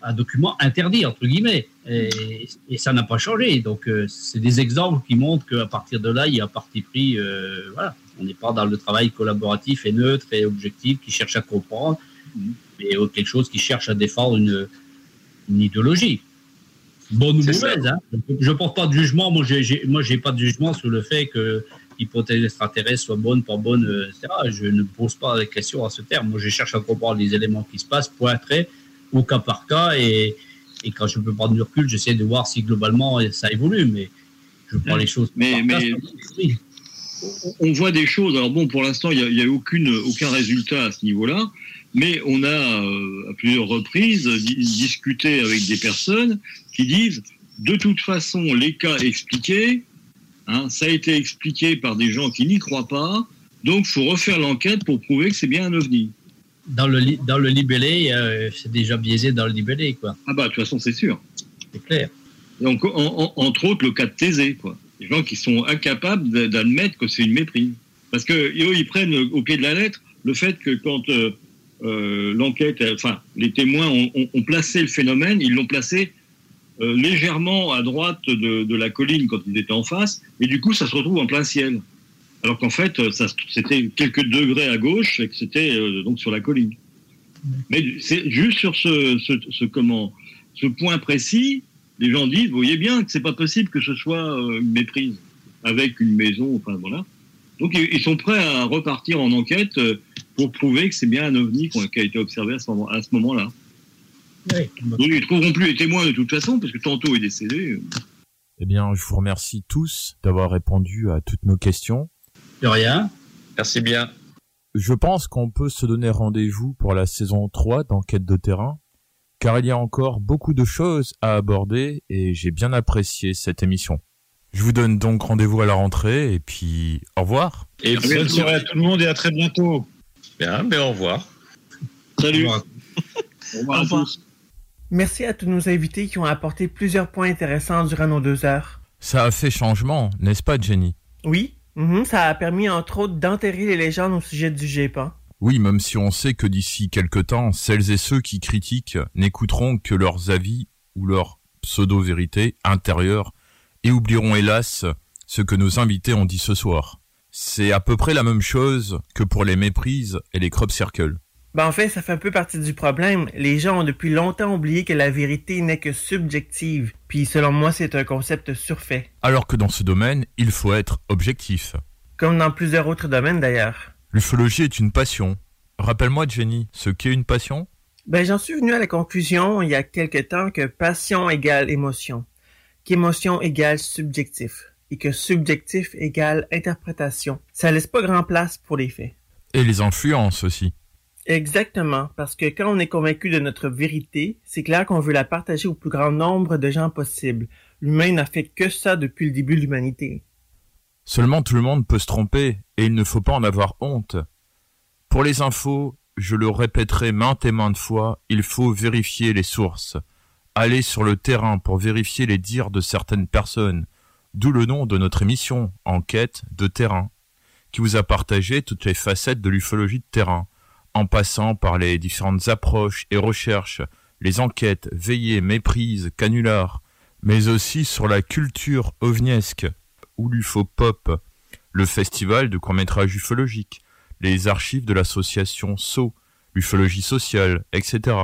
un document interdit, entre guillemets. Et, ça n'a pas changé. Donc, euh, c'est des exemples qui montrent qu'à partir de là, il y a un parti pris. Euh, voilà. On n'est pas dans le travail collaboratif et neutre et objectif qui cherche à comprendre, mais quelque chose qui cherche à défendre une, idéologie. Bonne ou mauvaise. Hein. Je ne porte pas de jugement. Moi, je n'ai pas de jugement sur le fait que l'hypothèse extraterrestre soit bonne, pas bonne, euh, etc. Je ne pose pas de questions à ce terme. Moi, je cherche à comprendre les éléments qui se passent, point très au cas par cas. Et, et quand je peux prendre du recul, j'essaie de voir si globalement ça évolue. Mais je prends les choses. Mais, mais on voit des choses. Alors bon, pour l'instant, il n'y a, a aucune, aucun résultat à ce niveau-là. Mais on a euh, à plusieurs reprises discuté avec des personnes qui disent de toute façon, les cas expliqués, hein, ça a été expliqué par des gens qui n'y croient pas, donc il faut refaire l'enquête pour prouver que c'est bien un ovni dans le, dans le libellé, euh, c'est déjà biaisé dans le libellé, quoi. Ah bah, de toute façon, c'est sûr. C'est clair. Donc, entre autres, le cas de Thésée, quoi. Les gens qui sont incapables d'admettre que c'est une méprise. Parce que eux, ils prennent au pied de la lettre le fait que quand euh, euh, l'enquête, enfin, les témoins ont, placé le phénomène, ils l'ont placé légèrement à droite de, la colline quand ils étaient en face, et du coup, ça se retrouve en plein ciel alors qu'en fait, c'était quelques degrés à gauche et que c'était euh, donc sur la colline. Mais c'est juste sur ce, comment, ce point précis, les gens disent, vous voyez bien que c'est pas possible que ce soit euh, une méprise avec une maison, enfin voilà. Donc ils sont prêts à repartir en enquête euh, pour prouver que c'est bien un ovni qui a été observé à ce moment-là. Oui. Ils ne trouveront plus les témoins de toute façon, parce que tantôt est décédé. Eh bien, je vous remercie tous d'avoir répondu à toutes nos questions. De rien. Merci bien. Je pense qu'on peut se donner rendez-vous pour la saison 3 d'Enquête de terrain, car il y a encore beaucoup de choses à aborder et j'ai bien apprécié cette émission. Je vous donne donc rendez-vous à la rentrée et puis au revoir. Et Bonne soirée à tout le monde et à très bientôt. Bien, ben au revoir. Salut. Au revoir. Au revoir à tous. Merci à tous nos invités qui ont apporté plusieurs points intéressants durant nos deux heures. Ça a fait changement, n'est-ce pas Jenny? Oui, mhm, ça a permis entre autres d'enterrer les légendes au sujet du GEPAN. Oui, même si on sait que d'ici quelque temps, celles et ceux qui critiquent n'écouteront que leurs avis ou leurs pseudo-vérités intérieures et oublieront hélas ce que nos invités ont dit ce soir. C'est à peu près la même chose que pour les méprises et les crop circles. Ben en fait, ça fait un peu partie du problème. Les gens ont depuis longtemps oublié que la vérité n'est que subjective. Puis selon moi, c'est un concept surfait. Alors que dans ce domaine, il faut être objectif. Comme dans plusieurs autres domaines d'ailleurs. L'ufologie est une passion. Rappelle-moi, Jenny, ce qu'est une passion? Ben j'en suis venu à la conclusion il y a quelque temps que passion égale émotion, qu'émotion égale subjectif, et que subjectif égale interprétation. Ça laisse pas grand place pour les faits. Et les influences aussi. Exactement, parce que quand on est convaincu de notre vérité, c'est clair qu'on veut la partager au plus grand nombre de gens possible. L'humain n'a fait que ça depuis le début de l'humanité. Seulement tout le monde peut se tromper, et il ne faut pas en avoir honte. Pour les infos, je le répéterai maintes et maintes fois, il faut vérifier les sources. Aller sur le terrain pour vérifier les dires de certaines personnes, d'où le nom de notre émission, Enquête de terrain, qui vous a partagé toutes les facettes de l'ufologie de terrain, en passant par les différentes approches et recherches, les enquêtes, veillées, méprises, canulars, mais aussi sur la culture ovniesque, ou l'ufopop, le festival de court-métrage ufologique, les archives de l'association SO, l'ufologie sociale, etc.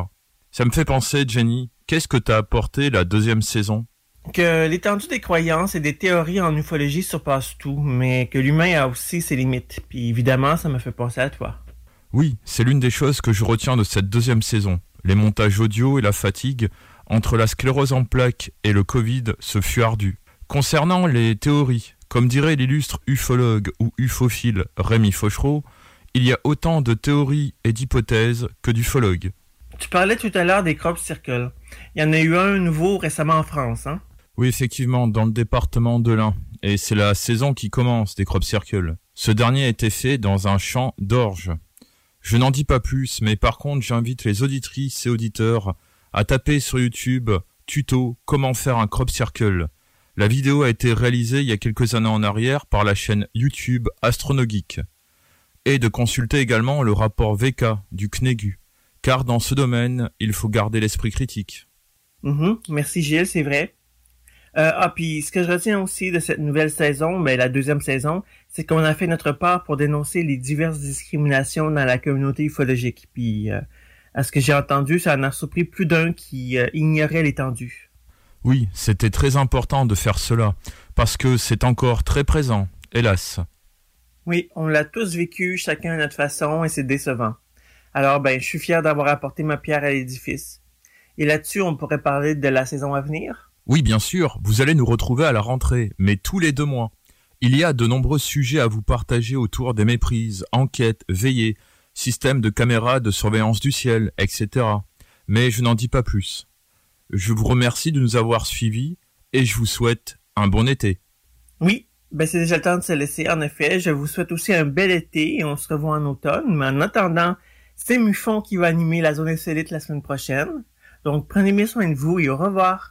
Ça me fait penser, Jenny, qu'est-ce que t'as apporté la deuxième saison? Que l'étendue des croyances et des théories en ufologie surpasse tout, mais que l'humain a aussi ses limites. Puis évidemment, ça me fait penser à toi. Oui, c'est l'une des choses que je retiens de cette deuxième saison. Les montages audio et la fatigue, entre la sclérose en plaques et le Covid, ce fut ardu. Concernant les théories, comme dirait l'illustre ufologue ou ufophile Rémi Fauchereau, il y a autant de théories et d'hypothèses que d'ufologues. Tu parlais tout à l'heure des crop circles. Il y en a eu un nouveau récemment en France, hein? Oui, effectivement, dans le département de l'Ain. Et c'est la saison qui commence des crop circles. Ce dernier a été fait dans un champ d'orge. Je n'en dis pas plus, mais par contre, j'invite les auditrices et auditeurs à taper sur YouTube tuto comment faire un crop circle. La vidéo a été réalisée il y a quelques années en arrière par la chaîne YouTube Astronogeek. Et de consulter également le rapport VK du CNEGU, car dans ce domaine, il faut garder l'esprit critique. Mhm. Merci Gilles, c'est vrai. Euh, ah, puis ce que je retiens aussi de cette nouvelle saison, mais la deuxième saison, c'est qu'on a fait notre part pour dénoncer les diverses discriminations dans la communauté ufologique. Puis, euh, à ce que j'ai entendu, ça en a surpris plus d'un qui euh, ignorait l'étendue. Oui, c'était très important de faire cela, parce que c'est encore très présent, hélas. Oui, on l'a tous vécu, chacun à notre façon, et c'est décevant. Alors, ben, je suis fier d'avoir apporté ma pierre à l'édifice. Et là-dessus, on pourrait parler de la saison à venir? Oui, bien sûr, vous allez nous retrouver à la rentrée, mais tous les deux mois. Il y a de nombreux sujets à vous partager autour des méprises, enquêtes, veillées, systèmes de caméras de surveillance du ciel, etc. Mais je n'en dis pas plus. Je vous remercie de nous avoir suivis et je vous souhaite un bon été. Oui, ben c'est déjà le temps de se laisser. En effet, je vous souhaite aussi un bel été et on se revoit en automne. Mais en attendant, c'est Muffon qui va animer la zone insolite la semaine prochaine. Donc prenez bien soin de vous et au revoir.